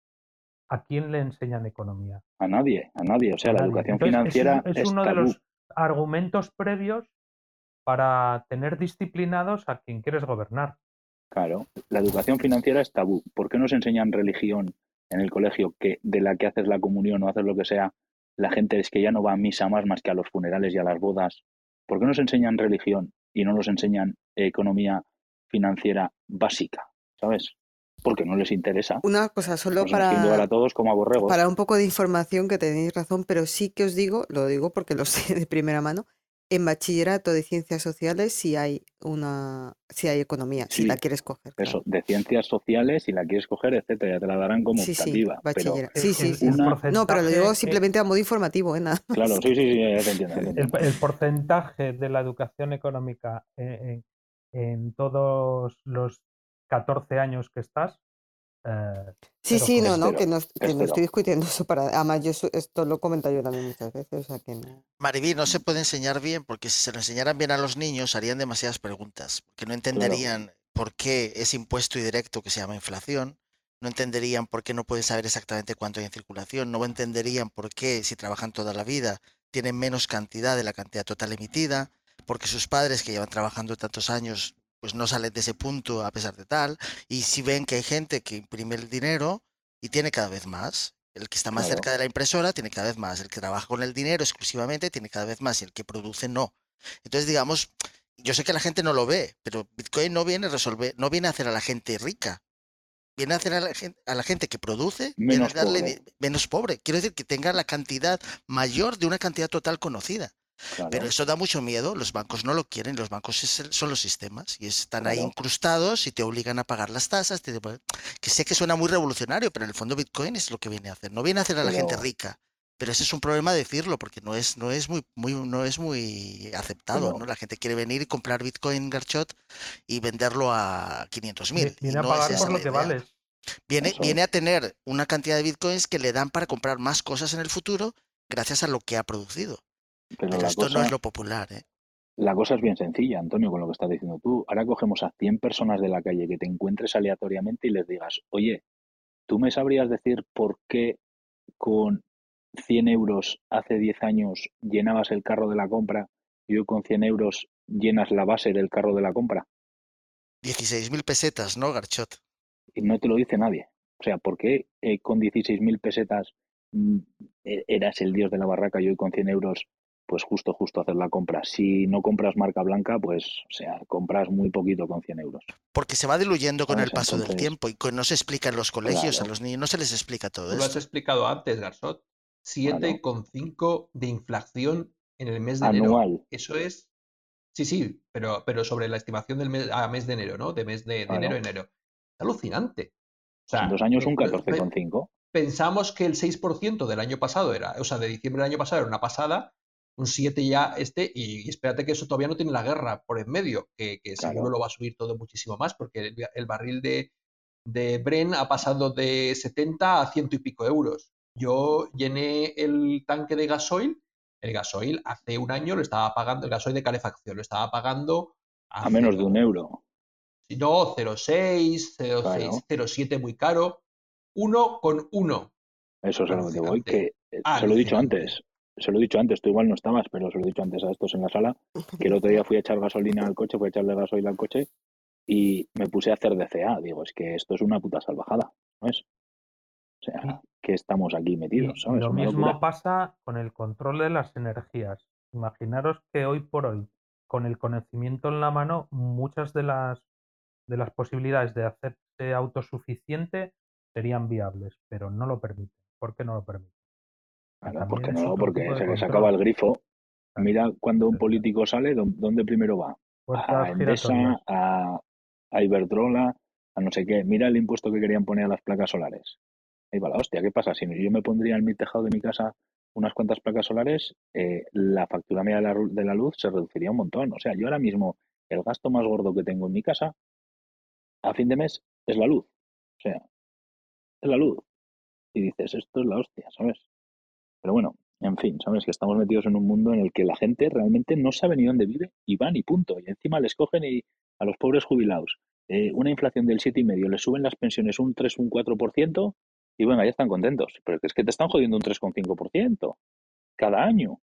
¿a quién le enseñan economía? a nadie, a nadie. O A sea, la nadie. educación Entonces, financiera es es uno de los argumentos previos para tener disciplinados a quien quieres gobernar. Claro, la educación financiera es tabú. ¿Por qué nos enseñan religión en el colegio que de la que haces la comunión o haces lo que sea, la gente es que ya no va a misa más más que a los funerales y a las bodas? ¿Por qué nos enseñan religión y no nos enseñan economía financiera básica? ¿Sabes? Porque no les interesa. Una cosa, solo para, a todos como a borregos. para un poco de información que tenéis razón, pero sí que os digo, lo digo porque lo sé de primera mano, en bachillerato de ciencias sociales sí hay una, sí hay economía, si la quieres coger, claro. eso, de ciencias sociales, si la quieres coger, etcétera, ya te la darán como Sí, sí, optativa. Pero bachillerato. El, Sí, sí, una, No, pero lo digo eh, simplemente a modo informativo, ¿eh? Nada claro, sí, sí, sí, ya te entiendo, ya te el, entiendo. el porcentaje de la educación económica en, en- en todos los 14 años que estás, eh, Sí, sí, no, no, que no, es- que estoy discutiendo eso para. Además, yo esto lo he comentado yo también muchas veces, o sea que no. Mariví, no se puede enseñar bien porque si se lo enseñaran bien a los niños harían demasiadas preguntas, porque no Claro, entenderían por qué ese impuesto indirecto que se llama inflación, no entenderían por qué no pueden saber exactamente cuánto hay en circulación, no entenderían por qué si trabajan toda la vida tienen menos cantidad de la cantidad total emitida, porque sus padres que llevan trabajando tantos años pues no salen de ese punto a pesar de tal, y si ven que hay gente que imprime el dinero y tiene cada vez más, el que está más claro, cerca de la impresora tiene cada vez más, el que trabaja con el dinero exclusivamente tiene cada vez más y el que produce no. Entonces, digamos, yo sé que la gente no lo ve, pero Bitcoin no viene a resolver, no viene a hacer a la gente rica, viene a hacer a la gente, a la gente que produce, menos darle pobre, menos pobre. Quiero decir que tenga la cantidad mayor de una cantidad total conocida. Pero eso da mucho miedo, los bancos no lo quieren, los bancos es el- son los sistemas y están ahí incrustados y te obligan a pagar las tasas, te- que sé que suena muy revolucionario, pero en el fondo Bitcoin es lo que viene a hacer. No viene a hacer a la gente rica, pero ese es un problema decirlo porque no es, no es muy, muy, no es muy aceptado, pero, ¿no? La gente quiere venir y comprar Bitcoin Garchot y venderlo a 500 Vi- mil Viene a no pagar por lo que vales. Viene, eso viene a tener una cantidad de Bitcoins que le dan para comprar más cosas en el futuro gracias a lo que ha producido. Pero esto no es lo popular, ¿eh? la cosa es bien sencilla, Antonio, con lo que estás diciendo tú. Ahora cogemos a 100 personas de la calle que te encuentres aleatoriamente y les digas, oye, ¿tú me sabrías decir por qué con 100 euros hace 10 años llenabas el carro de la compra y hoy con 100 euros llenas la base del carro de la compra? 16.000 pesetas, ¿no, Garchot? Y no te lo dice nadie. O sea, ¿por qué eh, con 16.000 pesetas mm, e- eras el dios de la barraca y hoy con 100 euros, pues justo, justo hacer la compra? Si no compras marca blanca, pues, o sea, compras muy poquito con 100 euros. Porque se va diluyendo con el paso del tiempo y no se explica en los colegios, a claro, los niños no se les explica todo Tú lo has explicado antes, Garzot. claro. 7,5 de inflación en el mes de enero. Anual, Eso es. Sí, sí, pero, pero sobre la estimación del mes a mes de enero, ¿no? De mes de, de enero a claro. enero. Es alucinante. O En sea, dos años un pe- 14,5. pensamos que el 6% del año pasado era, o sea, de diciembre del año pasado era una pasada un 7 ya este, y, y espérate que eso todavía no tiene la guerra por en medio, que, que seguro lo va a subir todo muchísimo más, porque el, el barril de, de Bren ha pasado de 70 a ciento y pico euros. Yo llené el tanque de gasoil, el gasoil hace un año lo estaba pagando, el gasoil de calefacción lo estaba pagando A menos de un euro. no, 0,6, 0,6, Claro. 0,7 muy caro, uno con uno. Eso es a lo que voy, que eh, se lo he dicho antes. Se lo he dicho antes, tú igual no estabas, pero se lo he dicho antes a estos en la sala, que el otro día fui a echar gasolina al coche, fui a echarle gasolina al coche y me puse a hacer DCA. Digo, es que esto es una puta salvajada, ¿sabes? O sea, que estamos aquí metidos, lo mismo locura. pasa con el control de las energías. Imaginaros que hoy por hoy, con el conocimiento en la mano, muchas de las de las posibilidades de hacerse autosuficiente serían viables, pero no lo permiten. ¿Por qué no lo permiten? Claro, También ¿por qué es no? Porque se les acaba el grifo. Mira cuando un político sale, ¿dó- ¿dónde primero va? Puertas A Endesa, a, a Iberdrola, a no sé qué. Mira el impuesto que querían poner a las placas solares. Ahí va la hostia, ¿qué pasa? Si yo me pondría en mi tejado de mi casa unas cuantas placas solares, eh, la factura media de la, de la luz se reduciría un montón. O sea, yo ahora mismo el gasto más gordo que tengo en mi casa a fin de mes es la luz. O sea, es la luz. Y dices, esto es la hostia, ¿sabes? Pero bueno, en fin, sabes que estamos metidos en un mundo en el que la gente realmente no sabe ni dónde vive y van y punto. Y encima les cogen y a los pobres jubilados eh, una inflación del 7,5, les suben las pensiones un 3, un 4% y venga, ya están contentos. Pero es que te están jodiendo un 3,5% cada año.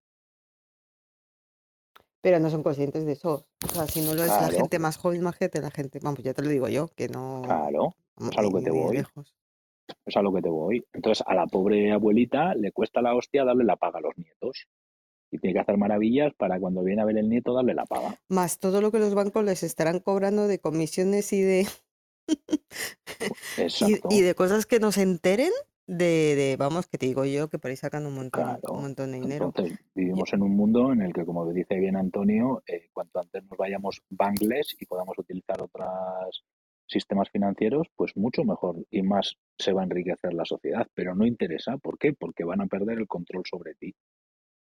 Pero no son conscientes de eso. O sea, si no lo es la gente más joven, más gente, la gente, vamos, ya te lo digo yo, que no, Claro, es a lo que te voy. lejos. Es a lo que te voy. Entonces, a la pobre abuelita le cuesta la hostia darle la paga a los nietos. Y tiene que hacer maravillas para cuando viene a ver el nieto darle la paga. Más todo lo que los bancos les estarán cobrando de comisiones y de y, y de cosas que nos enteren de, de, vamos, que te digo yo, que por ahí sacan un montón, un montón de dinero. Entonces, vivimos en un mundo en el que, como dice bien Antonio, eh, cuanto antes nos vayamos bankless y podamos utilizar otros sistemas financieros, pues mucho mejor y más se va a enriquecer la sociedad. Pero no interesa. ¿Por qué? Porque van a perder el control sobre ti.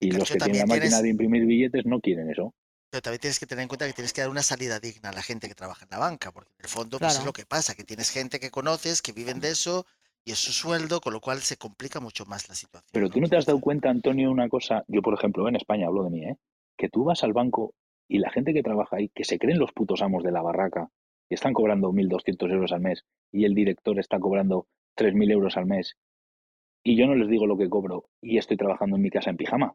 Y los que tienen la máquina tienes, de imprimir billetes no quieren eso. pero también tienes que tener en cuenta que tienes que dar una salida digna a la gente que trabaja en la banca, porque en el fondo pues es lo que pasa, que tienes gente que conoces, que viven de eso y es su sueldo, con lo cual se complica mucho más la situación, Pero ¿no? tú no te has dado cuenta, Antonio, una cosa. Yo, por ejemplo, en España hablo de mí, ¿eh? Que tú vas al banco y la gente que trabaja ahí, que se creen los putos amos de la barraca, y están cobrando 1.200 euros al mes, y el director está cobrando 3.000 euros al mes, y yo no les digo lo que cobro, y estoy trabajando en mi casa en pijama.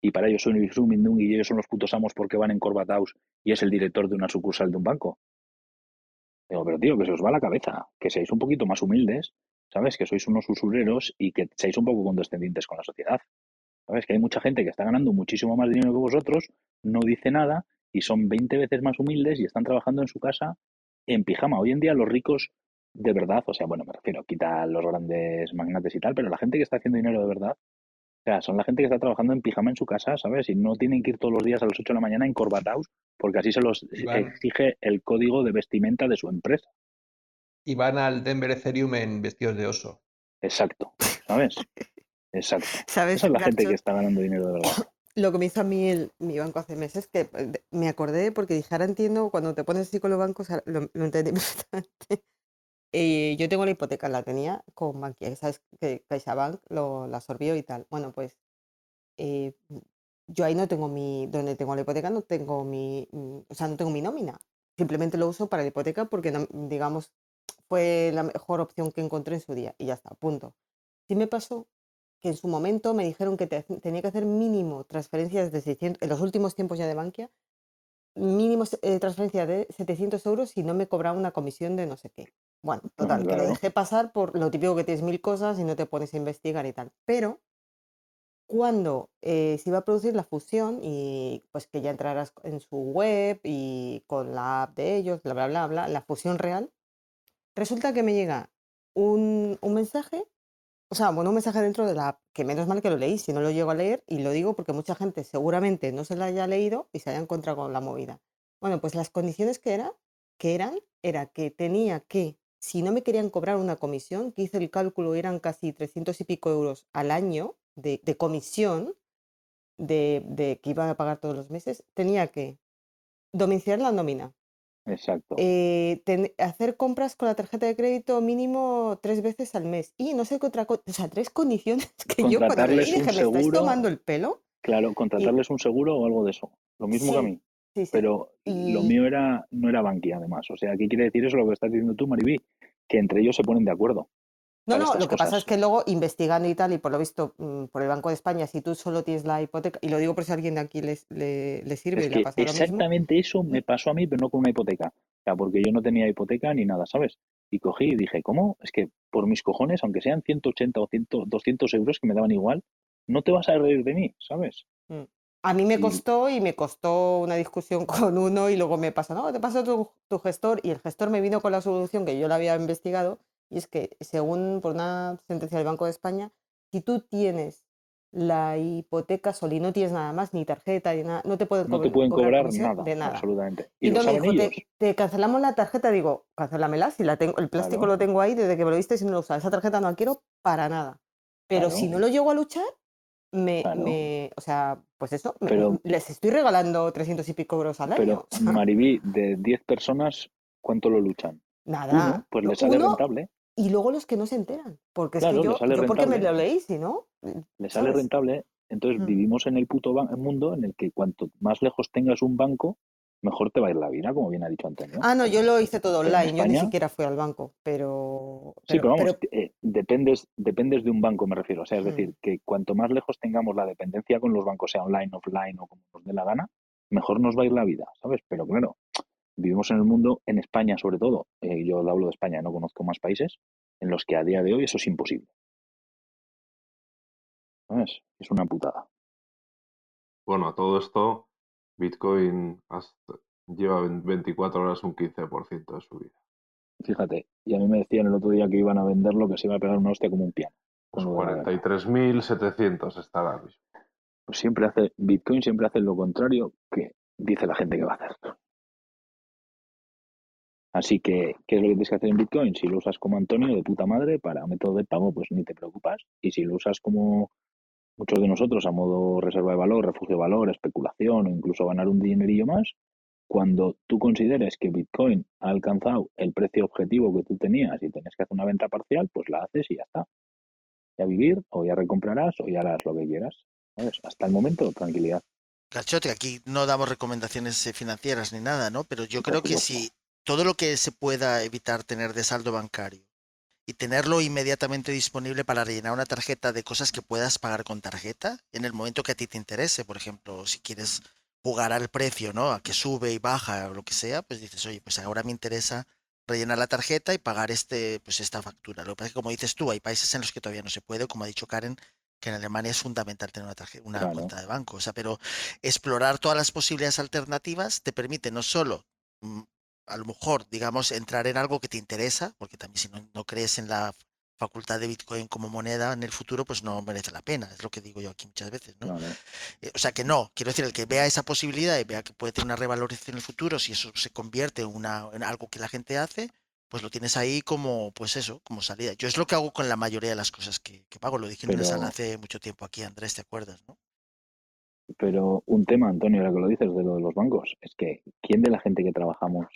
Y para ellos soy un y ellos son los putos amos porque van encorbatados y es el director de una sucursal de un banco. Digo, pero tío, que se os va la cabeza, que seáis un poquito más humildes, ¿sabes? Que sois unos usureros y que seáis un poco condescendientes con la sociedad. ¿Sabes? Que hay mucha gente que está ganando muchísimo más dinero que vosotros, no dice nada y son 20 veces más humildes y están trabajando en su casa en pijama. Hoy en día los ricos de verdad, o sea, bueno, me refiero, quita los grandes magnates y tal, pero la gente que está haciendo dinero de verdad, o sea, son la gente que está trabajando en pijama en su casa, ¿sabes? Y no tienen que ir todos los días a las 8 de la mañana encorbatados porque así se los exige el código de vestimenta de su empresa. y van al Denver Ethereum en vestidos de oso. Exacto, ¿sabes? Exacto. ¿Sabes, Esa es la gente que está ganando dinero de verdad. Lo que me hizo a mí el, mi banco hace meses, que eh, me acordé porque dije, ahora entiendo, cuando te pones así con los bancos, lo, lo entendí perfectamente. Eh, yo tengo la hipoteca, la tenía con Bankia, sabes que CaixaBank lo, la absorbió y tal. Bueno, pues eh, yo ahí no tengo mi, donde tengo la hipoteca no tengo mi, mm, o sea, no tengo mi nómina. Simplemente lo uso para la hipoteca porque, no- digamos, fue la mejor opción que encontré en su día y ya está, punto. Sí me pasó que en su momento me dijeron que te- tenía que hacer mínimo transferencias de 600, en los últimos tiempos ya de Bankia, mínimo eh, transferencia de 700 euros y no me cobraba una comisión de no sé qué. Bueno, No, total, que lo dejé pasar por lo típico que tienes mil cosas y no te pones a investigar y tal. Pero cuando eh, se iba a producir la fusión y pues que ya entrarás en su web y con la app de ellos, bla, bla, bla, bla, la fusión real, resulta que me llega un, un mensaje, o sea, bueno, un mensaje dentro de la que menos mal que lo leí, si no lo llego a leer, y lo digo porque mucha gente seguramente no se la haya leído y se haya encontrado con la movida. Bueno, pues las condiciones que, era, que eran, era que tenía que, si no me querían cobrar una comisión, que hice el cálculo, eran casi 300 y pico euros al año de, comisión, de, de que iba a pagar todos los meses, tenía que domiciliar la nómina, Exacto. eh, ten- hacer compras con la tarjeta de crédito mínimo tres veces al mes y no sé qué otra cosa, o sea, tres condiciones que yo cuando leí dije, ¿me seguro. tomando el pelo? Claro, contratarles un seguro o algo de eso. Lo mismo que a mí. sí, sí. Pero lo mío era, no era Bankia, además. O sea, ¿qué quiere decir eso lo que estás diciendo tú, Maribí? Que entre ellos se ponen de acuerdo no, no, lo que pasa es que luego investigando y tal, y por lo visto mm, por el Banco de España, si tú solo tienes la hipoteca, y lo digo por si a alguien de aquí les, le, le sirve Es y le que pasado lo mismo, exactamente eso me pasó a mí, pero no con una hipoteca. O sea, porque yo no tenía hipoteca ni nada, ¿sabes? Y cogí y dije, ¿cómo? Es que por mis cojones, aunque sean 180 o 100, 200 euros que me daban igual, no te vas a reír de mí, ¿sabes? Mm. A mí me costó y me costó una discusión con uno y luego me pasa, no, te paso tu, tu gestor y el gestor me vino con la solución que yo la había investigado y es que según por una sentencia del Banco de España, si tú tienes la hipoteca sola y no tienes nada más, ni tarjeta, ni nada, no te pueden no te pueden cobrar cobrar nada, de nada. absolutamente. Y Y lo saben dijo, ellos. te, te cancelamos la tarjeta, digo, cancélamela, si la tengo, el plástico Claro, lo tengo ahí desde que me lo diste y no lo usas. Esa tarjeta no la quiero para nada. Pero si no lo llego a luchar, me, claro. me, o sea, pues eso, me- les estoy regalando 300 y pico euros al año. pero, Maribí, de 10 personas, ¿cuánto lo luchan? nada. Uno, pues No, le sale Uno rentable. Y luego los que no se enteran. Porque es que yo, sale yo porque me lo leí, si no, Le sale ¿sabes? rentable. Entonces Mm. vivimos en el puto mundo en el que cuanto más lejos tengas un banco, mejor te va a ir la vida, como bien ha dicho Antonio. Ah, no, yo lo hice todo en online, yo ni siquiera fui al banco, pero, sí, pero, pero vamos, pero, eh, dependes, dependes de un banco, me refiero. O sea, es mm, decir, que cuanto más lejos tengamos la dependencia con los bancos, sea online, offline o como nos dé la gana, mejor nos va a ir la vida, ¿sabes? Pero claro, vivimos en el mundo, en España sobre todo, eh, yo hablo de España, no conozco más países, en los que a día de hoy eso es imposible. ¿Sabes? Es una putada. Bueno, a todo esto, Bitcoin hasta- lleva en 24 horas un 15% de su vida. Fíjate, y a mí me decían el otro día que iban a venderlo, que se iba a pegar una hostia como un piano. Pues Con lo de la guerra. 43.700 estará ahora mismo. Pues siempre hace, Bitcoin siempre hace lo contrario que dice la gente que va a hacer. Así que, ¿qué es lo que tienes que hacer en Bitcoin? Si lo usas como Antonio, de puta madre, para método de pago, pues ni te preocupas. Y si lo usas como muchos de nosotros, a modo reserva de valor, refugio de valor, especulación o incluso ganar un dinerillo más, cuando tú consideres que Bitcoin ha alcanzado el precio objetivo que tú tenías y tienes que hacer una venta parcial, pues la haces y ya está. Ya vivir, o ya recomprarás, o ya harás lo que quieras. ¿sabes? Hasta el momento, tranquilidad. Garchote, aquí no damos recomendaciones eh, financieras ni nada, ¿no? Pero yo creo que si todo lo que se pueda evitar tener de saldo bancario y tenerlo inmediatamente disponible para rellenar una tarjeta de cosas que puedas pagar con tarjeta en el momento que a ti te interese, por ejemplo, si quieres jugar al precio, ¿no? A que sube y baja o lo que sea, pues dices, oye, pues ahora me interesa rellenar la tarjeta y pagar este, pues esta factura. Lo que pasa es que, como dices tú, hay países en los que todavía no se puede, como ha dicho Karen, que en Alemania es fundamental tener una, tarjeta, una Claro. cuenta de banco. O sea, pero explorar todas las posibilidades alternativas te permite no solo, mm, a lo mejor, digamos, entrar en algo que te interesa, porque también si no, no crees en la facultad de Bitcoin como moneda en el futuro, pues no merece la pena, es lo que digo yo aquí muchas veces, ¿no? Eh, O sea que no, quiero decir, el que vea esa posibilidad y vea que puede tener una revalorización en el futuro, si eso se convierte en, una, en algo que la gente hace, pues lo tienes ahí como, pues eso, como salida. Yo es lo que hago con la mayoría de las cosas que, que pago, lo dije en una Pero- sala hace mucho tiempo aquí, Andrés, ¿te acuerdas, no? Pero un tema, Antonio, ahora que lo dices de lo de los bancos, es que ¿quién de la gente que trabajamos,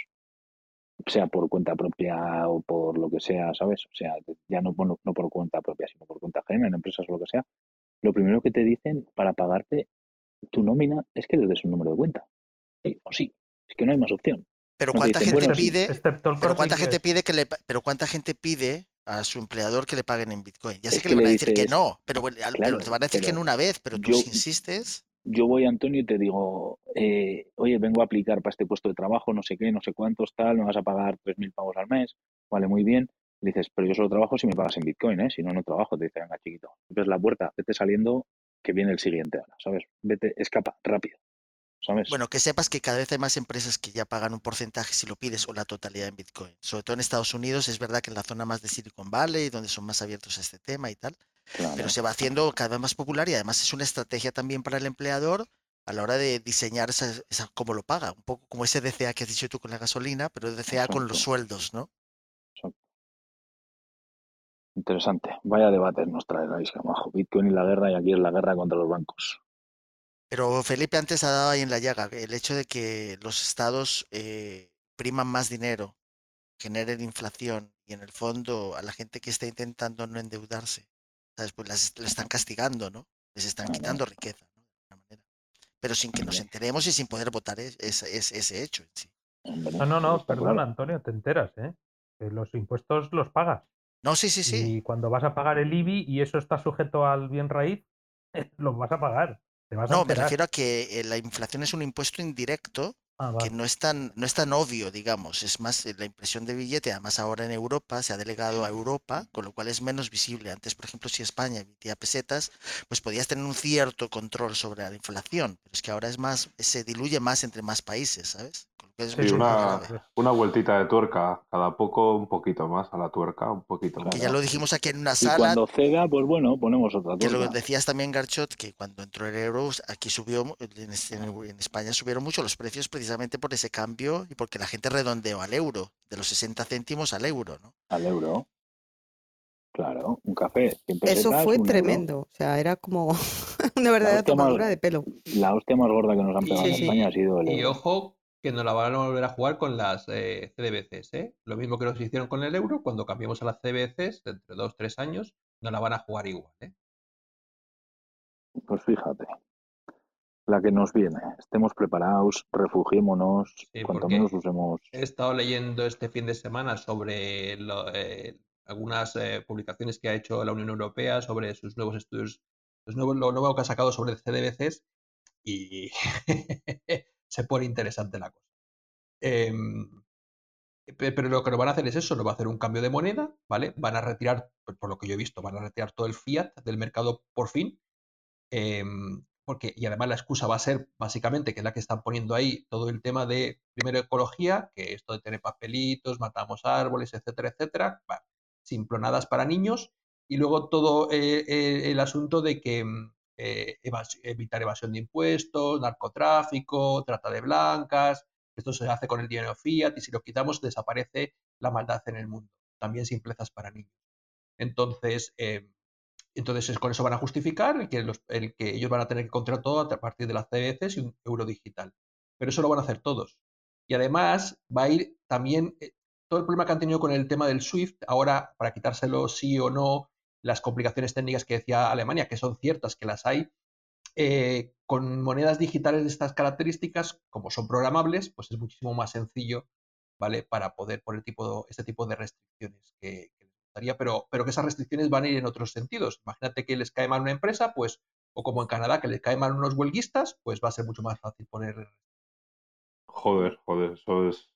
sea por cuenta propia o por lo que sea, ¿sabes? O sea, ya no, por- no por cuenta propia, sino por cuenta ajena, en empresas o lo que sea, lo primero que te dicen para pagarte tu nómina es que les des un número de cuenta. Sí o sí, es que no hay más opción. Pero No cuánta dicen, gente bueno, pide, pero cuánta gente pide que le, pero cuánta gente pide a su empleador que le paguen en Bitcoin. Ya sé Es que que le van a decir que no, pero, bueno, te van a decir que en una vez, pero tú yo, si insistes, yo voy, Antonio, y te digo, eh, oye, vengo a aplicar para este puesto de trabajo, no sé qué, no sé cuántos, tal, me vas a pagar 3.000 pavos al mes, vale, muy bien. Le dices, pero yo solo trabajo si me pagas en Bitcoin, ¿eh? Si no, no trabajo. Te dice, venga, chiquito, ves la puerta, vete saliendo, que viene el siguiente ahora, ¿sabes? Vete, escapa, rápido, ¿sabes? Bueno, que sepas que cada vez hay más empresas que ya pagan un porcentaje si lo pides o la totalidad en Bitcoin. Sobre todo en Estados Unidos, es verdad que en la zona más de Silicon Valley, donde son más abiertos a este tema y tal, pero se va haciendo cada vez más popular y además es una estrategia también para el empleador a la hora de diseñar esa, esa- cómo lo paga. Un poco como ese DCA que has dicho tú con la gasolina, pero DCA con los sueldos, ¿no? exacto. Interesante. Vaya debates nos trae la isla, majo. Bitcoin y la guerra, y aquí es la guerra contra los bancos. Pero Felipe antes ha dado ahí en la llaga el hecho de que los estados eh, priman más dinero, generen inflación y en el fondo a la gente que está intentando no endeudarse, ¿sabes? Pues las, la están castigando, ¿no? Les están quitando riqueza, ¿no? De alguna manera. Pero sin que nos enteremos y sin poder votar es- es- es- ese hecho en sí. No, no, no, claro. Antonio, te enteras, ¿eh? Que los impuestos los pagas. No, sí, sí, sí. Y cuando vas a pagar el IBI y eso está sujeto al bien raíz, los vas a pagar. Te vas a No, me enterar. refiero a que eh, la inflación es un impuesto indirecto Ah, que no es tan, no es tan obvio, digamos. Es más eh, la impresión de billete, además ahora en Europa se ha delegado a Europa, con lo cual es menos visible. Antes, por ejemplo, si España emitía pesetas, pues podías tener un cierto control sobre la inflación, pero es que ahora es más, se diluye más entre más países, ¿sabes? Es Sí, una-. Una vueltita de tuerca, cada poco un poquito más a la tuerca, un poquito más. Que ya lo dijimos aquí en una Y sala, cuando ceda, pues bueno, ponemos otra que lo tuerca. decías también, Garchot, que cuando entró el euro, aquí subió, en, España subieron mucho los precios precisamente por ese cambio y porque la gente redondeó al euro, de los 60 céntimos al euro, ¿no? Al euro. Claro, un café. 100 Eso pesetas, fue euro. tremendo. O sea, era como una verdadera más- tomadura de pelo. La hostia más gorda que nos han pegado Y, en España ha sido el y ojo que nos la van a volver a jugar con las eh, CDBCs, ¿eh? Lo mismo que nos hicieron con el euro, cuando cambiamos a las CDBCs, dentro de dos, tres años, nos la van a jugar igual, ¿eh? Pues fíjate. La que nos viene. Estemos preparados, refugiémonos, Sí, cuanto menos usemos. He estado leyendo este fin de semana sobre lo- eh, algunas eh, publicaciones que ha hecho la Unión Europea sobre sus nuevos estudios, los nuevos, lo nuevo que ha sacado sobre CDBCs y se pone interesante la cosa. Em, pe- pero lo que no van a hacer es eso, no va a hacer un cambio de moneda, ¿vale? Van a retirar, por por lo que yo he visto, van a retirar todo el fiat del mercado por fin. em, porque, y además la excusa va a ser básicamente, que es la que están poniendo ahí, todo el tema de, primero, ecología, que esto de tener papelitos, matamos árboles, etcétera, etcétera, simplonadas para niños, y luego todo eh, eh, el asunto de que mm, eh, evitar evasión de impuestos, narcotráfico, trata de blancas, esto se hace con el dinero fiat, y si lo quitamos desaparece la maldad en el mundo, también simplezas para niños. Entonces, eh, entonces es- con eso van a justificar el que, los- el que ellos van a tener que controlar todo a partir de las CBDCs y un euro digital. Pero eso lo van a hacer todos. Y además va a ir también eh, todo el problema que han tenido con el tema del SWIFT, ahora para quitárselo sí o no, las complicaciones técnicas que decía Alemania, que son ciertas, que las hay, eh, con monedas digitales de estas características, como son programables, pues es muchísimo más sencillo, ¿vale? Para poder poner tipo, este tipo de restricciones que, que les gustaría, pero, pero que esas restricciones van a ir en otros sentidos. Imagínate que les cae mal una empresa, pues, o como en Canadá, que les cae mal unos huelguistas, pues va a ser mucho más fácil poner. Joder, joder, eso es,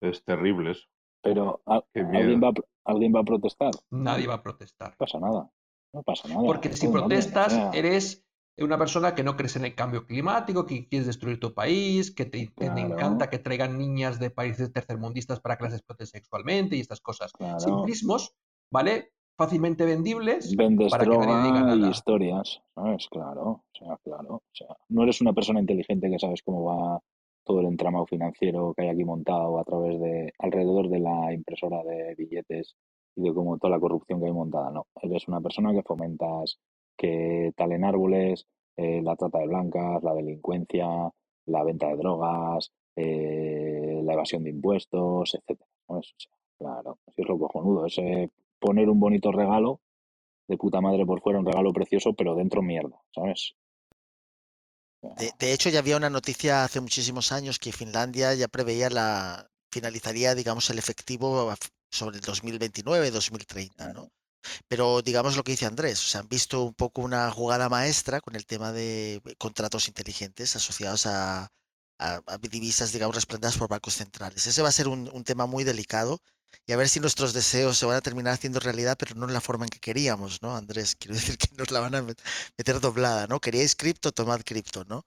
es terrible eso. Pero ¿a- Qué ¿alguien, va ¿alguien va a protestar? Nadie va a protestar. No pasa nada. No pasa nada. Porque si protestas, eres una persona que no crees en el cambio climático, que quieres destruir tu país, que te, que te Claro. encanta que traigan niñas de países tercermundistas para que las exploten sexualmente y estas cosas. Claro. Simplismos, ¿vale? Fácilmente vendibles vendes para que nadie diga droga y nada. historias, ¿sabes? Claro, o sea, claro. O sea, no eres una persona inteligente que sabes cómo va todo el entramado financiero que hay aquí montado a través de, alrededor de la impresora de billetes y de cómo toda la corrupción que hay montada. No, eres una persona que fomentas que talen árboles, eh, la trata de blancas, la delincuencia, la venta de drogas, eh, la evasión de impuestos, etcétera. claro, así es lo cojonudo. Ese poner un bonito regalo de puta madre por fuera, un regalo precioso, pero dentro mierda, ¿sabes? De, de hecho, ya había una noticia hace muchísimos años que Finlandia ya preveía la finalizaría, digamos, el efectivo sobre el 2029, 2030, ¿no? Pero digamos lo que dice Andrés, o sea, han visto un poco una jugada maestra con el tema de contratos inteligentes asociados a, a- a divisas, digamos, respaldadas por bancos centrales. Ese va a ser un, un tema muy delicado y a ver si nuestros deseos se van a terminar haciendo realidad, pero no en la forma en que queríamos, ¿no, Andrés? Quiero decir que nos la van a met- meter doblada, ¿no? Queríais cripto, tomad cripto, ¿no?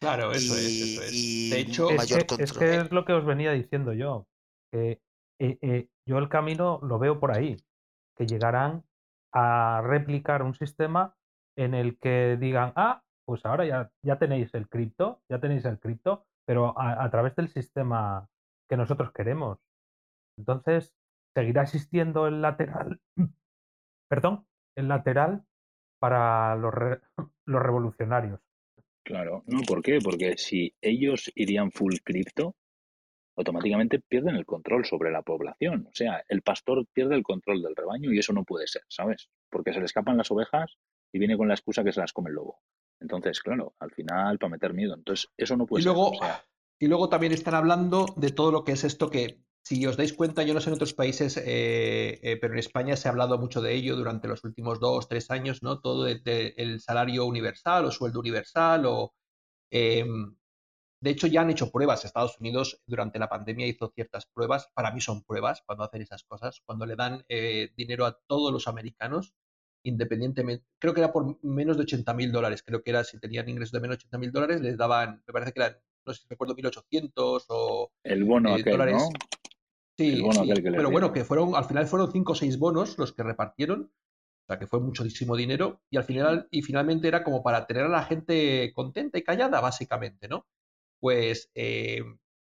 Claro, eso es, eso es. y De hecho, Es mayor que, es control. que es lo que os venía diciendo yo. Que eh, eh, yo el camino lo veo por ahí. Que llegarán a replicar un sistema en el que digan, ah, pues ahora ya, ya tenéis el cripto, ya tenéis el cripto, pero a, a través del sistema que nosotros queremos. Entonces, seguirá existiendo el lateral, perdón, el lateral para los, re- los revolucionarios. Claro, no, ¿por qué? Porque si ellos irían full cripto, automáticamente pierden el control sobre la población. O sea, el pastor pierde el control del rebaño y eso no puede ser, ¿sabes? Porque se le escapan las ovejas y viene con la excusa que se las come el lobo. Entonces, claro, al final para meter miedo. Entonces, eso no puede Y ser. luego, O sea, y luego también están hablando de todo lo que es esto que, si os dais cuenta, yo no sé en otros países, eh, eh, pero en España se ha hablado mucho de ello durante los últimos dos, tres años, ¿no? Todo de, de el salario universal o sueldo universal o... em, de hecho, ya han hecho pruebas. Estados Unidos durante la pandemia hizo ciertas pruebas. Para mí son pruebas cuando hacen esas cosas. Cuando le dan eh, dinero a todos los americanos, independientemente. Creo que era por menos de 80 mil dólares. Creo que era si tenían ingresos de menos de 80 mil dólares, les daban, me parece que eran, no sé si recuerdo, 1.800 o el bono aquel, dólares. ¿no? Sí, bono pero bueno, que fueron, al final fueron cinco o seis bonos los que repartieron, o sea que fue muchísimo dinero, y al final, y finalmente era como para tener a la gente contenta y callada, básicamente, ¿no? Pues eh,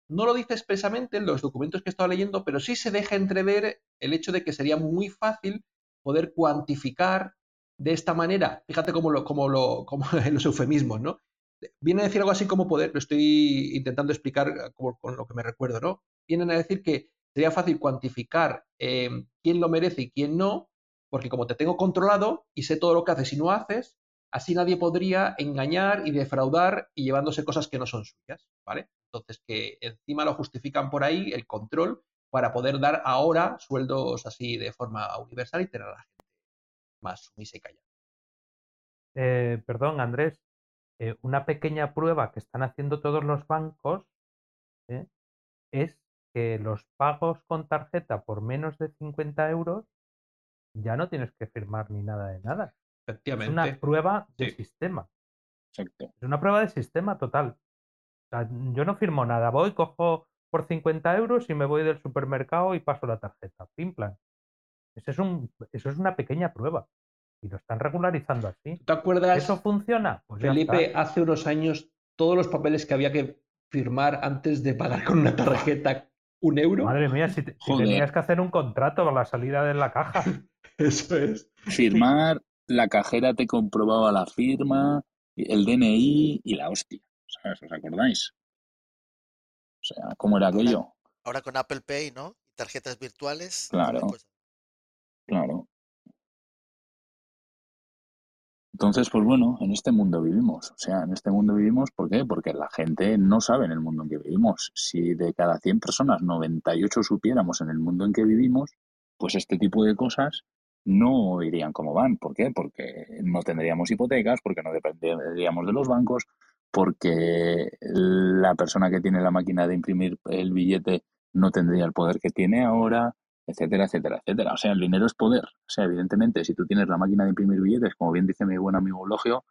no lo dice expresamente en los documentos que he estado leyendo, pero sí se deja entrever el hecho de que sería muy fácil poder cuantificar de esta manera, fíjate cómo lo, cómo lo, cómo en los eufemismos, ¿no? Viene a decir algo así como poder, lo estoy intentando explicar eh, como- con lo que me recuerdo, ¿no? Vienen a decir que sería fácil cuantificar eh, quién lo merece y quién no, porque como te tengo controlado y sé todo lo que haces y no haces, así nadie podría engañar y defraudar y llevándose cosas que no son suyas, ¿vale? Entonces que encima lo justifican por ahí el control para poder dar ahora sueldos así de forma universal y tener a la gente más sumisa y callada. Eh, perdón, Andrés, eh, una pequeña prueba que están haciendo todos los bancos ¿eh? es que los pagos con tarjeta por menos de 50 euros ya no tienes que firmar ni nada de nada. Es Efectivamente. una prueba de Sí. sistema. Exacto. Es una prueba de sistema total. O sea, yo no firmo nada. Voy, cojo por 50 euros y me voy del supermercado y paso la tarjeta. Pim, plan. Ese es un, eso es una pequeña prueba. Y lo están regularizando así. ¿Te acuerdas, ¿Eso funciona? Pues Felipe, hace unos años todos los papeles que había que firmar antes de pagar con una tarjeta un euro? Madre mía, si, te- si Joder. tenías que hacer un contrato con la salida de la caja. Eso es. Firmar, la cajera te comprobaba la firma, el DNI y la hostia. ¿Sabes? ¿Os acordáis? O sea, ¿cómo era aquello? Ahora con Apple Pay, ¿no? Tarjetas virtuales. Claro. Claro. Entonces, pues bueno, en este mundo vivimos. O sea, en este mundo vivimos, ¿por qué? Porque la gente no sabe en el mundo en que vivimos. Si de cada 100 personas, 98 supiéramos en el mundo en que vivimos, pues este tipo de cosas no irían como van. ¿Por qué? Porque no tendríamos hipotecas, porque no dependeríamos de los bancos, porque la persona que tiene la máquina de imprimir el billete no tendría el poder que tiene ahora, etcétera, etcétera, etcétera. O sea, el dinero es poder. O sea, evidentemente, si tú tienes la máquina de imprimir billetes, como bien dice mi buen amigo Logio,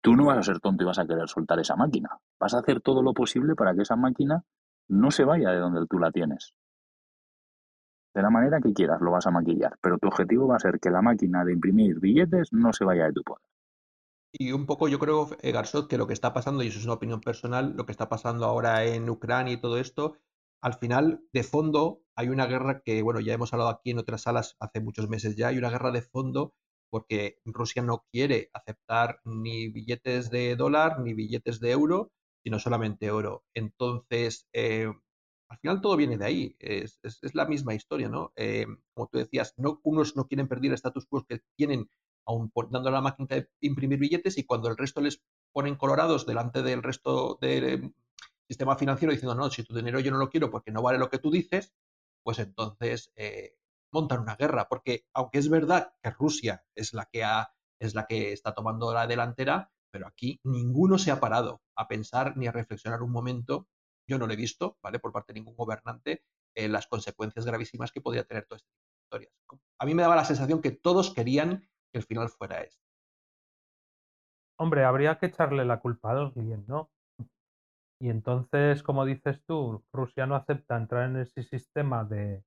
tú no vas a ser tonto y vas a querer soltar esa máquina. Vas a hacer todo lo posible para que esa máquina no se vaya de donde tú la tienes. De la manera que quieras lo vas a maquillar, pero tu objetivo va a ser que la máquina de imprimir billetes no se vaya de tu poder. Y un poco yo creo, eh, Garzot, que lo que está pasando, y eso es una opinión personal, lo que está pasando ahora en Ucrania y todo esto, al final, de fondo, hay una guerra que, bueno, ya hemos hablado aquí en otras salas hace muchos meses ya, hay una guerra de fondo porque Rusia no quiere aceptar ni billetes de dólar ni billetes de euro, sino solamente oro. Entonces, eh, al final todo viene de ahí, es, la misma historia, ¿no? Eh, como tú decías, no, unos no quieren perder el status quo que tienen aún dando la máquina de imprimir billetes y cuando el resto les ponen colorados delante del resto eh, sistema financiero diciendo, no, si tu dinero yo no lo quiero porque no vale lo que tú dices, pues entonces eh, montan una guerra. Porque aunque es verdad que Rusia es la que, ha, es la que está tomando la delantera, pero aquí ninguno se ha parado a pensar ni a reflexionar un momento, yo no lo he visto, ¿vale? Por parte de ningún gobernante, eh, las consecuencias gravísimas que podría tener todo tipo de historias. A mí me daba la sensación que todos querían que el final fuera este. Hombre, habría que echarle la culpa a alguien, ¿no? Y entonces, como dices tú, Rusia no acepta entrar en ese sistema de,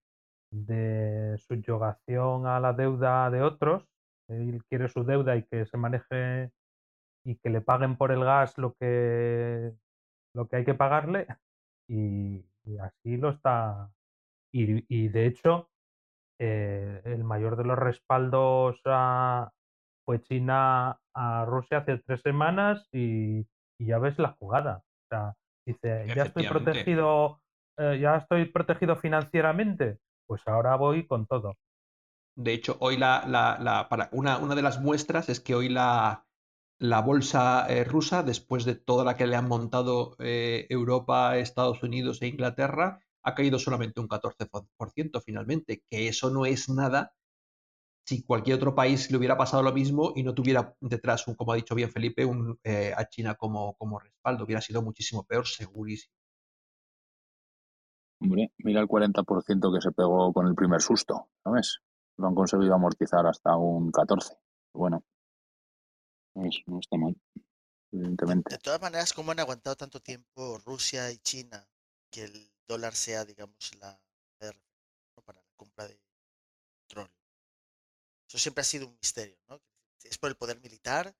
de subyugación a la deuda de otros. Él quiere su deuda y que se maneje y que le paguen por el gas lo que, lo que hay que pagarle. Y, así lo está. Y, y de hecho, eh, el mayor de los respaldos a- fue China a Rusia hace tres semanas y, y ya ves la jugada. O sea, dice, ya estoy protegido, eh, ya estoy protegido financieramente, pues ahora voy con todo. De hecho, hoy la, la- la- para una, una de las muestras es que hoy la, la bolsa eh, rusa, después de toda la que le han montado eh, Europa, Estados Unidos e Inglaterra, ha caído solamente un 14% finalmente, que eso no es nada si cualquier otro país le hubiera pasado lo mismo y no tuviera detrás, un, como ha dicho bien Felipe, un, eh, a China como, como respaldo. Hubiera sido muchísimo peor, segurísimo. Hombre, mira el 40% que se pegó con el primer susto, ¿sabes? Lo han conseguido amortizar hasta un 14. Bueno, no, es- no está mal, evidentemente. De todas maneras, ¿cómo han aguantado tanto tiempo Rusia y China que el dólar sea, digamos, la para la compra de petróleo? Eso siempre ha sido un misterio, ¿no? Es por el poder militar,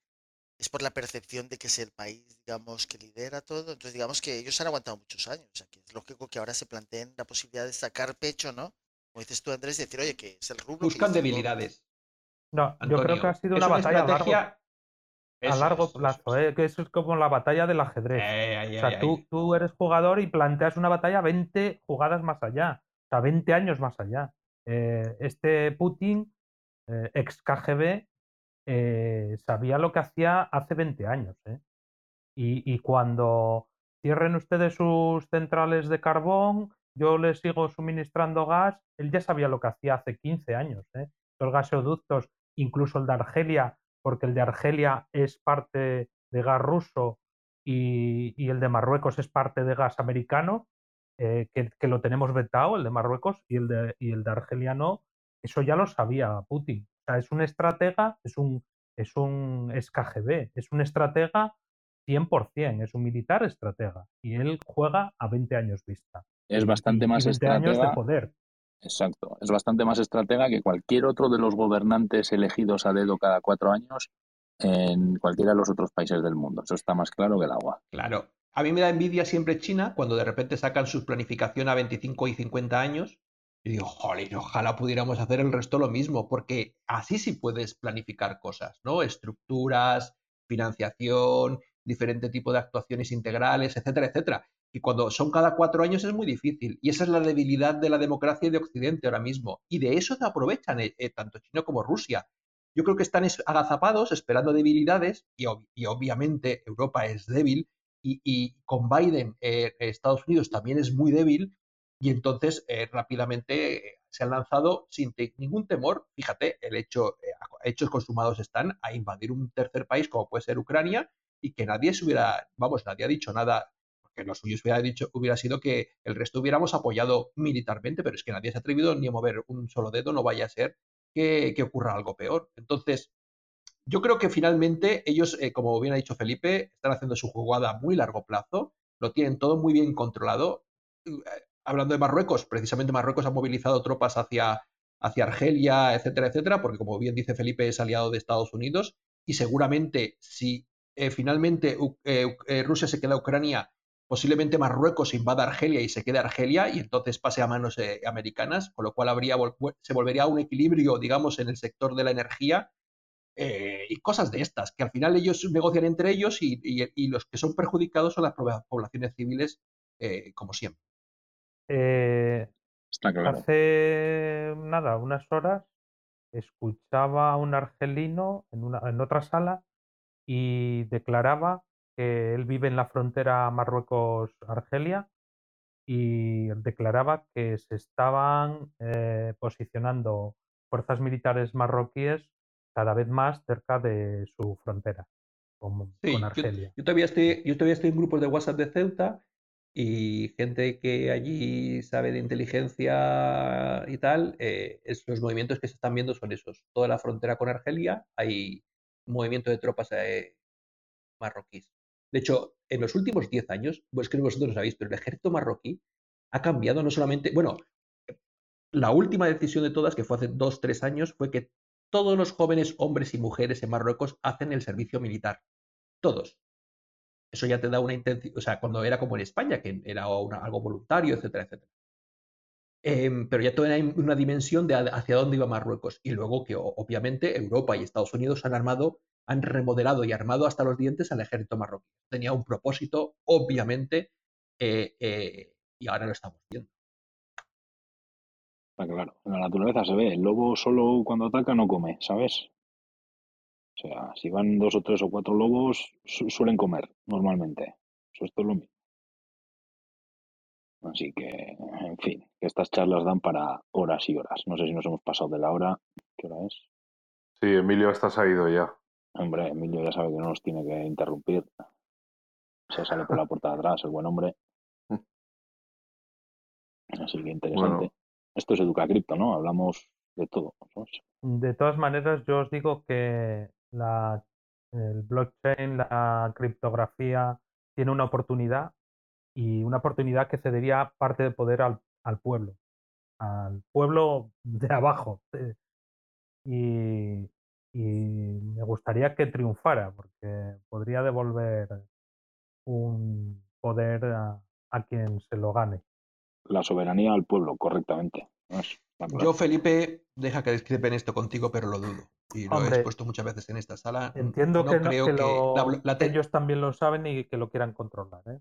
es por la percepción de que es el país, digamos, que lidera todo. Entonces, digamos que ellos han aguantado muchos años. O sea, que es lógico que ahora se planteen la posibilidad de sacar pecho, ¿no? Como dices tú, Andrés, decir, oye, que es el rublo. Buscan debilidades. No, yo creo que ha sido una una batalla a largo, a eso plazo, es. ¿eh? que eso es como la batalla del ajedrez. Eh, ahí, O sea, ahí, tú, ahí. tú eres jugador y planteas una batalla 20 jugadas más allá, o sea, 20 años más allá. Eh, este Putin, eh, ex KGB, eh, sabía lo que hacía hace 20 años. ¿eh? Y, cuando cierren ustedes sus centrales de carbón, yo les sigo suministrando gas, él ya sabía lo que hacía hace 15 años. Los gasoductos, incluso el de Argelia, porque el de Argelia es parte de gas ruso y, el de Marruecos es parte de gas americano, que, que lo tenemos vetado, el de Marruecos, y el de, y el de Argelia no, eso ya lo sabía Putin. O sea, es un estratega, es un, es un es KGB, es un estratega 100%, es un militar estratega. Y él juega a 20 años vista. Es bastante más 20 años de estratega. poder. Exacto, es bastante más estratega que cualquier otro de los gobernantes elegidos a dedo cada cuatro años en cualquiera de los otros países del mundo. Eso está más claro que el agua. Claro. A mí me da envidia siempre China cuando de repente sacan su planificación a 25 y 50 años. Y digo, jolín, ojalá pudiéramos hacer el resto lo mismo, porque así sí puedes planificar cosas, ¿no? Estructuras, financiación, diferente tipo de actuaciones integrales, etcétera, etcétera. Y cuando son cada cuatro años es muy difícil. Y esa es la debilidad de la democracia de Occidente ahora mismo. Y de eso se aprovechan eh, eh, tanto China como Rusia. Yo creo que están es- agazapados esperando debilidades y, ob- y obviamente Europa es débil y, y con Biden eh, Estados Unidos también es muy débil y entonces eh, rápidamente eh, se han lanzado sin ningún temor, fíjate, el hecho, eh, hechos consumados están a invadir un tercer país como puede ser Ucrania y que nadie se hubiera, vamos, nadie ha dicho nada, porque lo suyo hubiera dicho, hubiera sido que el resto hubiéramos apoyado militarmente, pero es que nadie se ha atrevido ni a mover un solo dedo, no vaya a ser que, que ocurra algo peor. Entonces, yo creo que finalmente ellos, eh, como bien ha dicho Felipe, están haciendo su jugada a muy largo plazo, lo tienen todo muy bien controlado. Hablando de Marruecos, precisamente Marruecos ha movilizado tropas hacia, hacia Argelia, etcétera, etcétera, porque como bien dice Felipe, es aliado de Estados Unidos y seguramente si eh, finalmente U- U- eh, Rusia se queda a Ucrania, posiblemente Marruecos invada Argelia y se quede Argelia y entonces pase a manos eh, americanas, con lo cual habría, se volvería a un equilibrio, digamos, en el sector de la energía y cosas de estas, que al final ellos negocian entre ellos y, y- los que son perjudicados son las poblaciones civiles, como siempre. Eh, Está claro. hace nada, unas horas, escuchaba a un argelino en, una, en otra sala y declaraba que él vive en la frontera Marruecos-Argelia y declaraba que se estaban eh, posicionando fuerzas militares marroquíes cada vez más cerca de su frontera con, Sí, con yo, Argelia. yo todavía estoy, yo todavía estoy en grupos de WhatsApp de Ceuta y gente que allí sabe de inteligencia y tal, eh, los movimientos que se están viendo son esos. Toda la frontera con Argelia hay movimiento de tropas eh, marroquíes. De hecho, en los últimos 10 años, pues que vosotros lo sabéis, pero el ejército marroquí ha cambiado no solamente, bueno, la última decisión de todas, que fue hace 2, 3 años, fue que todos los jóvenes hombres y mujeres en Marruecos hacen el servicio militar. Todos. Eso ya te da una intención, o sea, cuando era como en España, que era algo voluntario, etcétera, etcétera. Em, pero ya toda una, dimensión de hacia dónde iba Marruecos. Y luego que obviamente Europa y Estados Unidos han armado han remodelado y armado hasta los dientes al ejército marroquí. Tenía un propósito, obviamente, eh, eh, y ahora lo estamos viendo. Claro, en la naturaleza se ve, el lobo solo cuando ataca no come, ¿sabes? O sea, si van dos o tres o cuatro lobos, su- suelen comer normalmente. Eso esto es lo mismo. Así que, en fin, que estas charlas dan para horas y horas. No sé si nos hemos pasado de la hora. ¿Qué hora es? Sí, Emilio, estás ha ido ya. Hombre, Emilio ya sabe que no nos tiene que interrumpir. Se sale por la puerta de atrás, el buen hombre. Así que interesante. Bueno. Esto es Educa Cripto, ¿no? Hablamos de todo. De todas maneras, yo os digo que la, el blockchain, la criptografía, tiene una oportunidad y una oportunidad que cedería parte de poder al, al pueblo, al pueblo de abajo. eh, Y, y me gustaría que triunfara, porque podría devolver un poder a, a quien se lo gane. La soberanía al pueblo, correctamente. Yo, Felipe, deja que discrepen esto contigo, pero lo dudo. Y lo he Hombre, expuesto muchas veces en esta sala. Entiendo no que, no- creo que que lo- la- la que ellos también lo saben y que lo quieran controlar. ¿eh?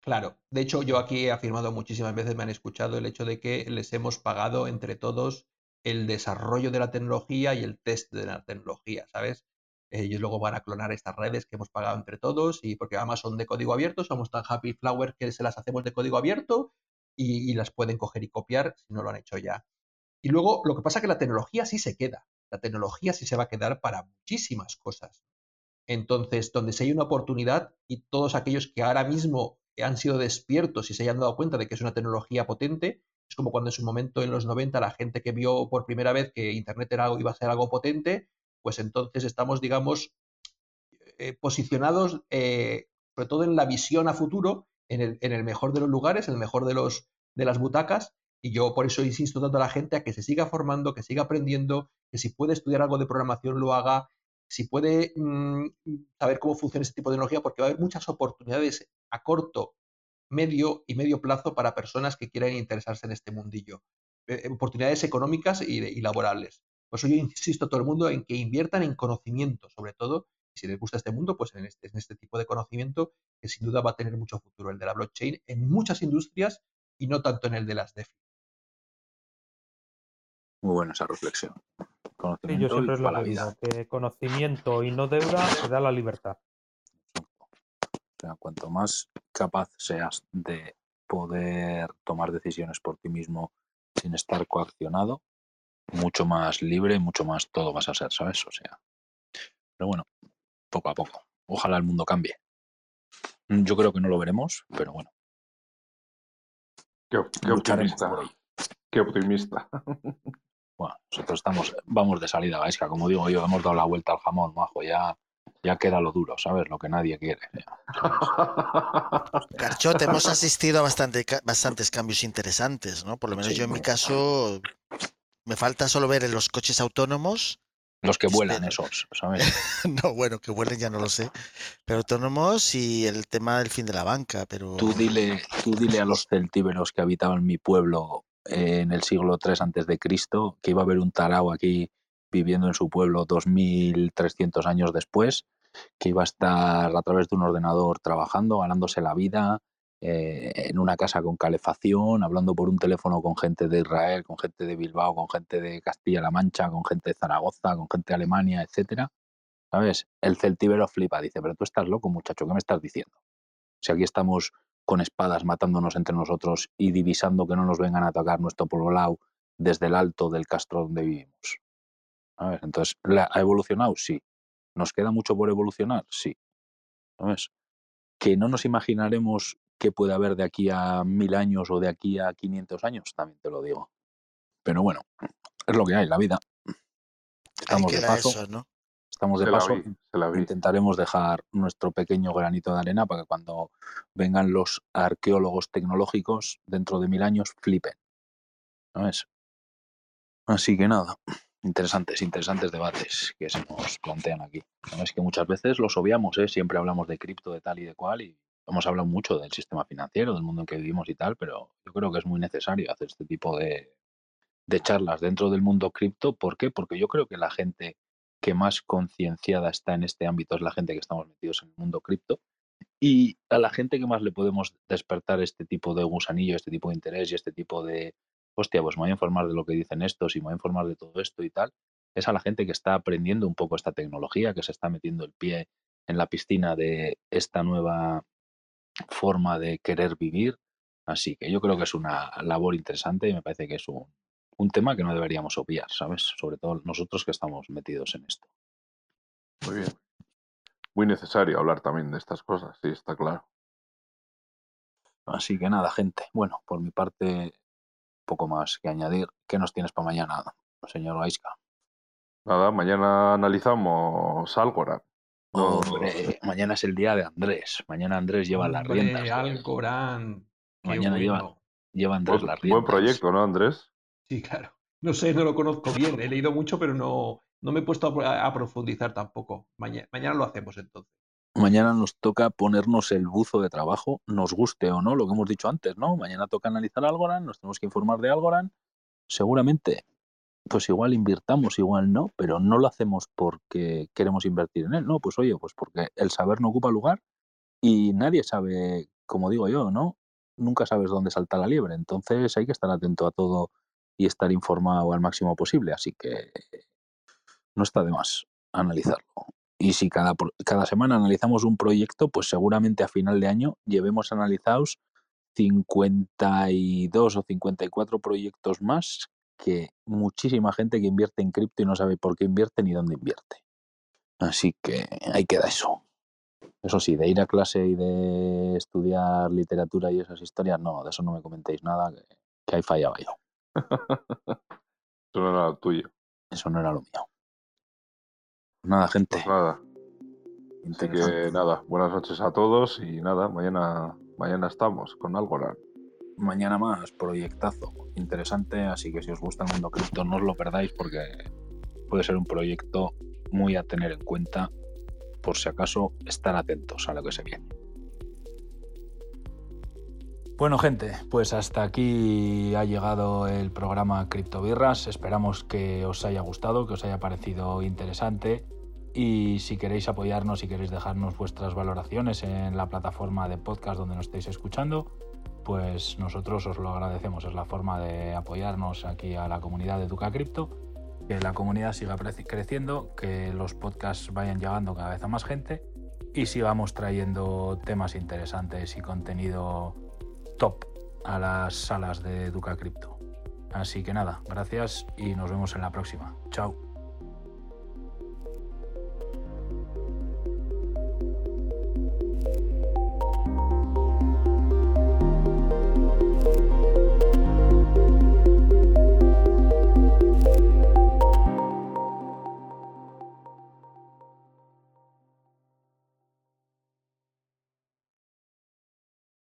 Claro, de hecho yo aquí he afirmado muchísimas veces, me han escuchado el hecho de que les hemos pagado entre todos el desarrollo de la tecnología y el test de la tecnología, ¿sabes? Ellos luego van a clonar estas redes que hemos pagado entre todos y porque además son de código abierto, somos tan happy flower que se las hacemos de código abierto y, y las pueden coger y copiar si no lo han hecho ya. Y luego lo que pasa es que la tecnología sí se queda, la tecnología sí se va a quedar para muchísimas cosas. Entonces, donde se hay una oportunidad y todos aquellos que ahora mismo han sido despiertos y se hayan dado cuenta de que es una tecnología potente, es como cuando en su momento en los 90 la gente que vio por primera vez que Internet era iba a ser algo potente, pues entonces estamos, digamos, eh, posicionados eh, sobre todo en la visión a futuro, en el, en el mejor de los lugares, en el mejor de, los, de las butacas, y yo por eso insisto tanto a la gente a que se siga formando, que siga aprendiendo, que si puede estudiar algo de programación lo haga, si puede mm, saber cómo funciona este tipo de tecnología, porque va a haber muchas oportunidades a corto, medio y medio plazo para personas que quieran interesarse en este mundillo. Eh, oportunidades económicas y, y laborales. Por eso yo insisto a todo el mundo en que inviertan en conocimiento, sobre todo, y si les gusta este mundo, pues en este, en este tipo de conocimiento, que sin duda va a tener mucho futuro, el de la blockchain, en muchas industrias y no tanto en el de las DeFi. Muy buena esa reflexión. Sí, yo Conocimiento siempre y es lo para la que vida. digo, que conocimiento y no deuda te da la libertad. O sea, cuanto más capaz seas de poder tomar decisiones por ti mismo sin estar coaccionado, mucho más libre, mucho más todo vas a ser, ¿sabes? O sea, pero bueno, poco a poco. Ojalá el mundo cambie. Yo creo que no lo veremos, pero bueno, Qué, optimista. Qué optimista. Bueno, nosotros estamos, vamos de salida, Gaisca, como digo yo, hemos dado la vuelta al jamón, majo, ya, ya queda lo duro, ¿sabes? Lo que nadie quiere. Garchot, hemos asistido a bastante, bastantes cambios interesantes, ¿no? Por lo menos Sí, yo en mi caso me falta solo ver en los coches autónomos. Los que vuelan Espero. esos, ¿sabes? No, bueno, que vuelen ya no lo sé. Pero autónomos y el tema del fin de la banca, pero Tú dile, tú dile a los celtíberos que habitaban mi pueblo en el siglo III antes de Cristo que iba a haber un tarao aquí viviendo en su pueblo 2300 años después, que iba a estar a través de un ordenador trabajando, ganándose la vida eh, en una casa con calefacción, hablando por un teléfono con gente de Israel, con gente de Bilbao, con gente de Castilla-La Mancha, con gente de Zaragoza, con gente de Alemania, etcétera. ¿Sabes? El celtíbero flipa, dice, pero tú estás loco, muchacho, ¿qué me estás diciendo? Si aquí estamos con espadas matándonos entre nosotros y divisando que no nos vengan a atacar nuestro poblado desde el alto del castro donde vivimos. ¿Sabes? Entonces, ¿la- ¿ha evolucionado? Sí. ¿Nos queda mucho por evolucionar? Sí. ¿Sabes? Que no nos imaginaremos qué puede haber de aquí a mil años o de aquí a 500 años, también te lo digo. Pero bueno, es lo que hay, la vida. Estamos de paso. eso, ¿no? Estamos de Se la paso. vi, se la vi. Intentaremos dejar nuestro pequeño granito de arena para que cuando vengan los arqueólogos tecnológicos dentro de mil años flipen. ¿Sabes? Así que nada, interesantes, interesantes debates que se nos plantean aquí. Sabes que muchas veces los obviamos, ¿eh? siempre hablamos de cripto, de tal y de cual, y hemos hablado mucho del sistema financiero, del mundo en que vivimos y tal, pero yo creo que es muy necesario hacer este tipo de, de charlas dentro del mundo cripto. ¿Por qué? Porque yo creo que la gente que más concienciada está en este ámbito es la gente que estamos metidos en el mundo cripto. Y a la gente que más le podemos despertar este tipo de gusanillo, este tipo de interés y este tipo de, hostia, pues me voy a informar de lo que dicen estos y me voy a informar de todo esto y tal, es a la gente que está aprendiendo un poco esta tecnología, que se está metiendo el pie en la piscina de esta nueva forma de querer vivir. Así que yo creo que es una labor interesante y me parece que es un, un tema que no deberíamos obviar, ¿sabes? Sobre todo nosotros que estamos metidos en esto. Muy bien. Muy necesario hablar también de estas cosas, sí, está claro. Así que nada, gente. Bueno, por mi parte, poco más que añadir. ¿Qué nos tienes para mañana, señor Aiska? Nada, mañana analizamos Algorand. No- Hombre, mañana es el día de Andrés. Mañana Andrés lleva las Hombre, riendas. de- Alcorán. Qué Mañana lleva, bueno. lleva Andrés Buen, las buen riendas. proyecto, ¿no, Andrés? Sí, claro. No sé, no lo conozco bien. He leído mucho, pero no, no me he puesto a, pro- a profundizar tampoco. Mañana, mañana lo hacemos entonces. Mañana nos toca ponernos el buzo de trabajo, nos guste o no, lo que hemos dicho antes, ¿no? Mañana toca analizar Algorand, nos tenemos que informar de Algorand. Seguramente, pues igual invirtamos, igual no, pero no lo hacemos porque queremos invertir en él, no, pues oye, pues porque el saber no ocupa lugar y nadie sabe, como digo yo, ¿no? Nunca sabes dónde salta la liebre, entonces hay que estar atento a todo y estar informado al máximo posible, así que no está de más analizarlo. Y si cada, cada semana analizamos un proyecto, pues seguramente a final de año llevemos analizados 52 o 54 proyectos más que muchísima gente que invierte en cripto y no sabe por qué invierte ni dónde invierte. Así que ahí queda eso. Eso sí, de ir a clase y de estudiar literatura y esas historias, no, de eso no me comentéis nada, que, que ahí fallaba yo. Eso no era lo tuyo. Eso no era lo mío. Nada, gente. Pues nada. Así que nada, buenas noches a todos y nada, mañana, mañana estamos con Algorand. mañana más proyectazo interesante, así que si os gusta el mundo cripto no os lo perdáis porque puede ser un proyecto muy a tener en cuenta por si acaso estar atentos a lo que se viene. Bueno gente, pues hasta aquí ha llegado el programa Criptobirras, esperamos que os haya gustado, que os haya parecido interesante. Y si queréis apoyarnos, si queréis dejarnos vuestras valoraciones en la plataforma de podcast donde nos estéis escuchando, pues nosotros os lo agradecemos. Es la forma de apoyarnos aquí a la comunidad de Duca Cripto, que la comunidad siga creciendo, que los podcasts vayan llegando cada vez a más gente. Y sigamos trayendo temas interesantes y contenido top a las salas de Duca Cripto. Así que nada, gracias y nos vemos en la próxima. Chao.